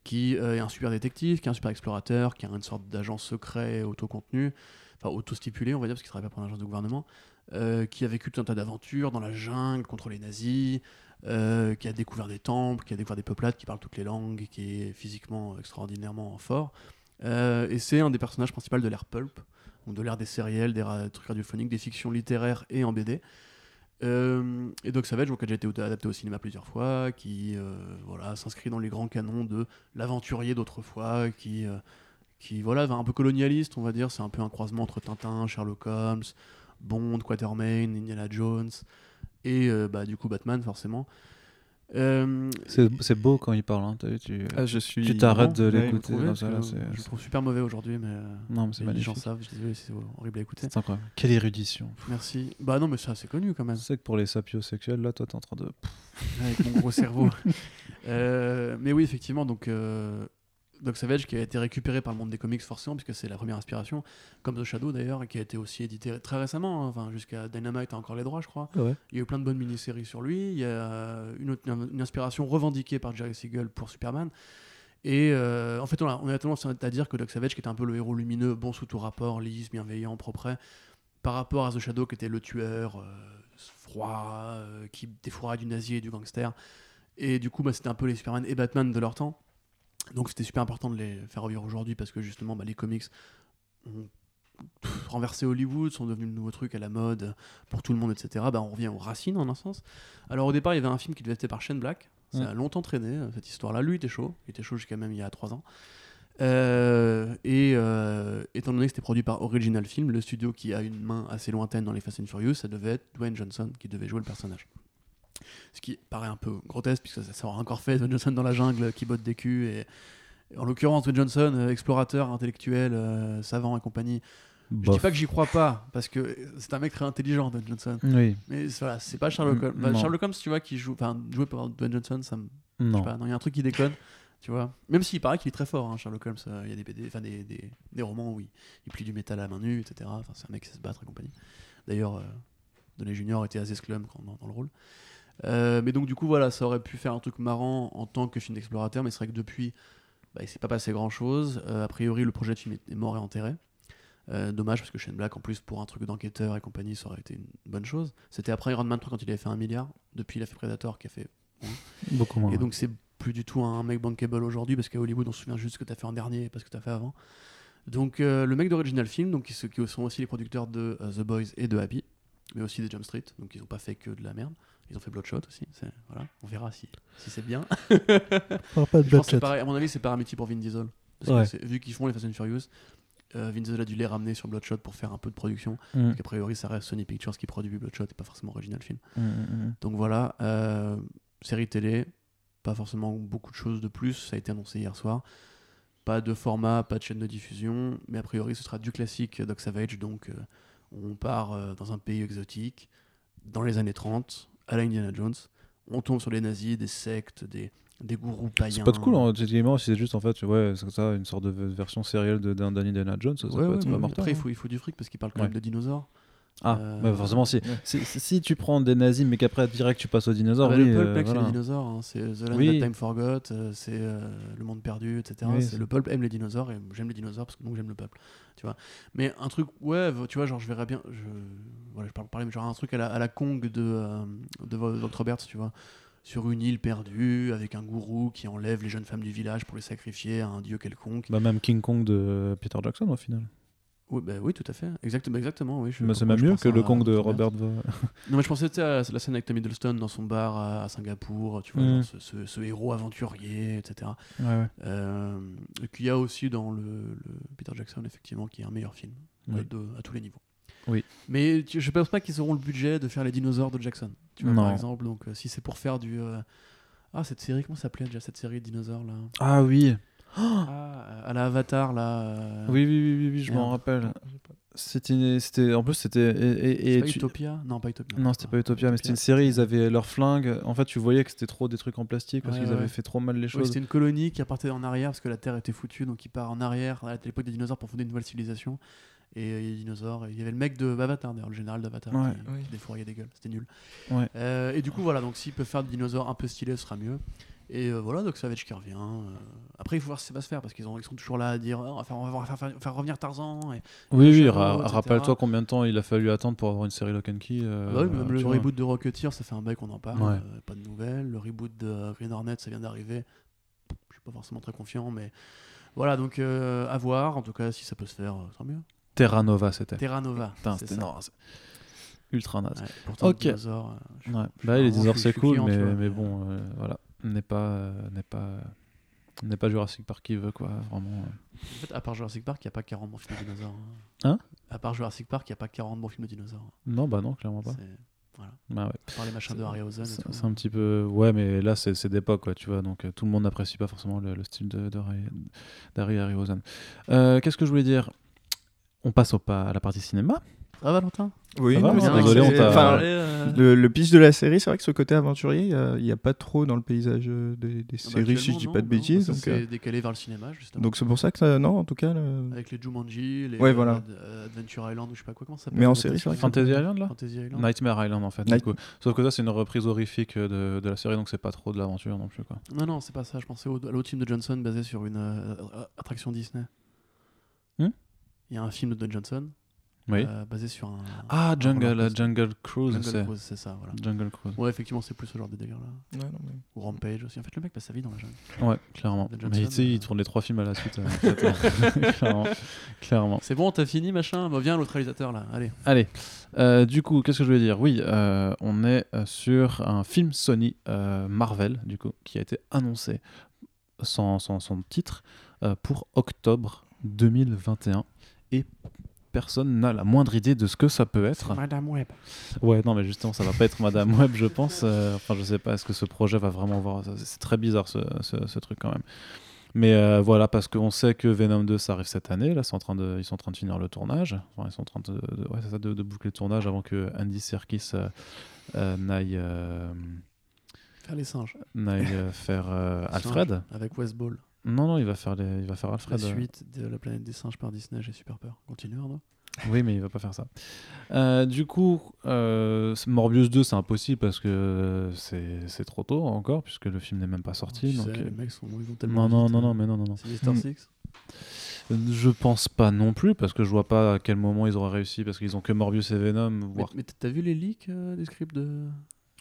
qui euh, est un super détective, qui est un super explorateur, qui est une sorte d'agent secret auto-contenu, enfin auto-stipulé, on va dire, parce qu'il travaille pas pour l'agence de gouvernement, qui a vécu tout un tas d'aventures dans la jungle contre les nazis, qui a découvert des temples, qui a découvert des peuplades, qui parle toutes les langues, qui est physiquement extraordinairement fort. Et c'est un des personnages principaux de l'ère pulp, de l'ère des sériels, des trucs radiophoniques, des fictions littéraires et en BD. Euh, et Doc Savage, donc, a déjà été adapté au cinéma plusieurs fois, qui euh, voilà, s'inscrit dans les grands canons de l'aventurier d'autrefois, qui, euh, qui voilà, va un peu colonialiste, on va dire. C'est un peu un croisement entre Tintin, Sherlock Holmes, Bond, Quatermain, Indiana Jones, et euh, bah, du coup Batman, forcément. Euh, C'est c'est beau quand il parle. hein, tu Ah, je suis. tu t'arrêtes de Ouais, l'écouter c'est- je le trouve super mauvais aujourd'hui, mais euh, non, mais c'est les gens savent. Suis c'est horrible à écouter. C'est incroyable. Quelle érudition. Merci. Bah non, mais ça c'est connu quand même. sais que pour les sapiosexuels, là, toi, t'es en train de. avec mon gros cerveau. Euh, mais oui, effectivement, donc euh, Doc Savage qui a été récupéré par le monde des comics forcément, puisque c'est la première inspiration, comme The Shadow d'ailleurs, et qui a été aussi édité très récemment, hein, enfin jusqu'à Dynamite a encore les droits, je crois. Ouais. Il y a eu plein de bonnes mini-séries sur lui. Il y a une, autre- une inspiration revendiquée par Jerry Siegel pour Superman. Et euh, en fait, on a, on a tendance à dire que Doc Savage, qui était un peu le héros lumineux, bon sous tout rapport, lisse, bienveillant, propre, par rapport à The Shadow, qui était le tueur, euh, froid, euh, qui défourait du nazi et du gangster. Et du coup, bah, c'était un peu les Superman et Batman de leur temps. Donc c'était super important de les faire revivre aujourd'hui parce que justement, bah, les comics ont renversé Hollywood, sont devenus le nouveau truc à la mode pour tout le monde, etc. Bah, on revient aux racines en un sens. Alors au départ, il y avait un film qui devait être fait par Shane Black. Ça a longtemps traîné, cette histoire-là. Lui, il était chaud. Il était chaud jusqu'à même il y a 3 ans. Euh, et euh, étant donné que c'était produit par Original Film, le studio qui a une main assez lointaine dans les Fast and Furious, ça devait être Dwayne Johnson qui devait jouer le personnage. Ce qui paraît un peu grotesque, puisque ça sera encore fait, Dwayne Johnson dans la jungle qui botte des culs. Et, et en l'occurrence, Dwayne Johnson, euh, explorateur, intellectuel, euh, savant et compagnie, Je Bof. dis pas que j'y crois pas, parce que c'est un mec très intelligent, Dwayne Johnson. Oui, Mais voilà, c'est pas Sherlock Mm, Holmes. Bah. Sherlock Holmes, tu vois, qui joue, enfin, joué par Dwayne Johnson, ça me. Je non. il y a un truc qui déconne, tu vois. Même s'il paraît qu'il est très fort, hein, Sherlock Holmes. euh, Il y a des, BD, des, des, des romans où il, il plie du métal à la main nue, etc. Enfin, c'est un mec qui sait se battre et compagnie. D'ailleurs, euh, Downey Junior était Klum quand- dans, dans le rôle. Euh, mais donc, du coup, voilà, ça aurait pu faire un truc marrant en tant que film d'explorateur, mais c'est vrai que depuis, bah, il s'est pas passé grand chose. a priori, le projet de film est, mort et enterré. Euh, dommage parce que Shane Black, en plus, pour un truc d'enquêteur et compagnie, ça aurait été une bonne chose. C'était après Iron Man 3 quand il avait fait un milliard. Depuis, il a fait Predator qui a fait Beaucoup moins. et donc c'est plus du tout un mec bankable aujourd'hui parce qu'à Hollywood on se souvient juste ce que tu as fait en dernier et pas ce que tu as fait avant. Donc euh, le mec d'Original Film, donc qui, sont aussi les producteurs de euh, The Boys et de Happy, mais aussi de Jump Street, donc ils ont pas fait que de la merde. Ils ont fait Bloodshot aussi, voilà, on verra si, si c'est bien. pas de Je pense que pareil, à mon avis c'est par amitié pour Vin Diesel. Parce Ouais. que c'est- vu qu'ils font les Fast and Furious, euh, Vin Diesel a dû les ramener sur Bloodshot pour faire un peu de production. Mm, qu'a priori ça reste Sony Pictures qui produit Bloodshot et pas forcément Original Film. mm, mm, Donc voilà, euh, série télé, pas forcément beaucoup de choses de plus, ça a été annoncé hier soir. Pas de format, pas de chaîne de diffusion, mais a priori ce sera du classique Doc Savage, donc euh, on part dans un pays exotique, dans les années 30, à la Indiana Jones, on tombe sur les nazis, des sectes, des, des gourous païens. C'est pas de cool, hein, si c'est juste en fait, ouais, c'est ça, une sorte de version sérielle d'un Indiana Jones, ça, Ouais, peut ouais, être mais mortel. après il hein. faut, il faut du fric parce qu'il parle quand même de dinosaures. Ah, Euh, bah, forcément, si. Ouais. Si, tu prends des nazis, mais qu'après direct tu passes aux Ah dinosaures, bah, oui, le pulp, euh, c'est voilà. les dinosaures. hein. C'est The Land Oui. That Time Forgot, euh, c'est euh, Le Monde Perdu, etc. Oui, C'est- le pulp aime les dinosaures et j'aime les dinosaures parce que donc j'aime le peuple. Tu vois. Mais un truc, ouais, tu vois, genre je verrais bien. Je, voilà, je parle parler, mais genre un truc à la, à la Kong de, de Dr. Roberts, tu vois. Sur une île perdue, avec un gourou qui enlève les jeunes femmes du village pour les sacrifier à un dieu quelconque. Bah, même King Kong de Peter Jackson au final. Oui, bah, oui, tout à fait. Exactement, exactement oui, je- Mais c'est même mieux que le Kong de. Robert Non, mais je pensais à la scène avec Tom Hiddleston dans son bar à, à Singapour, tu vois, Mm. genre ce, ce- ce héros aventurier, etc. Ouais, ouais. Euh, qu'il y a aussi dans le, le Peter Jackson, effectivement, qui est un meilleur film Oui. de- à tous les niveaux. Oui. Mais tu- je pense pas qu'ils auront le budget de faire les dinosaures de Jackson, tu vois, Non. par exemple. Donc, euh, si c'est pour faire du. euh, Ah, cette série, comment ça s'appelait déjà cette série de dinosaures là? Ah oui. Ah, à la Avatar là. euh, Oui, oui, oui, oui, oui, je m'en rappelle. C'était, en plus, c'était. Et, et- C'est et pas tu- Utopia? Non, pas Utopia. Non, c'était pas Utopia, mais c'était une série. Ils avaient leurs flingues. En fait, tu voyais que c'était trop des trucs en plastique parce Ouais, qu'ils ouais. avaient fait trop mal les choses. c'était une colonie qui partait en arrière parce que la Terre était foutue, donc il part en arrière à l'époque des dinosaures pour fonder une nouvelle civilisation. Et euh, il y a des dinosaures. et Il y avait le mec de Avatar, d'ailleurs, le général d'Avatar, Ouais. qui, Oui. qui défouraillait des gueules. C'était nul. Ouais. Euh, et du coup, voilà, donc s'il peut faire des dinosaures un peu stylés, ce sera mieux. Et euh, voilà, donc Savage qui revient. euh. Après, il faut voir si ça va se faire parce qu'ils ils sont toujours là à dire Ah, on va faire, on va faire, faire- faire revenir Tarzan. Et... Oui, oui, rappelle-toi combien de temps il a fallu attendre pour avoir une série Lock and Key. euh, Ah bah oui, même le vois. reboot de Rocketeer, ça fait un bail qu'on en parle. Ouais. pas de nouvelles. Le reboot de Green Hornet, ça vient d'arriver. Je suis pas forcément très confiant, mais voilà, donc à voir. En tout cas, si ça peut se faire, tant mieux. Terra Nova, c'était. Terra Nova. C'était ultra naze. Ouais, pourtant, Ok. le dinosaure, euh, je- Ouais. je- Bah, les dinosaures c'est cool, client, mais, mais bon, euh, voilà, n'est pas, euh, n'est pas, n'est pas Jurassic Park qui veut quoi, vraiment. euh. En fait, à part Jurassic Park, il n'y a pas 40 bons films de dinosaures. Hein À part Jurassic Park, il n'y a pas 40 bons films de dinosaures. Non, bah non, clairement pas. Voilà. Bah ouais. À part les machins de Harryhausen et C'est c'est un petit peu, ouais, mais là c'est d'époque quoi, tu vois, donc euh, tout le monde n'apprécie pas forcément le, le style de, de Harry- d'Harry Harryhausen. Euh, Qu'est-ce que je voulais dire? On passe au pas à la partie cinéma. Ah, Valentin? Oui, va, non, mais on c'est- c'est- enfin, le, le pitch de la série, c'est vrai que ce côté aventurier, il y a- il n'y a, pas trop dans le paysage euh, des, des ah bah, séries, si je dis pas de non, non, bêtises. donc, s'est euh, décalé vers le cinéma, justement. donc c'est pour ça que ça, non, en tout cas. le- Avec les Jumanji, les Ouais, voilà. Adventure Island, ou je sais pas quoi, comment ça s'appelle Mais en série, c'est vrai Fantasy Island là Fantasy Island. Nightmare Island en fait. du Night- coup. Sauf que ça c'est une reprise horrifique de, de la série, donc c'est pas trop de l'aventure non plus quoi. Non, non, c'est pas ça. Je pensais au, à l'autre film de Johnson basé sur une euh, euh, attraction Disney. Hmm? Il y a un film de Don Johnson Oui. euh, basé sur un. ah un Jungle. Jungle Cruise, Jungle c'est Cruise, c'est ça, voilà. Jungle Cruise. Ouais, effectivement, c'est plus ce genre de délire là. Ouais, non, mais- Ou Rampage aussi. En fait, le mec passe sa vie dans la jungle. Ouais, clairement. Mais tu sais, il euh. tourne les trois films à la suite. euh, clairement. clairement. C'est bon, t'as fini, machin? Bah, Viens, l'autre réalisateur là, allez. Allez, Euh, du coup, qu'est-ce que je voulais dire? Oui, euh, on est sur un film Sony euh, Marvel, du coup, qui a été annoncé sans, sans son titre euh, pour octobre 2021. Et personne n'a la moindre idée de ce que ça peut être. Madame Web. Ouais, non, mais justement, ça va pas être Madame Web, je pense. Euh, enfin, je sais pas, est-ce que ce projet va vraiment voir. C'est très bizarre ce, ce- ce truc quand même. Mais euh, voilà, parce qu'on sait que Venom 2, ça arrive cette année. Là, en train de, ils sont en train de finir le tournage. Enfin, ils sont en train de, de- ouais, ça, de, de boucler le tournage avant que Andy Serkis euh, n'aille, Faire les singes. n'aille, faire Alfred. Avec West Ball. Non, non, il va faire, les, il va faire La Alfred. euh. suite de La planète des singes par Disney, j'ai super peur. Continue, Arnaud. Oui, mais il va pas faire ça. Euh, du coup, euh, Morbius 2, c'est impossible parce que c'est trop tôt encore, puisque le film n'est même pas sorti. Tu donc, sais, euh, les mecs sont, ils vont tellement non, non, non, non, mais non, non, non. C'est Mister. Six Je pense pas non plus, parce que je vois pas à quel moment ils auraient réussi, parce qu'ils ont que Morbius et Venom. Mais, Voire... mais t'as vu les leaks des scripts de,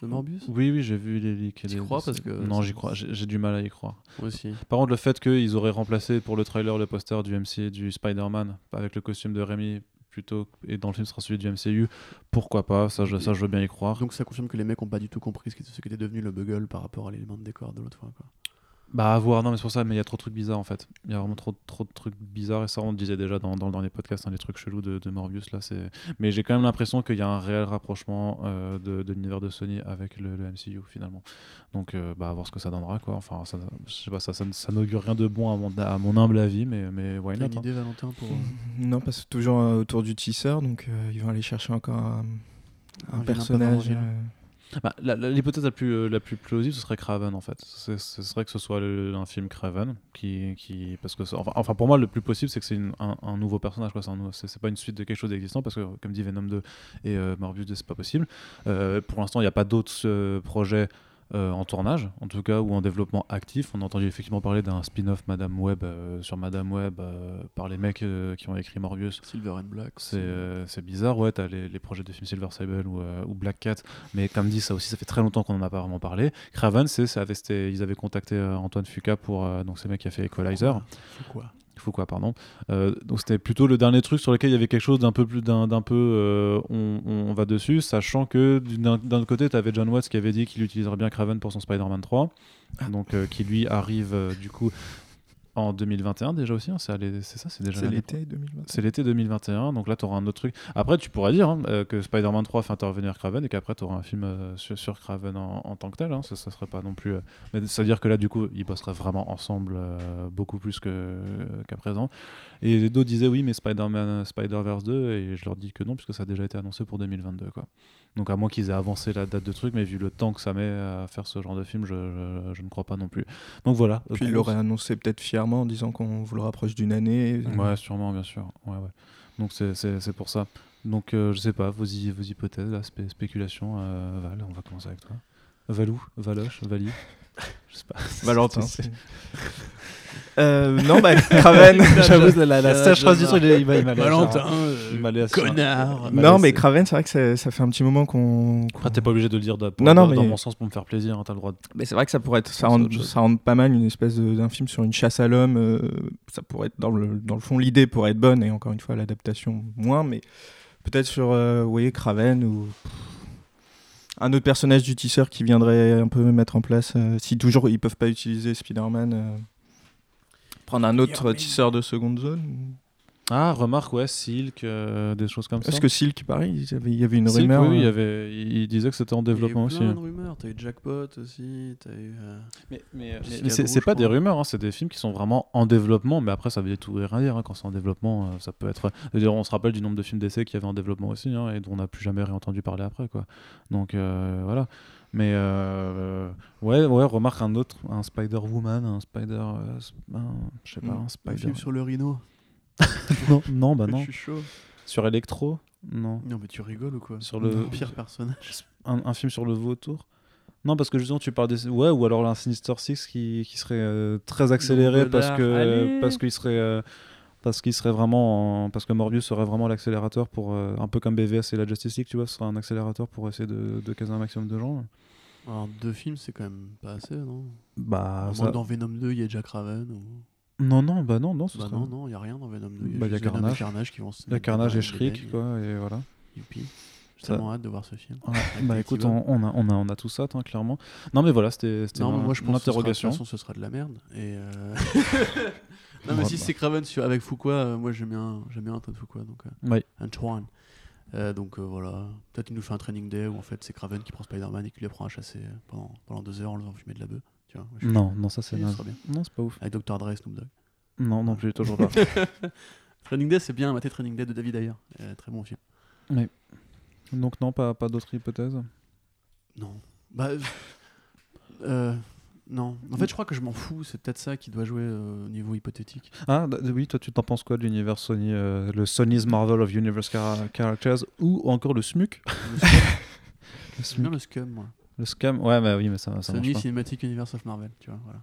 de Morbius Oui, oui, j'ai vu les leaks. les- crois parce que Non, j'y crois. J'ai du mal à y croire. Moi aussi. Par contre, le fait qu'ils auraient remplacé pour le trailer le poster du MC du Spider-Man avec le costume de Rémi plutôt et dans le film ce sera celui du MCU, pourquoi pas? Ça, je, ça, je veux bien y croire. Donc ça confirme que les mecs ont pas du tout compris ce qui, ce qui était devenu le bugle par rapport à l'élément de décor de l'autre fois. Quoi. Bah à voir, non mais c'est pour ça, mais il y a trop de trucs bizarres en fait. Il y a vraiment trop, trop de trucs bizarres et ça on le disait déjà dans, dans le dernier podcast, hein, les trucs chelous de, de Morbius là. c'est Mais j'ai quand même l'impression qu'il y a un réel rapprochement euh, de, de l'univers de Sony avec le, le MCU finalement. Donc euh, bah à voir ce que ça donnera quoi. Enfin ça, je sais pas, ça, ça, ça n'augure rien de bon à mon, à mon humble avis, mais, mais why T'as not, une hein. idée, Valentin, pour... euh, Non, parce que c'est toujours autour du teaser, donc euh, ils vont aller chercher encore un, un Un vilain personnage. Bah, L'hypothèse la plus, euh, la plus plausible, ce serait Craven en fait. Ce serait que ce soit un film Craven. Qui, qui, parce que, enfin, enfin, pour moi, le plus possible, c'est que c'est un, nouveau personnage. c'est pas une suite de quelque chose d'existant parce que, comme dit Venom 2 et euh, Morbius 2, c'est pas possible. Euh, pour l'instant, il n'y a pas d'autres euh, projets. Euh, en tournage, en tout cas, ou en développement actif. On a entendu effectivement parler d'un spin-off Madame Web euh, sur Madame Web euh, par les mecs qui ont écrit Morbius. Silver and Black. C'est bizarre, ouais, t'as les, les projets de films Silver Sable ou, ou Black Cat, mais comme dit, ça aussi, ça fait très longtemps qu'on en a pas vraiment parlé. Craven, c'est, ils avaient contacté Antoine Fuca pour, donc c'est le mec qui a fait Equalizer, quoi Foucault, pardon. Euh, donc c'était plutôt le dernier truc sur lequel il y avait quelque chose d'un peu plus, d'un, d'un peu, euh, on, on va dessus, sachant que d'un, autre côté, t'avais John Watts qui avait dit qu'il utiliserait bien Craven pour son Spider-Man 3, donc euh, qui lui arrive du coup en 2021 déjà aussi, hein, c'est, ça, c'est déjà l'été 2020. c'est l'été 2021, donc là tu auras un autre truc. Après, tu pourrais dire hein, euh, que Spider-Man 3 fait intervenir Craven et qu'après tu auras un film euh, sur, sur Craven en, en tant que tel. hein, ça, ça serait pas non plus. euh, Mais c'est-à-dire que là, du coup, ils bosseraient vraiment ensemble euh, beaucoup plus que, qu'à présent. Et d'autres disaient oui, mais Spider-Man, Spider-Verse 2, et je leur dis que non, puisque ça a déjà été annoncé pour 2022. Quoi. Donc à moins qu'ils aient avancé la date de truc, mais vu le temps que ça met à faire ce genre de film, je, je- je ne crois pas non plus. Donc voilà. Puis il l'aurait annoncé peut-être fièrement en disant qu'on vous le rapproche d'une année. Ouais, sûrement, bien sûr. Ouais, ouais. Donc c'est- pour ça. Donc euh, je sais pas, vos, vos hypothèses, là, spé- spéculations, euh, Val, on va commencer avec toi. Valou, Valoche, Vali. Je sais pas. Valentin. Euh, non, bah, Craven. J'avoue, la, la, la du truc, il m'a Valentin, ça. euh, connard. Non, mais Craven, c'est vrai que ça, ça fait un petit moment qu'on. Après, t'es pas obligé de le dire de- Non, non, dans, dans mais- mon sens pour me faire plaisir, hein, t'as le droit de. Mais c'est vrai que ça pourrait être, ça rend, ça rend pas mal une espèce d'un film sur une chasse à l'homme. euh, ça pourrait être dans le, dans le fond, l'idée pourrait être bonne et encore une fois l'adaptation moins, mais peut-être sur, euh, vous voyez, Craven ou pff, un autre personnage du teaser qui viendrait un peu mettre en place. euh, si toujours ils peuvent pas utiliser Spider-Man, euh, prendre un autre teaser de seconde zone. Ah, remarque, ouais, Silk, euh, des choses comme ça. Parce que Silk, pareil, il y avait, il y avait une Silk, rumeur. oui, il, y euh, avait, il il disait que c'était en Il y a eu développement aussi. plein hein. de rumeurs. T'as eu Jackpot aussi. T'as eu. euh, Mais, mais, c'est pas des rumeurs, hein, c'est des films qui sont vraiment en développement, mais après ça veut tout et rien dire. hein, quand c'est en développement, euh, ça peut être. D'ailleurs, on se rappelle du nombre de films d'essai qu'il y avait en développement aussi, hein, et dont on n'a plus jamais réentendu parler après. Quoi. Donc euh, voilà. Mais euh, ouais, ouais, remarque un autre, un Spider-Woman, un Spider. euh, sp- un- je sais pas, un Un Spider. film sur le rhino. Non, non, bah Je non. suis chaud. Sur Electro Non. Non, mais tu rigoles ou quoi Sur le- pire personnage. un, un film sur le vautour Non, parce que justement, tu parles des. Ouais, ou alors un Sinister Six qui, qui serait euh, très accéléré parce que allez. parce qu'il serait. euh, parce qu'il serait vraiment en- parce que Morbius serait vraiment l'accélérateur pour euh, un peu comme BVS et la Justice League tu vois ce serait un accélérateur pour essayer de, de caser un maximum de gens Alors, deux films, c'est quand même pas assez, non? Bah ça- dans Venom 2, il y a Jack Raven. Ou... non non bah non non ce Bah serait- non, non, il n'y a rien dans Venom 2. Bah, y a Carnage. Carnage qui vont se il y a Carnage et Shriek quoi et voilà Youpi. J'ai Ça- tellement hâte de voir ce film. Bah écoute on, on a, on, a, on a tout ça hein, clairement non mais voilà c'était mon sera- de interrogation toute façon, ce sera de la merde. Et euh... non, mais si bah. c'est Craven avec Fuqua, euh, moi j'aime bien, bien Antoine Fuqua. Donc, euh, Ouais. Antoine. Euh, donc euh, voilà, peut-être il nous fait un training day où en fait c'est Craven qui prend Spider-Man et qui les prend à chasser euh, pendant, pendant deux heures en le faisant fumer de la bœuf. Tu vois, je- Non, non, ça c'est naze. Non, c'est pas ouf. Avec Dr. Dre, Snoop Dogg. Non, non plus, toujours pas. Training Day, c'est bien, maté Training Day de David Ayer. Euh, très bon film. Donc non, pas, pas d'autres hypothèses Non. Bah. euh, non. En fait, je crois que je m'en fous. C'est peut-être ça qui doit jouer euh, au niveau hypothétique. Ah oui, toi tu t'en penses quoi de l'univers Sony, euh, le Sony's Marvel of Universe Chara- Characters ou encore le SMUC Le SMUC le scum, moi. Le Scam Ouais, bah oui, mais ça, ça marche Sony pas. Cinematic Universe of Marvel, tu vois. Voilà.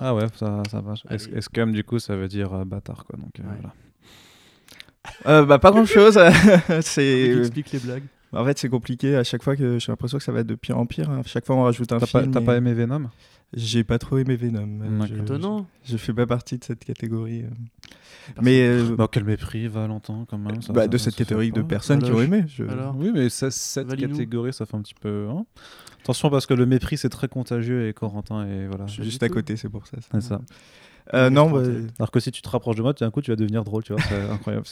Ah ouais, ça, ça marche. Ah Et, oui. et Scam, du coup, ça veut dire euh, bâtard, quoi. Donc, euh, Ouais. voilà. Euh, bah, pas grand chose. c'est explique les blagues. En fait c'est compliqué à chaque fois que j'ai l'impression que ça va de pire en pire. À chaque fois on rajoute un T'as pas, film. t'as et pas aimé Venom? J'ai pas trop aimé Venom. Ouais. je, Étonnant. je fais pas partie de cette catégorie. euh. Mais euh, Bah, quel mépris, Valentin, quand même. ça- bah, ça- de ça cette catégorie de personnes qui ont aimé. je- alors Oui, mais ça- cette catégorie, ça fait un petit peu. hein. Attention, parce que le mépris, c'est très contagieux et Corentin, et voilà. Je suis Pas juste à côté, c'est pour ça. C'est ça. Euh, non, bah, Alors que si tu te rapproches de moi, d'un coup, tu vas devenir drôle, tu vois. C'est incroyable.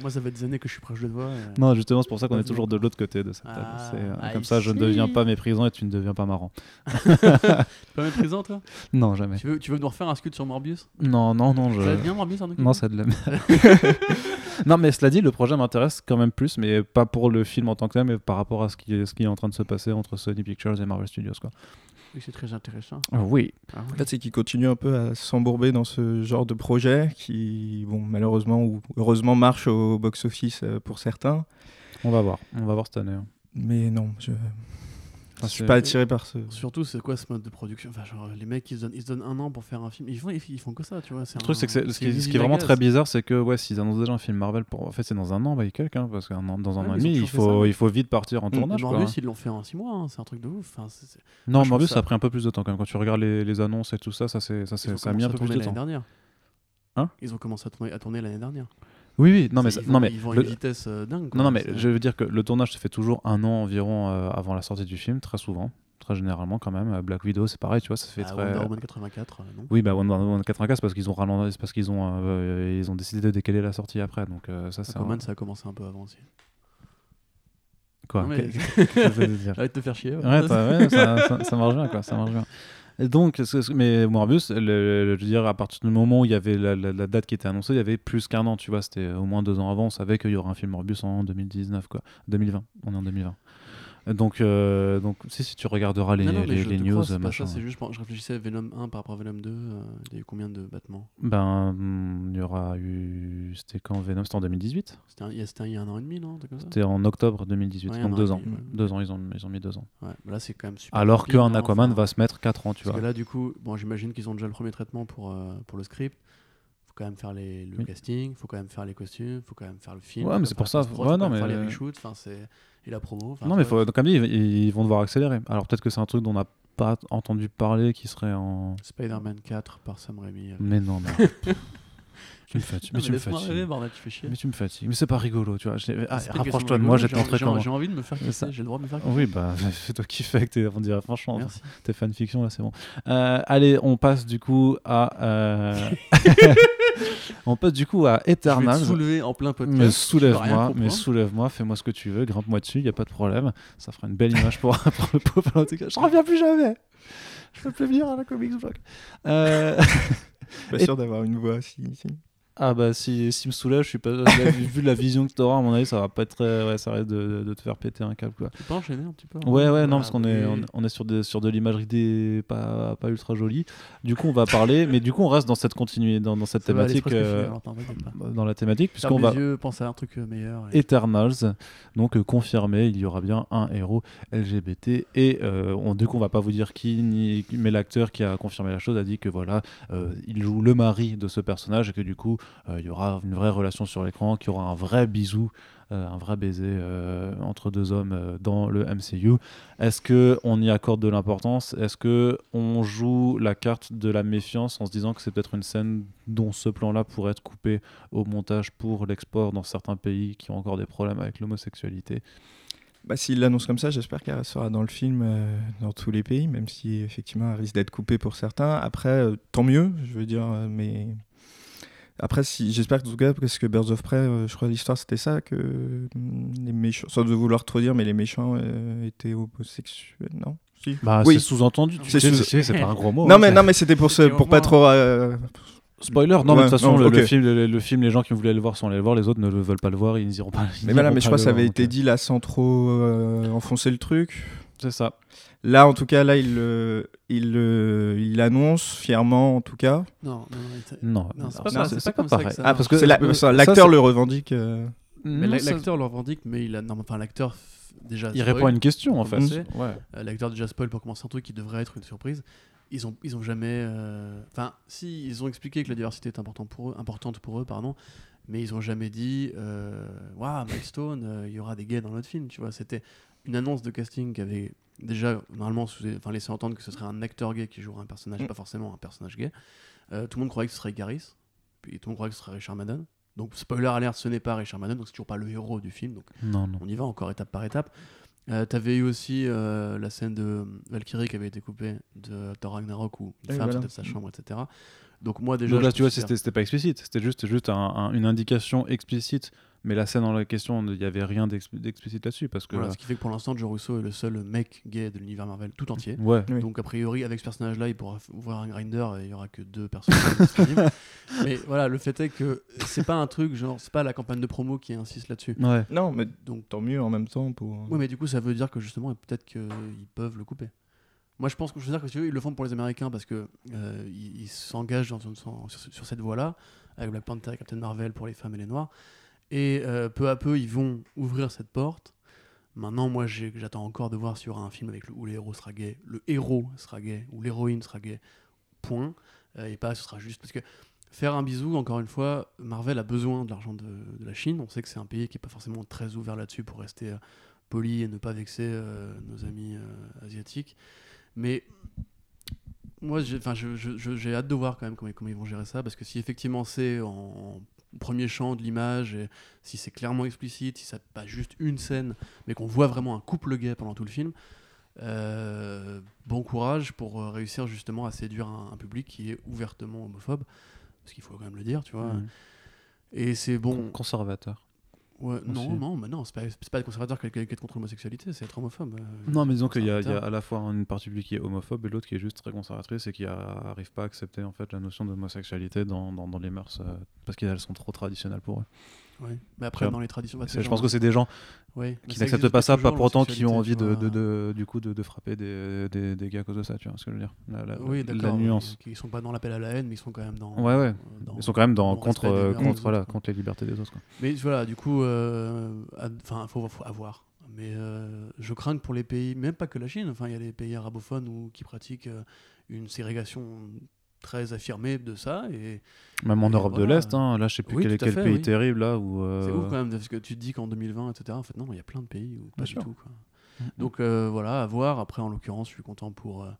moi, ça fait des années que je suis proche de toi. et- Non, justement, c'est pour ça qu'on est toujours de l'autre côté de cette table. Ah, euh, comme ça, je ne deviens pas méprisant et tu ne deviens pas marrant. Pas méprisant, toi? Non, jamais. tu veux, tu veux nous refaire un scut sur Morbius? Non, non, non. Je... Ça bien, Morbius, en Non, c'est de la merde. non, mais cela dit, le projet m'intéresse quand même plus, mais pas pour le film en tant que tel, mais par rapport à ce qui est, ce qui est en train de se passer entre Sony Pictures et Marvel Studios. Quoi. Oui, c'est très intéressant. oui. Ah En fait, c'est qu'il continue un peu à s'embourber dans ce genre de projet qui, bon, malheureusement ou heureusement, marche au box-office euh, pour certains. On va voir. On va voir cette année. hein. Mais non, je ne Ah, suis pas attiré par ce. Surtout, c'est quoi ce mode de production? Enfin, genre, les mecs, ils se, donnent, ils se donnent un an pour faire un film. Ils font, ils, font que ça, tu vois. Le truc, c'est que ce, qui, est- ce qui est vraiment très bizarre, c'est que ouais, s'ils annoncent déjà un film Marvel, pour... en fait, c'est dans un an, bah, quelques, hein, parce que dans un Ouais, an et demi, il faut, ça. il faut vite partir en tournage. quoi, Morbius, hein. ils l'ont fait en 6 mois, hein, c'est un truc de ouf. Enfin, Non, je Morbius, ça a pris un peu plus de temps quand même. Quand tu regardes les, les annonces et tout ça, ça, c'est, ça, ça a mis un peu plus de temps. Hein? Ils ont commencé à tourner l'année dernière. Oui, oui, non, mais, ça- ils non, vont- mais ils vont à le- une vitesse euh, dingue. quoi. Non, non, mais je veux dire que le tournage se fait toujours un an environ euh, avant la sortie du film, très souvent, très généralement quand même. Black Widow, c'est pareil, tu vois, ça se fait Ah, très. Wonder Woman 84, euh, non? Oui, bah Wonder Woman 95 parce qu'ils ont ralenti, c'est parce qu'ils ont, euh, ils ont décidé de décaler la sortie après, donc ça c'est. Aquaman, un- ça a commencé un peu avant aussi. Quoi? Non, mais- Arrête de te faire chier. ouais. Ouais, ouais, ça, ça- ça marche bien, quoi. Ça marche bien. Donc, mais Morbius, je veux dire, à partir du moment où il y avait la, date qui était annoncée, il y avait plus qu'un an, tu vois. C'était au moins deux ans avant. On savait qu'il y aurait un film Morbius en 2019, quoi. 2020. On est en 2020. Donc, euh, donc si, si tu regarderas les, Non, non, mais les, je les te news, crois, machin, c'est juste, je réfléchissais à Venom 1 par rapport à Venom 2, euh, il y a eu combien de battements? Ben, hmm, il y aura eu. C'était quand Venom? C'était en 2018 C'était un- il y a- c'était un- an et demi, non C'était en octobre 2018. Ouais, donc deux ans. demi, ouais. Deux ans, ils ont, ils ont mis deux ans. Ouais, là c'est quand même super. Alors qu'un hein, Aquaman enfin, va se mettre 4 ans, tu Parce vois. que là, du coup, bon, j'imagine qu'ils ont déjà le premier traitement pour, euh, pour le script. Faut quand même faire les, le Oui. casting, faut quand même faire les costumes, faut quand même faire le film. Ouais, mais c'est pour ça, post-prod, ouais, non, mais- faire les reshoots, enfin, c'est et la promo. Non, mais faut, comme dit, ils, ils vont devoir accélérer. Alors peut-être que c'est un truc dont on n'a pas entendu parler qui serait en. Spider-Man 4 par Sam Raimi. euh. Mais non, mais. tu me fatigues. Mais tu me fatigues. rêver, bordel, tu fais chier. Mais tu me fatigues. Mais c'est pas rigolo, tu vois. Je- Ah, Rapproche-toi de moi, j'ai- j'ai- comment. J'ai envie de me faire kiffer, j'ai le droit de me faire kiffer. Oui, bah, fais-toi kiffer avec tes. On dirait, franchement, Merci. tes fanfictions, là, c'est bon. Euh, allez, on passe du coup à. euh, on passe du coup à Je vais te soulever en plein podcast. Mais soulève-moi, mais soulève-moi, fais-moi ce que tu veux, grimpe-moi dessus, y a pas de problème. Ça fera une belle image pour, pour le pauvre Valentin. Je reviens plus jamais. Je peux plus venir à la Comics Blog. Euh, Pas sûr d'avoir une voix si. si. Ah bah si, si me soulève, je suis pas. là, vu la vision que t'auras, à mon avis, ça va pas être très. Ouais, ça risque de, de te faire péter un câble quoi. Tu peux enchaîner un petit peu Ouais, ouais, non, Ah, parce qu'on est, on, on est sur, des, sur de l'imagerie des, pas, pas ultra jolie. Du coup, on va parler, mais du coup, on reste dans cette continuité, dans, dans cette Ça thématique. euh, finir, attends, dans la thématique, puisqu'on va. yeux, pense à un truc euh, meilleur. et- Eternals, donc euh, confirmé, il y aura bien un héros LGBT et euh, on, du coup on va pas vous dire qui, ni, mais l'acteur qui a confirmé la chose a dit que voilà, il joue le mari de ce personnage et que du coup il y aura une vraie relation sur l'écran, qu'il y aura un vrai bisou, euh, un vrai baiser euh, entre deux hommes euh, dans le MCU. Est-ce que on y accorde de l'importance? Est-ce que on joue la carte de la méfiance en se disant que c'est peut-être une scène dont ce plan-là pourrait être coupé au montage pour l'export dans certains pays qui ont encore des problèmes avec l'homosexualité? Bah, S'il l'annonce comme ça, j'espère qu'elle sera dans le film euh, dans tous les pays, même si effectivement elle risque d'être coupée pour certains. Après, euh, tant mieux, je veux dire, euh, mais. Après, si, j'espère que en tout cas, parce que Birds of Prey, euh, je crois que l'histoire c'était ça, que hum, les méchants, sans de vouloir trop dire, mais les méchants euh, étaient homosexuels, non? Bah, Oui. c'est sous-entendu. Tu C'est sais, sous- c'est c'est pas un gros mot. Non hein, mais non mais c'était pour ce, pour pas trop. euh, Spoiler, non, mais de toute façon, non, le, film, le, le film, les gens qui voulaient le voir sont allés le voir, les autres ne le veulent pas le voir, ils n'iront pas. ils Mais voilà, mais je crois que ça avait été dit là sans trop euh, enfoncer le truc. C'est ça. Là, en tout cas, là, il le, il le, il l'annonce fièrement, en tout cas. Non, non, c'est non, pas comme ça que pareil. ça Ah, parce que la- l'acteur le revendique. euh, Mais ça- l'acteur le revendique, mais il a. Non, enfin, l'acteur déjà. Il spoil. répond à une question en fait. commencer. Ouais. Euh, L'acteur déjà spoil pour commencer un truc qui devrait être une surprise. Ils ont, ils ont jamais. euh, Enfin, si, ils ont expliqué que la diversité est important pour eux, importante pour eux, pardon, mais ils ont jamais dit euh, Waouh, Milestone, euh, il y aura des gays dans notre film, tu vois. C'était une annonce de casting qui avait déjà, normalement, enfin, laissé entendre que ce serait un acteur gay qui jouerait un personnage, Mm. pas forcément un personnage gay. Euh, tout le monde croyait que ce serait Garris, puis tout le monde croyait que ce serait Richard Madden. Donc, spoiler alert, ce n'est pas Richard Madden, donc c'est toujours pas le héros du film. Donc, Non, non. on y va encore étape par étape. Euh, T'avais eu aussi euh, la scène de Valkyrie qui avait été coupée de Thor Ragnarok où une femme voilà. sortait de sa chambre, etc. Donc moi déjà. Donc là, tu vois, c'était c'était pas explicite. C'était juste, juste un- un- une indication explicite. Mais la scène en la question, il n'y avait rien d'ex- d'explicite là-dessus. Parce que. Voilà, ce qui fait que pour l'instant, Joe Russo est le seul mec gay de l'univers Marvel tout entier. Ouais. Oui. Donc a priori, avec ce personnage-là, il pourra ouvrir un grinder et il y aura que deux personnages disponibles. Mais voilà, le fait est que c'est pas un truc genre, c'est pas la campagne de promo qui insiste là-dessus. Ouais. Non, mais Donc tant mieux en même temps pour. Oui, mais du coup, ça veut dire que justement, peut-être qu'ils peuvent le couper. Moi, je pense que je veux dire que si veux, ils le font pour les Américains parce que euh, ils s'engagent sur, sur cette voie-là, avec Black Panther et Captain Marvel pour les femmes et les noirs. Et euh, peu à peu, ils vont ouvrir cette porte. Maintenant, moi, j'attends encore de voir aura un film avec où le héros sera gay, le héros sera gay, ou l'héroïne sera gay. Point. Euh, et pas, ce sera juste parce que faire un bisou, encore une fois, Marvel a besoin de l'argent de, la Chine. On sait que c'est un pays qui n'est pas forcément très ouvert là-dessus pour rester poli et ne pas vexer nos amis asiatiques. Mais moi, j'ai enfin, je- je- je- j'ai hâte de voir quand même comment, comment ils vont gérer ça, parce que si effectivement c'est en, en premier champ de l'image, et si c'est clairement explicite, si c'est pas juste une scène, mais qu'on voit vraiment un couple gay pendant tout le film, euh, bon courage pour euh, réussir justement à séduire un, un public qui est ouvertement homophobe, parce qu'il faut quand même le dire, tu vois. Et c'est bon. Con- Conservateur. Ouais, non, non, mais non, c'est pas, pas être conservateur qui est contre l'homosexualité, c'est être homophobe. euh, Non, mais disons qu'il y, y a à la fois une partie publique qui est homophobe et l'autre qui est juste très conservatrice et qui n'arrive pas à accepter en fait la notion d'homosexualité dans, dans, dans les mœurs euh, parce qu'elles sont trop traditionnelles pour eux. Ouais. Mais après, dans les traditions. bah, Je pense que c'est des gens ouais, qui n'acceptent pas ça, toujours, pas pour autant qui ont envie de, de- du coup de, de frapper des, des, des gars à cause de ça, tu vois ce que je veux dire La, la- Oui, la d'accord. nuance. Ils sont pas dans l'appel à la haine, mais ils sont quand même dans. Ouais, ouais. euh, dans- Ils sont quand même dans, contre, euh, contre, autres, contre les libertés des autres. Quoi. Mais voilà, du coup, euh, enfin, faut, faut avoir. Mais euh, je crains que pour les pays, même pas que la Chine, enfin, il y a des pays arabophones où, qui pratiquent euh, une ségrégation très affirmée de ça. Et Même en Et Europe de l'Est, hein, là je sais plus Oui, quel, quel fait, pays oui. terrible là où. euh, c'est ouf quand même, parce que tu te dis qu'en 2020, etc., en fait, non, il y a plein de pays où pas Bien du sûr. tout. Quoi. Mhm. Donc euh, voilà, à voir. Après, en l'occurrence, je suis content pour euh,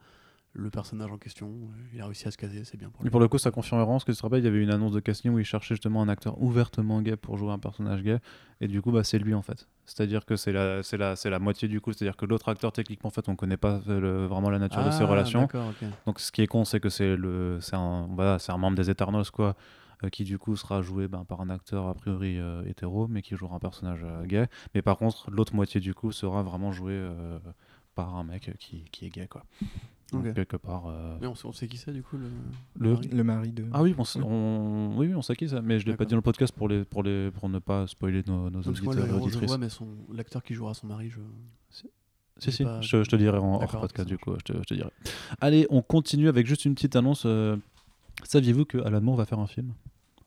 le personnage en question. Il a réussi à se caser, c'est bien pour Et lui. pour le coup, ça confirme vraiment ce que tu te rappelles. Il y avait une annonce de casting où il cherchait justement un acteur ouvertement gay pour jouer un personnage gay. Et du coup, bah, c'est lui en fait. C'est-à-dire que c'est la, c'est la, c'est la moitié du coup. C'est-à-dire que l'autre acteur, techniquement, en fait, on connaît pas euh, le- vraiment la nature de ses Ah, relations. Donc ce qui est con, c'est que c'est le, c'est un, voilà, c'est un membre des Eternals quoi, euh, qui du coup sera joué ben, par un acteur a priori euh, hétéro, mais qui jouera un personnage euh, gay. Mais par contre, l'autre moitié du coup sera vraiment joué euh, par un mec qui, qui est gay quoi. Donc, Ok. quelque part. euh, Mais on, sait- on sait qui c'est du coup le. le- mari Le mari de. Ah oui, on, s- on... oui, oui, on sait qui ça, mais je l'ai pas dit dans le podcast pour les, pour les, pour ne pas spoiler nos, nos moi, auditeurs le et héros, je auditrices. vois, mais son... l'acteur qui jouera son mari, je. Si, si, pas- je, je te dirai en hors podcast du coup, je te, je te dirai. Allez, on continue avec juste une petite annonce. euh, Saviez-vous que Alan Moore va faire un film?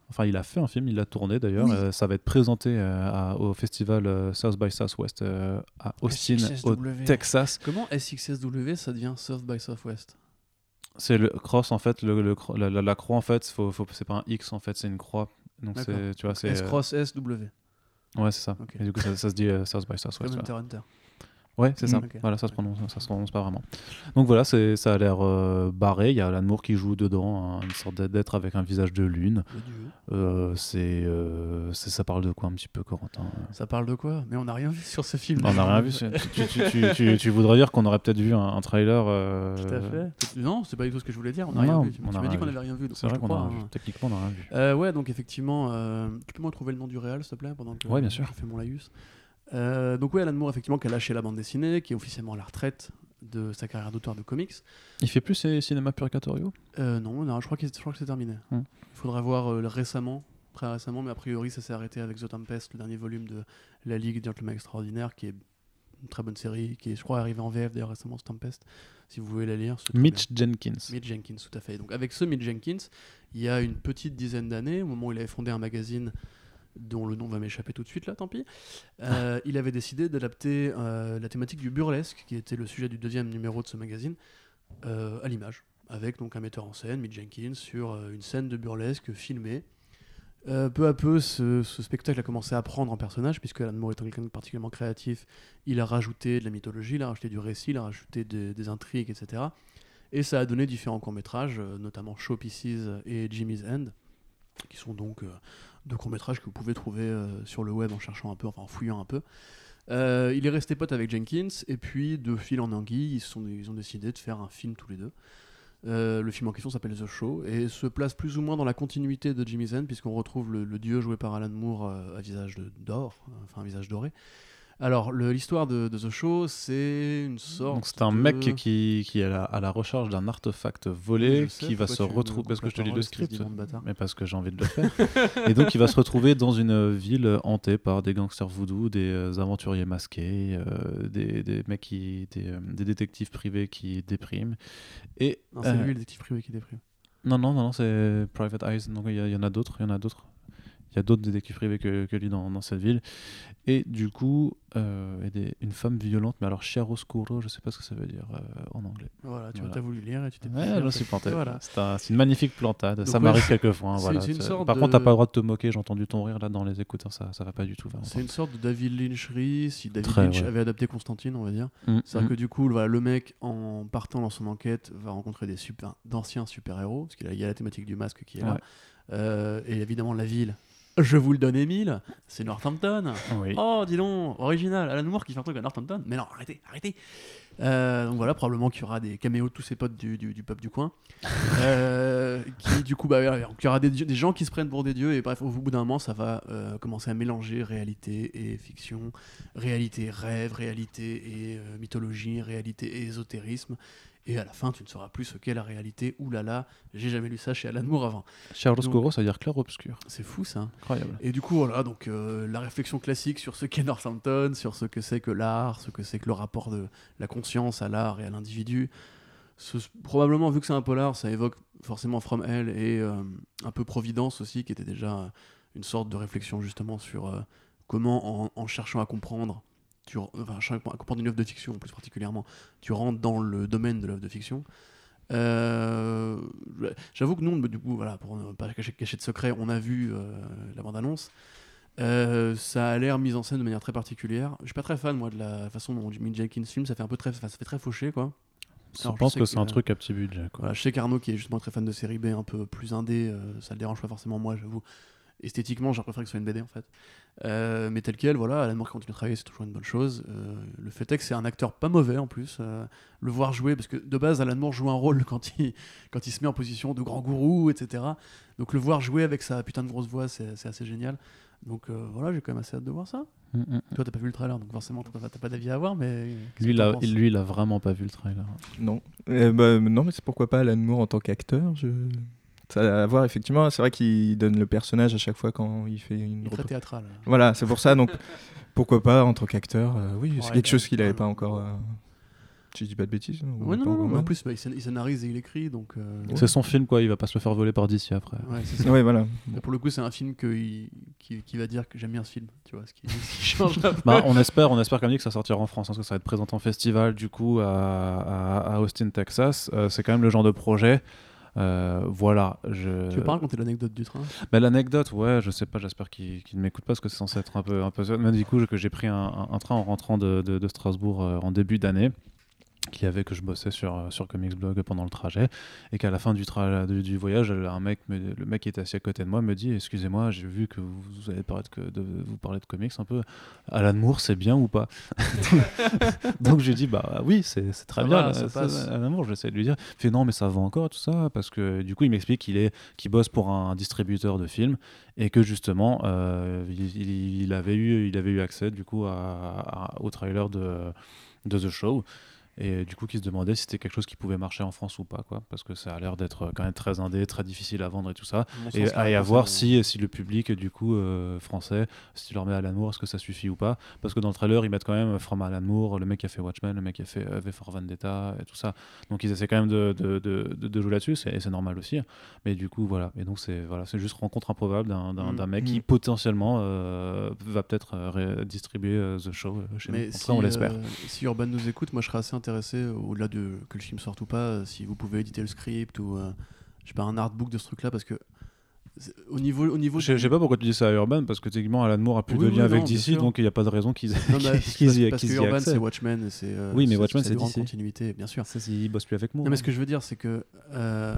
Enfin, il a fait un film, il l'a tourné d'ailleurs. Oui. euh, ça va être présenté euh, à- au festival euh, South by Southwest à Austin, au. Texas. Comment SXSW ça devient South by Southwest? C'est le cross en fait, le, le cro- la, la- la croix en fait, faut, faut, c'est pas un X en fait, c'est une croix. Donc c'est, tu vois, c'est. S cross SW. Ouais, c'est ça. Et du coup, ça, ça se dit South by Comme Southwest. là. Hunter Hunter. Ouais, c'est ça. Voilà, ça se prononce, ça se prononce pas vraiment. Donc voilà, c'est, ça a l'air euh, barré. Il y a Alan Moore qui joue dedans, hein, une sorte d'être avec un visage de lune. Euh, c'est, euh, c'est- ça parle de quoi un petit peu, Corentin? Ça parle de quoi? Mais on n'a rien vu sur ce film. On n'a rien vu. Tu, tu, tu, tu- tu voudrais dire qu'on aurait peut-être vu un, un trailer Tout à fait. Non, c'est pas du tout ce que je voulais dire. On n'a rien vu. Tu m'as dit qu'on vu. avait rien vu. C'est vrai qu'on a crois, rien vu. hein. Techniquement, on n'a rien vu. Ouais, donc effectivement, tu peux me retrouver le nom du réal, s'il te plaît, pendant que Ouais, bien sûr. je fais mon laïus? Euh, donc oui, Alan Moore, effectivement, qui a lâché la bande dessinée, qui est officiellement à la retraite. de sa carrière d'auteur de comics. Il fait plus ses cinémas purgatoriaux Euh, non, non, je crois, qu'il- je crois que c'est terminé. Hmm. Il faudra voir euh, récemment, très récemment, mais a priori ça s'est arrêté avec The Tempest, le dernier volume de La Ligue des Gentlemen Extraordinaires, qui est une très bonne série, qui est, je crois, arrivée en VF d'ailleurs récemment, The Tempest, si vous voulez la lire. Mitch Jenkins. Mitch Jenkins, tout à fait. Donc avec ce Mitch Jenkins, il y a une petite dizaine d'années, au moment où il avait fondé un magazine dont le nom va m'échapper tout de suite là, tant pis, euh, il avait décidé d'adapter euh, la thématique du burlesque, qui était le sujet du deuxième numéro de ce magazine, euh, à l'image, avec donc un metteur en scène, Mitch Jenkins, sur une scène de burlesque filmée. Peu à peu, ce, spectacle a commencé à prendre en personnage, puisque Alan Moore étant quelqu'un de particulièrement créatif, il a rajouté de la mythologie, il a rajouté du récit, il a rajouté des, des intrigues, etc. Et ça a donné différents courts-métrages, notamment Show Pieces et Jimmy's End, qui sont donc deux courts-métrages que vous pouvez trouver euh, sur le web en cherchant un peu, en fouillant un peu. Euh, il est resté pote avec Jenkins, et puis de fil en anguille, ils, ont décidé de faire un film tous les deux. Euh, le film en question s'appelle The Show et se place plus ou moins dans la continuité de Jimmy's End, puisqu'on retrouve le, dieu joué par Alan Moore à visage de- d'or, enfin visage doré. Alors, l'histoire de, de The Show, c'est une sorte. Donc c'est un de- mec qui, qui est à la, à la recherche d'un artefact volé, sais, qui va se retrouver... Parce que je te lis le script. Mais parce que j'ai envie de le faire. et donc il va se retrouver dans une ville hantée par des gangsters voodoo, des euh, aventuriers masqués, euh, des, des mecs qui... Des, euh, des détectives privés qui dépriment. Et... Non, c'est euh, lui, le détective privé qui déprime. Non, non, non, non, c'est Private Eyes. Donc il y, a- il y en a d'autres, il y en a d'autres. Il y a d'autres détectives privés que, que lui dans, dans cette ville. Et du coup, euh, et des- une femme violente, mais alors chiaroscuro, je sais pas ce que ça veut dire euh, en anglais. Voilà, tu Voilà. as voulu lire et tu t'es Ouais, j'en suis planté. Voilà. C'est un- c'est une magnifique plantade, Donc, ça ouais, m'arrive quelquefois. hein, voilà. Par de- contre, t'as pas le droit de te moquer, j'ai entendu ton rire là dans les écouteurs, ça, ça va pas du tout. C'est une sorte de David Lyncherie, si David Très, Lynch ouais. avait adapté Constantine, on va dire. Mm, C'est-à-dire mm. que du coup, voilà, le mec, en partant dans son enquête, va rencontrer des super, d'anciens super-héros, parce qu'il y a- la thématique du masque qui est là. Euh, et évidemment, la ville. Je vous le donne, Émile, c'est Northampton. Oui. Oh, dis donc, original, Alan Moore qui fait un truc à Northampton. Mais non, arrêtez, arrêtez. Euh, donc voilà, probablement qu'il y aura des caméos de tous ses potes du, du, du peuple du coin. Euh, qui, du coup, bah, il y aura des, des gens qui se prennent pour des dieux. Et bref, au bout d'un moment, ça va euh, commencer à mélanger réalité et fiction, réalité, rêve, réalité et mythologie, réalité et ésotérisme. Et à la fin, tu ne sauras plus ce qu'est la réalité. Ouh là là, j'ai jamais lu ça chez Alan Moore avant. Chiaroscuro, ça veut dire clair-obscur. C'est fou ça. Incroyable. Et du coup, voilà, donc euh, la réflexion classique sur ce qu'est Northampton, sur ce que c'est que l'art, ce que c'est que le rapport de la conscience à l'art et à l'individu. Ce- probablement, vu que c'est un polar, ça évoque forcément From Hell et euh, un peu Providence aussi, qui était déjà une sorte de réflexion justement sur euh, comment, en, en cherchant à comprendre, tu, enfin, comprendre une œuvre de fiction plus particulièrement, tu rentres dans le domaine de l'œuvre de fiction. Euh, J'avoue que nous, du coup, voilà, pour ne pas cacher, cacher de secret, on a vu euh, la bande-annonce. Euh, ça a l'air mis en scène de manière très particulière. Je suis pas très fan moi de la façon dont Jimmy Jenkins filme. Ça fait un peu très, ça fait très fauché quoi. Je Alors, je pense que que, c'est un truc à petit budget. Quoi. Voilà, je sais qu'Arnaud qui est justement très fan de série B, un peu plus indé, ça le dérange pas forcément moi, j'avoue. Esthétiquement, j'aurais préféré que ce soit une BD en fait. Euh, mais tel quel, voilà, Alan Moore continue de travailler, c'est toujours une bonne chose. Euh, le fait est que c'est un acteur pas mauvais en plus. euh, le voir jouer, parce que de base, Alan Moore joue un rôle quand il, quand il se met en position de grand gourou, etc. Donc le voir jouer avec sa putain de grosse voix, c'est c'est assez génial. Donc euh, voilà, j'ai quand même assez hâte de voir ça. Mm, mm. Toi, t'as pas vu le trailer, donc forcément, t'as pas, t'as pas d'avis à avoir, mais. Lui, il a, lui, il a vraiment pas vu le trailer. Non. Euh, bah, non, mais c'est pourquoi pas Alan Moore en tant qu'acteur. Je... Ça a à voir, effectivement. C'est vrai qu'il donne le personnage à chaque fois quand il fait une. Il est très théâtral. Voilà, c'est pour ça. Donc, pourquoi pas en tant qu'acteur euh, Oui, c'est Ouais, quelque chose bah, qu'il n'avait pas encore. euh, Si je dis pas de bêtises. ou Ouais, non, non, mais en plus, bah, il, scén- il scénarise et il écrit, donc. euh, Ouais. C'est son film, quoi. Il va pas se le faire voler par d'ici après. Ouais, c'est ça. Ouais, voilà. Pour le coup, c'est un film que il- qui, qui va dire que j'aime bien ce film, tu vois, ce qui, ce qui change. Bah, on espère, on espère quand même que ça sortira en France, hein, parce que ça va être présenté en festival du coup à, à- à Austin, Texas. Euh, c'est quand même le genre de projet. Euh, voilà. Je... Tu veux pas raconter l'anecdote du train? Bah, l'anecdote, ouais, je sais pas, j'espère qu'il qu'il ne m'écoute pas parce que c'est censé être un peu, un peu. Mais du coup, que j'ai pris un, train en rentrant de, de- de Strasbourg euh, en début d'année qui avait que je bossais sur, euh, sur Comics Blog pendant le trajet. Et qu'à la fin du, tra- du, du voyage un mec me- le mec qui était assis à côté de moi me dit excusez-moi j'ai vu que vous, vous avez parlé de, vous parlez de comics un peu. Alan Moore c'est bien ou pas donc je lui dis bah oui c'est c'est très bien va, là, ça ça- passe. Alan Moore j'essaie de lui dire. Il fait non mais ça va encore tout ça parce que du coup il m'explique qu'il est qu'il bosse pour un distributeur de films et que justement euh, il, il- il avait eu il avait eu accès du coup à, à- au trailer de de The Show et du coup qui se demandait si c'était quelque chose qui pouvait marcher en France ou pas, quoi, parce que ça a l'air d'être euh, quand même très indé, très difficile à vendre et tout ça. À mon Et à, et à voir si, si le public du coup euh, français, si tu leur mets Alan Moore, est-ce que ça suffit ou pas? Parce que dans le trailer, ils mettent quand même From Alan Moore, le mec qui a fait Watchmen, le mec qui a fait euh, V for Vendetta et tout ça. Donc ils essaient quand même de, de, de, de- jouer là-dessus, et c'est normal aussi. Mais du coup, voilà. Et donc c'est voilà, c'est juste rencontre improbable d'un d'un- Mm. d'un mec qui Mm. potentiellement euh, va peut-être euh, distribuer euh, The Show euh, chez Mais nous. Si, on l'espère. euh, si Urban nous écoute, moi je serais assez intéressé, au-delà de que le film sorte ou pas, euh, si vous pouvez éditer le script ou euh, je sais pas un artbook de ce truc-là, parce que au niveau, au niveau Je sais- pas pourquoi tu dis ça à Urban, parce que techniquement, Alan Moore a plus Oui, de lien avec DC, donc il n'y a pas de raison qu'ils bah, qu'ils- y parce qu'ils que y Urban c'est Watchmen et c'est euh, Oui, mais Watchmen, c'est de DC. continuité, bien sûr. Ça, il bosse plus avec Moore. Non, mais hein. ce que je veux dire, c'est que euh,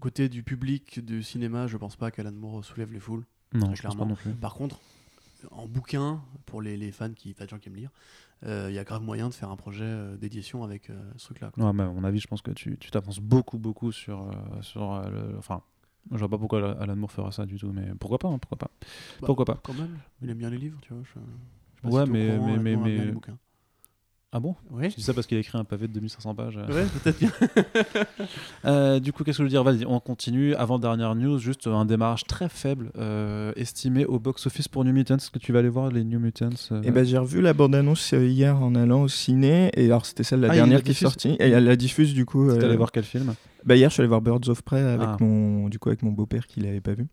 côté du public du cinéma, je pense pas qu'Alan Moore soulève les foules. Non, je pense pas clairement. non plus. Par contre, en bouquin, pour les, les fans qui, enfin, les gens qui aiment lire, il y a grave moyen de faire un projet euh, d'édition avec euh, ce truc-là. Ouais, mais à mon avis, je pense que tu t'avances beaucoup, beaucoup sur, euh, sur euh, le. Enfin, je vois pas pourquoi Alan Moore fera ça du tout, mais pourquoi pas, hein, pourquoi pas. Bah, pourquoi pas. Quand même, il aime bien les livres, tu vois. Je, Ouais, si mais- courant, mais-. Ah bon? Ouais. Tu dis ça parce qu'il a écrit un pavé de 2500 pages. euh. Ouais, peut-être bien. Euh, du coup, qu'est-ce que je veux dire? Vas-y, on continue. Avant-dernière news, juste un démarrage très faible euh, estimé au box-office pour New Mutants. Est-ce que tu vas aller voir les New Mutants euh, Et ben j'ai revu la bande-annonce euh, hier en allant au ciné et alors c'était celle la Ah, dernière la qui est sortie et elle la diffuse du coup. Euh, allé voir quel film? Bah, hier je suis allé voir Birds of Prey avec Ah. mon du coup avec mon beau-père qui l'avait pas vu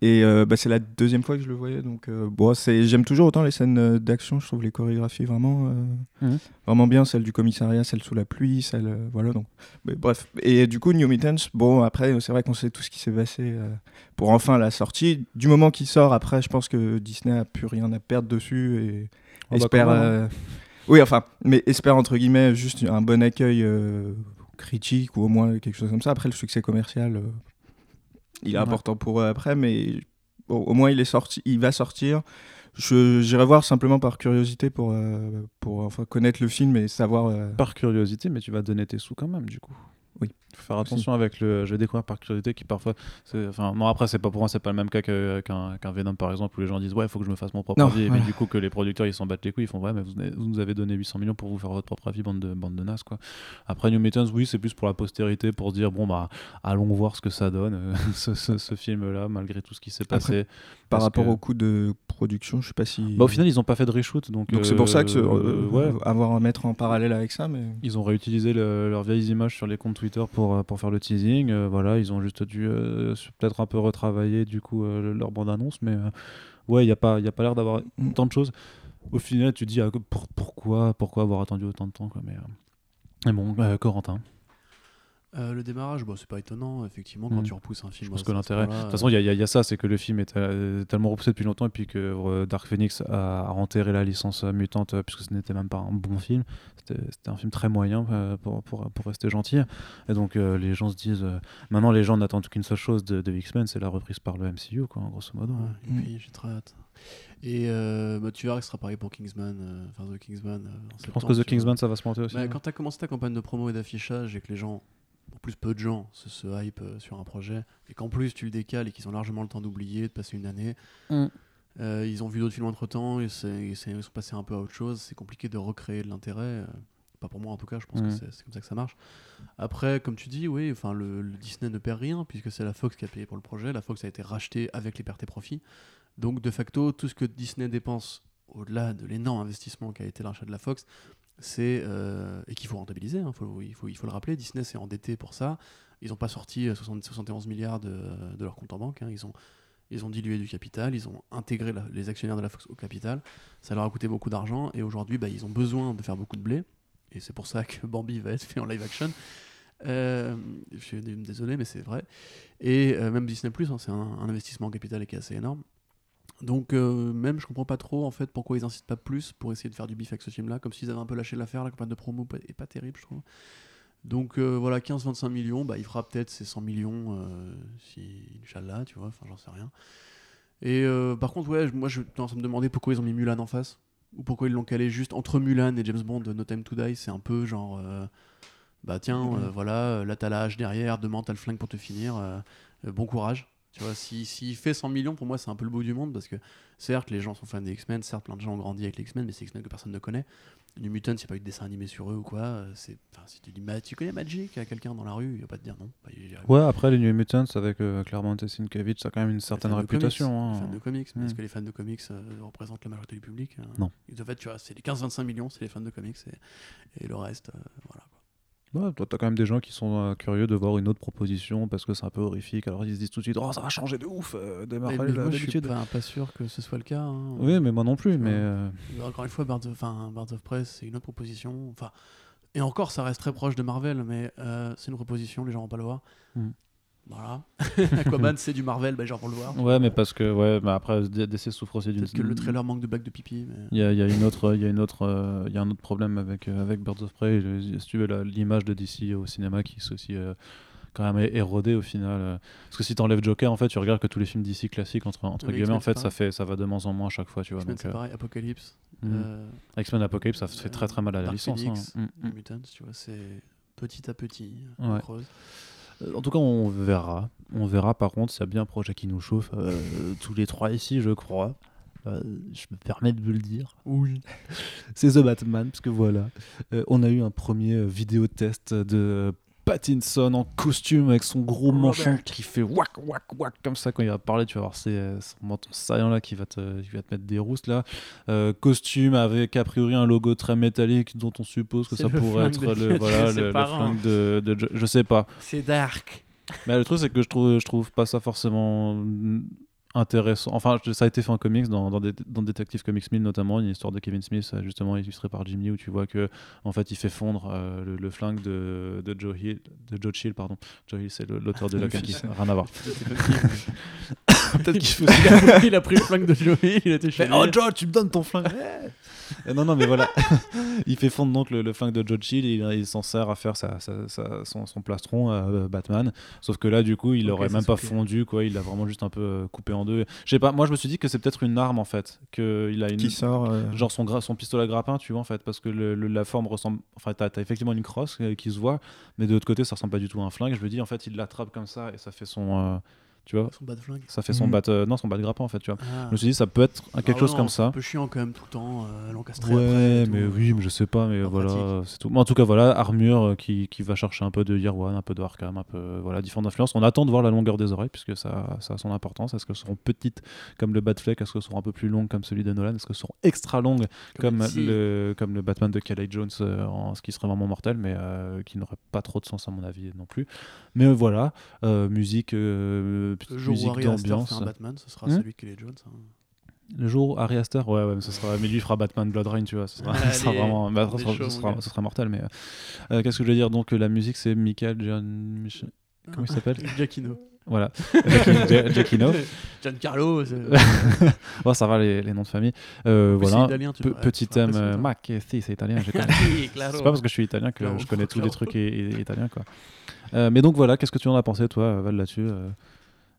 et euh, bah, c'est la deuxième fois que je le voyais donc euh, bon c'est j'aime toujours autant les scènes euh, d'action je trouve les chorégraphies vraiment euh, Mhm. vraiment bien celle du commissariat celle sous la pluie celle voilà donc mais bref et du coup New Mutants bon après c'est vrai qu'on sait tout ce qui s'est passé pour enfin la sortie du moment qu'il sort après je pense que Disney a plus rien à perdre dessus et Oh, bah, espère hein. oui enfin mais espère entre guillemets juste un bon accueil euh, critique ou au moins quelque chose comme ça après le succès commercial euh, il est Ouais. important pour eux après mais bon, au moins il est sorti il va sortir j'irai voir simplement par curiosité pour euh, pour enfin connaître le film et savoir euh, Par curiosité, mais tu vas donner tes sous quand même, du coup. Oui. Faut faire attention avec le. Je vais découvrir par curiosité qui parfois. Enfin, non, après, c'est pas pour moi, c'est pas le même cas qu'un qu'un Venom par exemple, où les gens disent Ouais, il faut que je me fasse mon propre Non, avis. Et voilà. puis, du coup, que les producteurs ils s'en battent les couilles, ils font Ouais, mais vous, vous nous avez donné 800 millions pour vous faire votre propre avis, bande de, bande de nas, quoi. Après, New Mutants, oui, c'est plus pour la postérité, pour dire Bon, bah, allons voir ce que ça donne, euh, ce, ce- ce film-là, malgré tout ce qui s'est passé. par rapport que- au coût de production je sais pas si Bah, au final, ils ont pas fait de reshoot, donc. donc c'est pour ça que ce- euh, euh, ouais, avoir à mettre en parallèle avec ça mais Ils ont réutilisé le- leurs vieilles images sur les comptes Twitter pour, euh, pour faire le teasing. Euh, voilà, ils ont juste dû euh, peut-être un peu retravailler du coup leur bande-annonce, mais ouais, il n'y a pas, y a pas l'air d'avoir Mm. tant de choses. Au final, tu te dis ah, pour- pourquoi, pourquoi avoir attendu autant de temps quoi, mais, mais bon, Corentin. Euh, le démarrage, bon, c'est pas étonnant, effectivement, quand Mm. tu repousses un film. Je pense que l'intérêt. De toute façon, il y, a- y y ça, c'est que le film est euh, tellement repoussé depuis longtemps et puis que euh, Dark Phoenix a, enterré la licence euh, mutante euh, puisque ce n'était même pas un bon film. C'était un film très moyen euh, pour, pour, pour rester gentil. Et donc euh, les gens se disent. euh, maintenant, les gens n'attendent qu'une seule chose de, de X-Men, c'est la reprise par le MCU, quoi, grosso modo. Ouais, hein. et Mm. puis j'ai très hâte. Et euh, bah, tu verras que ce sera pareil pour Kingsman, euh, enfin The Kingsman. euh, en Je pense que The. Kingsman, ça va se monter aussi. Bah, hein. quand tu as commencé ta campagne de promo et d'affichage et que les gens, en plus peu de gens, se, se hype euh, sur un projet, et qu'en plus tu le décales et qu'ils ont largement le temps d'oublier, de passer une année, Mm. euh, ils ont vu d'autres films entre temps, et, c'est- et ils sont passés un peu à autre chose, c'est compliqué de recréer de l'intérêt. euh, pas pour moi en tout cas, je pense Mm. que c'est c'est comme ça que ça marche. Après, comme tu dis, oui, enfin le, le Disney ne perd rien puisque c'est la Fox qui a payé pour le projet. La Fox a été rachetée avec les pertes et profits. Donc de facto, tout ce que Disney dépense au-delà de l'énorme investissement qu'a été l'achat de la Fox, c'est euh, et qu'il faut rentabiliser. hein, il, faut, le rappeler. Disney s'est endetté pour ça. Ils n'ont pas sorti euh, 60 71 milliards de, leur compte en banque. hein. Ils ont dilué du capital, ils ont intégré les actionnaires de la Fox au capital. Ça leur a coûté beaucoup d'argent et aujourd'hui, bah, ils ont besoin de faire beaucoup de blé. Et c'est pour ça que Bambi va être fait en live action. Euh, je suis dé- désolé, mais c'est vrai. Et euh, même Disney Plus, c'est un investissement en capital qui est assez énorme. Donc euh, même je comprends pas trop en fait pourquoi ils insistent pas plus pour essayer de faire du bif avec ce film là, comme s'ils avaient un peu lâché l'affaire, la campagne de promo est pas terrible je trouve. Donc euh, voilà 15-25 millions, bah, il fera peut-être ses 100 millions euh, si Inch'Allah, tu vois, enfin j'en sais rien. Et euh, par contre ouais, moi je en train de me demander pourquoi ils ont mis Mulan en face ou pourquoi ils l'ont calé juste entre Mulan et James Bond No Time to Die, c'est un peu genre bah tiens voilà, là t'as la hache derrière, demain t'as le flingue pour te finir, bon courage. Tu vois, s'il s'il fait 100 millions, pour moi, c'est un peu le bout du monde parce que certes, les gens sont fans des X-Men, certes, plein de gens ont grandi avec les X-Men, mais c'est X-Men que personne ne connaît. New Mutants, il n'y a pas eu de dessin animé sur eux ou quoi. euh, C'est, enfin, si tu dis, Ma- tu connais Magic à quelqu'un dans la rue, il va pas te dire non. Bah, Ouais, après les New Mutants avec euh, Claremont et Sienkiewicz, ça a quand même une certaine réputation. comics, hein. les fans de comics, mais est-ce Mm. que les fans de comics euh, représentent la majorité du public euh, Non. De fait, tu vois, c'est les 15-25 millions, c'est les fans de comics et, et le reste, euh, voilà. quoi. Ouais, toi, t'as quand même des gens qui sont euh, curieux de voir une autre proposition parce que c'est un peu horrifique. Alors ils se disent tout de suite, oh ça va changer de ouf euh, des Mais- Marvel mais moi, je suis pas, pas sûr que ce soit le cas. hein. Oui, mais moi non plus. Mais euh, Encore une fois, Birds of, enfin, Birds of Press, c'est une autre proposition. Enfin, et encore, ça reste très proche de Marvel, mais euh, c'est une proposition, les gens vont pas le voir. Mm. Voilà. Aquaman, c'est du Marvel, bah, les gens vont le voir. ouais, mais parce que ouais, mais après DC souffre aussi d'une. Peut-être que le trailer manque de blagues de pipi. Mais... Il y a, y a une autre, il y a une autre, euh, il y a un autre problème avec euh, avec Birds of Prey. Si tu veux l'image de DC au cinéma qui aussi euh, quand même érodée au final. Parce que si t'enlèves Joker, en fait, tu regardes que tous les films DC classiques entre entre Oui, guillemets, en fait, ça fait, ça va de moins en moins à chaque fois, tu vois. Donc, c'est euh, pareil, Apocalypse, mm. euh, X-Men Apocalypse, ça fait très très mal à la Dark licence. hein. Phoenix. New Mutants, tu vois, c'est petit à petit, Ouais. Euh, En tout cas, on verra. On verra par contre a bien un projet qui nous chauffe. euh, tous les trois ici, je crois. Euh, je me permets de vous le dire. Oui. C'est The Batman, parce que voilà. on a eu un premier vidéo test de Pattinson en costume avec son gros manchon qui fait whack whack whack comme ça quand il va parler tu vas voir c'est euh, son menton saillant là qui va te, qui va te mettre des roustes là. Euh, costume avec a priori un logo très métallique dont on suppose que ça pourrait être de- le, voilà, le, le flingue de, je sais pas. C'est dark. mais le truc, c'est que je trouve, je trouve pas ça forcément intéressant. Enfin, ça a été fait en comics, dans, dans, des- dans Detective Comics 1000 notamment, une histoire de Kevin Smith, euh, justement illustrée par Jim Lee, où tu vois que en fait, il fait fondre euh, le, le flingue de, de Joe Hill, de Joe Chill, pardon. Joe Hill, c'est l'auteur de la fils. Rien à voir. Peut-être qu'il fait aussi- il, a pris, le flingue de Joey, il a été chez oh Joe, tu me donnes ton flingue. Euh, non, non, mais voilà. il fait fondre donc le, le flingue de Joe Chill et il, il s'en sert à faire sa, sa- sa- son, son plastron euh, Batman. Sauf que là, du coup, il Ok, aurait même pas fondu, quoi. Il l'a vraiment juste un peu euh, coupé en deux. Je sais pas, moi je me suis dit que c'est peut-être une arme en fait. Qu'il a une. qui sort. euh, Genre son, pistolet à grappin, tu vois, en fait, parce que le- le- la forme ressemble. Enfin, t'as as effectivement une crosse euh, qui se voit, mais de l'autre côté, ça ressemble pas du tout à un flingue. Je me dis, en fait, il l'attrape comme ça et ça fait son. euh, tu vois, son de flingue. ça fait son Mhm. bat. euh, non, son bat de grappin, en fait, tu vois. Ah. Je me suis dit, ça peut être quelque Ah chose non, comme ça. un peu chiant quand même tout le temps, euh, l'encastrer Ouais, après et tout, mais oui, mais je sais pas, mais voilà, c'est tout. Mais en tout cas, voilà, armure euh, qui, qui va chercher un peu de Year One, un peu de Arkham, un peu, euh, voilà, différentes influences. On attend de voir la longueur des oreilles, puisque ça, ça a son importance. Est-ce qu'elles seront petites comme le Batfleck Est-ce qu'elles seront un peu plus longues comme celui de Nolan? Est-ce qu'elles seront extra longues comme, le, comme le Batman de Kelly Jones, euh, en, ce qui serait vraiment mortel, mais euh, qui n'aurait pas trop de sens à mon avis non plus. Mais euh, voilà, euh, musique, euh, petite Le jour musique Astor d'ambiance. un Batman, ce sera Hmm celui qui est Jones. hein. Le jour où Harry Aster, ouais, ouais, mais, ce sera, mais lui fera Batman Blood Rain, tu vois, ce sera, ce sera Allez, vraiment, bah, ce sera, chaud, ce sera- ce sera mortel. Mais euh, euh, qu'est-ce que je veux dire? Donc euh, la musique c'est Michael John, Mich- comment il s'appelle? Giacchino. Voilà, Giacchino. Giancarlo. Oh, ça va les, les noms de famille. Euh, voilà, italien, tu Pe- petit thème, euh, Mac, eh, si c'est italien. C'est pas parce que je suis italien que Claro, je connais tous les trucs i- i- italiens quoi. Euh, mais donc voilà, qu'est-ce que tu en as pensé toi, Val là-dessus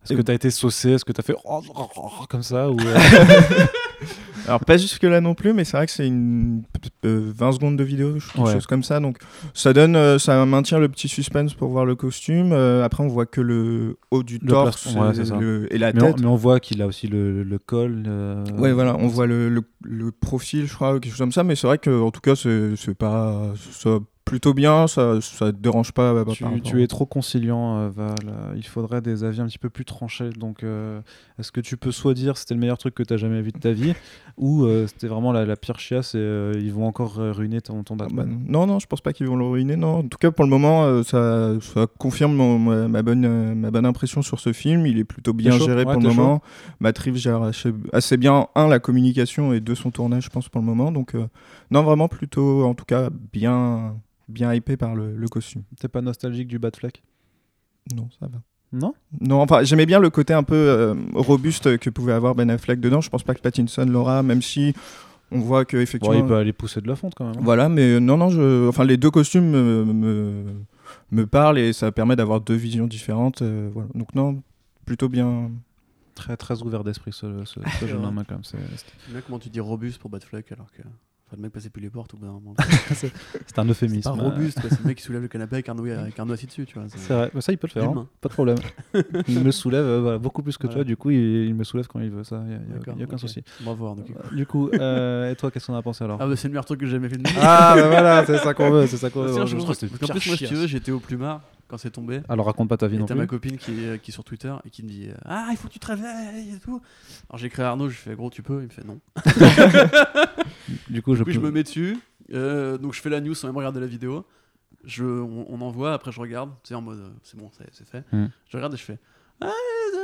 Est-ce que tu as été saucé? Est-ce que tu as fait oh, oh, oh, comme ça ou euh, Alors pas jusque là non plus, mais c'est vrai que c'est une euh, 20 secondes de vidéo, quelque Ouais. chose comme ça. Donc ça donne, euh, ça maintient le petit suspense pour voir le costume. Euh, après on voit que le haut du Le torse ouais, et, ça. le- et la mais, on, tête. mais on voit qu'il a aussi le, le col. euh, Ouais, voilà, on voit le, profil, je crois, quelque chose comme ça, mais c'est vrai que en tout cas, c'est c'est pas. Ça, plutôt bien, ça, ça te dérange pas. bah, Tu, es trop conciliant, euh, Val. Il faudrait des avis un petit peu plus tranchés. Donc, euh, est-ce que tu peux soit dire c'était le meilleur truc que tu as jamais vu de ta vie, ou euh, c'était vraiment la, la pire chiasse et ils vont encore ruiner ton, ton Ah, Batman? bah, non, non, je pense pas qu'ils vont le ruiner. Non. En tout cas, pour le moment, ça, ça confirme mon- ma, ma bonne, ma bonne impression sur ce film. Il est plutôt bien géré Ouais, pour le moment. Matt Reeves gère assez, bien, un, la communication et deux, son tournage, je pense, pour le moment. Donc, non, vraiment plutôt, en tout cas, bien, bien hypé par le, le costume. T'es pas nostalgique du Batfleck Non, ça va. Non? Non, enfin, j'aimais bien le côté un peu euh, robuste que pouvait avoir Ben Affleck dedans. Je pense pas que Pattinson l'aura, même si on voit que Bon, effectivement. il peut aller pousser de la fonte quand même. hein. Voilà, mais euh, non, non, je... enfin, les deux costumes me, me, me parlent et ça permet d'avoir deux visions différentes. euh, voilà. Donc, non, plutôt bien. Très, très ouvert d'esprit ce, ce, ce jeune homme. hein, Quand même. C'est- comment tu dis robuste pour Batfleck alors que. Enfin, le mec passait plus les portes au bout d'un moment. C'est un euphémisme. C'est pas robuste. C'est le mec qui soulève le canapé avec un doigt, avec un doigt assis dessus, tu vois. C'est vrai, Bah, ça il peut le faire, hein. pas de problème. il me soulève euh, voilà, beaucoup plus que Voilà. toi, du coup il, il me soulève quand il veut, ça, il n'y a, y a- D'accord, y a aucun souci. Bravo, Arnaud. Kiko. Du coup, euh, et toi, qu'est-ce qu'on a pensé alors? Ah, bah, c'est le meilleur truc que j'ai jamais fait de ma vie. Ah, bah voilà, c'est ça qu'on veut, c'est ça qu'on Bah, veut. qu'en plus, moi, si tu veux, j'étais au plumard quand c'est tombé. Alors raconte pas ta vie Et non plus. ma copine qui est, qui est sur Twitter et qui me dit euh, Ah, il faut que tu te réveilles et tout. Alors j'ai écrit à Arnaud, je fais Gros, tu peux? Il me fait Non. Du coup, je Du coup, je me mets dessus. euh, donc je fais la news sans même regarder la vidéo. Je, on, on envoie, après je regarde, tu sais, en mode euh, c'est bon, c'est c'est fait. Hmm. Je regarde et je fais Ah, c'est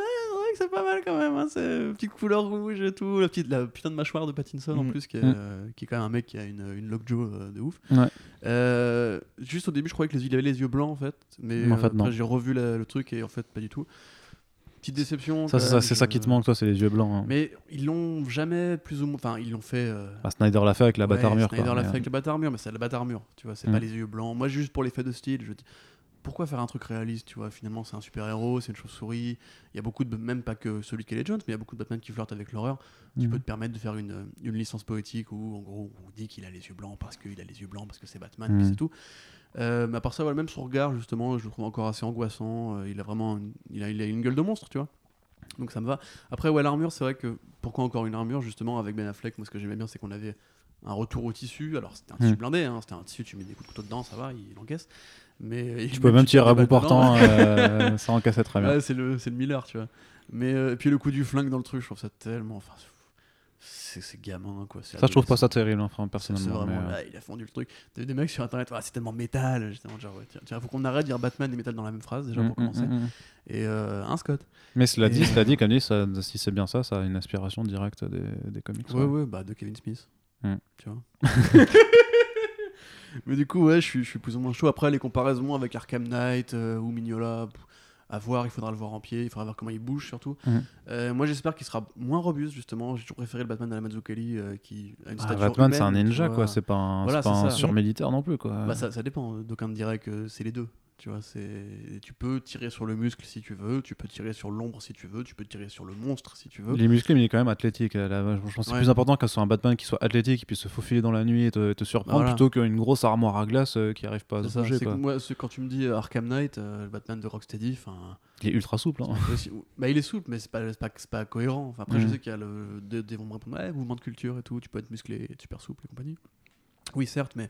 vrai, que c'est pas mal quand même, hein, c'est petite couleur rouge et tout. La, petite, la putain de mâchoire de Pattinson en Hmm. plus, qui est, Hmm. euh, qui est quand même un mec qui a une, une lockjaw euh, de ouf. Ouais. Euh, juste au début, je croyais que les, il avait les yeux blancs en fait, mais En euh, fait, après non. j'ai revu la- le truc et en fait, pas du tout. Petite déception. Ça, c'est ça, qui te manque, toi, c'est les yeux blancs. hein. Mais ils l'ont jamais plus ou moins. Enfin, ils l'ont fait. euh, Bah, Snyder l'a fait avec la Ouais, armure. Snyder l'a fait avec la batte armure, mais c'est la batte armure, tu vois, c'est Mm. pas les yeux blancs. Moi, juste pour l'effet de style, je dis pourquoi faire un truc réaliste, tu vois, finalement, c'est un super-héros, c'est une chauve-souris. Il y a beaucoup de. Même pas que celui qui est Jones, mais il y a beaucoup de Batman qui flirtent avec l'horreur. Tu Mhm. peux te permettre de faire une, une licence poétique où, en gros, on dit qu'il a les yeux blancs parce qu'il a les yeux blancs, parce que c'est Batman, puis Mm. c'est tout. Euh, mais à part ça, voilà, même son regard, justement, je le trouve encore assez angoissant. Euh, il a vraiment une, il a, il a une gueule de monstre, tu vois? Donc ça me va. Après, ouais, l'armure, c'est vrai que. Pourquoi encore une armure, justement, avec Ben Affleck? Moi, ce que j'aimais bien, c'est qu'on avait un retour au tissu. Alors, c'était un tissu Mm. blindé, hein, c'était un tissu, tu mets des coups de couteau dedans, ça va, il encaisse. Mais Tu peux même tirer à bout portant, euh, ça encaissait très bien. Ouais, c'est le, le Miller, tu vois. Mais euh, et puis le coup du flingue dans le truc, je trouve ça tellement. Enfin, c'est gamin, quoi. Ça, je trouve pas ça terrible, enfin, C'est personnellement. vraiment mais, euh, là, il a fondu le truc. Des mecs sur internet, Ah, c'est tellement métal. Vraiment genre, ouais, tiens, faut qu'on arrête de dire Batman et métal dans la même phrase, déjà mm, pour commencer. mm, mm, mm. Et euh, un Scott. Mais cela dit, Et- cela dit, comme dit, ça- si c'est bien ça, ça a une inspiration directe des, des comics. Ouais, ouais. ouais, bah de Kevin Smith. Tu vois. Mais du coup, ouais, je suis, je suis plus ou moins chaud. Après, les comparaisons avec Arkham Knight euh, ou Mignola, pff, à voir, il faudra le voir en pied, il faudra voir comment il bouge surtout. Mhm. Euh, moi, j'espère qu'il sera moins robuste, justement. J'ai toujours préféré le Batman de la Mazzucchelli euh, qui a une Ah, stature Batman, c'est un ninja, quoi. C'est pas un, Voilà, pas un surmilitaire non plus, quoi. Bah, ça, ça dépend. D'aucuns diraient que c'est les deux. Tu vois, c'est tu peux tirer sur le muscle si tu veux, tu peux tirer sur l'ombre si tu veux, tu peux tirer sur le monstre si tu veux. Il est musclé, mais il est quand même athlétique. euh, là, je pense que c'est Ouais. plus important qu'un soit un Batman qui soit athlétique, qui puisse se faufiler dans la nuit et te, te surprendre, Voilà. plutôt qu'une grosse armoire à glace euh, qui arrive pas à se bouger. c'est moi, quand tu me dis euh, Arkham Knight, euh, le Batman de Rocksteady, enfin, Il est ultra souple. hein. aussi- bah, il est souple, mais c'est pas, pas, pas cohérent. Enfin, après, je Mhm. sais qu'il y a le, des, des vont me répondre, ouais, mouvement de culture et tout, tu peux être musclé, super souple et compagnie. Oui, certes, mais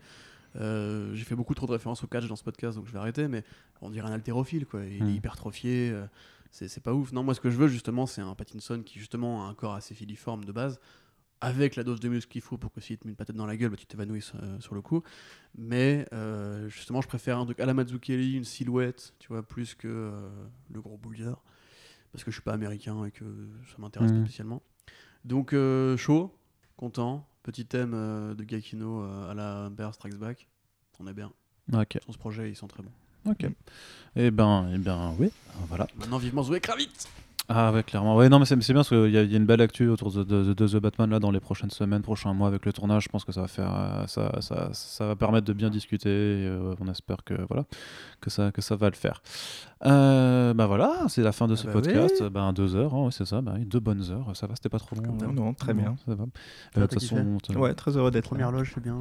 euh, j'ai fait beaucoup trop de références au catch dans ce podcast, donc je vais arrêter. Mais on dirait un haltérophile, quoi. Il Mhm. est hypertrophié, euh, c'est pas ouf. Non, moi, ce que je veux justement, c'est un Pattinson qui justement a un corps assez filiforme de base. Avec la dose de muscle qu'il faut pour que s'il te met une patate dans la gueule, bah, tu t'évanouisses euh, sur le coup. Mais euh, justement, je préfère un truc à la Mazzucchelli, une silhouette, tu vois, plus que le gros bouilleur. Parce que je suis pas américain et que ça m'intéresse pas spécialement. Donc, chaud, content. Petit thème euh, de Gakino euh, à la Empire Strikes Back. On est bien. Ok. Sur ce projet, ils sont très bons. Ok. Eh ben, eh ben, oui. Voilà. Maintenant, vivement Zoé Kravitz Ah ouais, clairement. Ouais, non, mais c'est c'est bien parce qu'il y, a- il y a une belle actu autour de, de- de The Batman là dans les prochaines semaines, prochains mois avec le tournage. Je pense que ça va faire, euh, ça, ça, ça va permettre de bien discuter. et, euh, on espère que voilà, que ça, que ça va le faire. Euh, bah voilà, c'est la fin de Ah ce bah podcast. Ben deux heures, hein, c'est ça. Bah, oui, deux bonnes heures. Ça va, c'était pas trop long. Non, euh, non, très bien. Ça va. Euh, façon, Ouais, très heureux d'être. Première loge, c'est bien.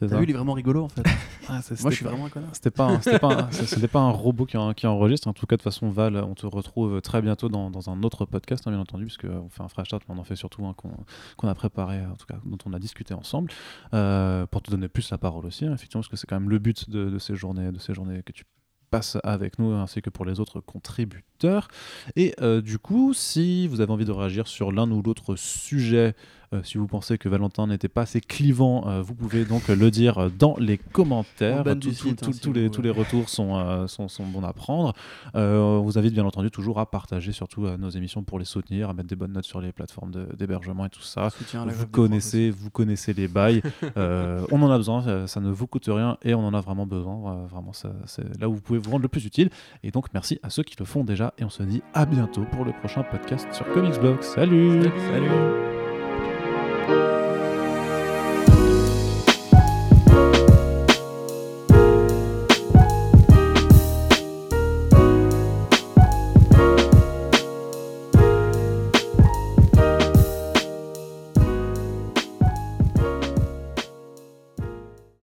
T'as ça. vu, il est vraiment rigolo en fait. Ah, c'est- Moi, je suis pas- vraiment un connard. C'était pas, un- c'était pas, un- c'était pas un robot qui, en- qui enregistre. En tout cas, de toute façon, Val, on te retrouve très bientôt dans, dans un autre podcast, hein, bien entendu, puisque on fait un fresh start, mais on en fait surtout un qu'on qu'on a préparé, en tout cas, dont on a discuté ensemble, euh, pour te donner plus la parole aussi, hein, effectivement, parce que c'est quand même le but de, de ces journées, de ces journées que tu passes avec nous, ainsi que pour les autres contributeurs. Et euh, du coup, si vous avez envie de réagir sur l'un ou l'autre sujet, euh, si vous pensez que Valentin n'était pas assez clivant, euh, vous pouvez donc le dire euh, dans les commentaires. Tout- tout- site, tout- hein, si tous, les, voulez. tous les retours sont, euh, sont, sont bons à prendre. Euh, on vous invite bien entendu toujours à partager surtout euh, nos émissions pour les soutenir, à mettre des bonnes notes sur les plateformes d'hébergement et tout ça. Vous connaissez, vous connaissez les bails. Euh, on en a besoin, ça, ça ne vous coûte rien et on en a vraiment besoin. Euh, vraiment, c'est là où vous pouvez vous rendre le plus utile. Et donc, merci à ceux qui le font déjà. Et on se dit à bientôt pour le prochain podcast sur Comics Blog. Salut Salut. Salut Bye.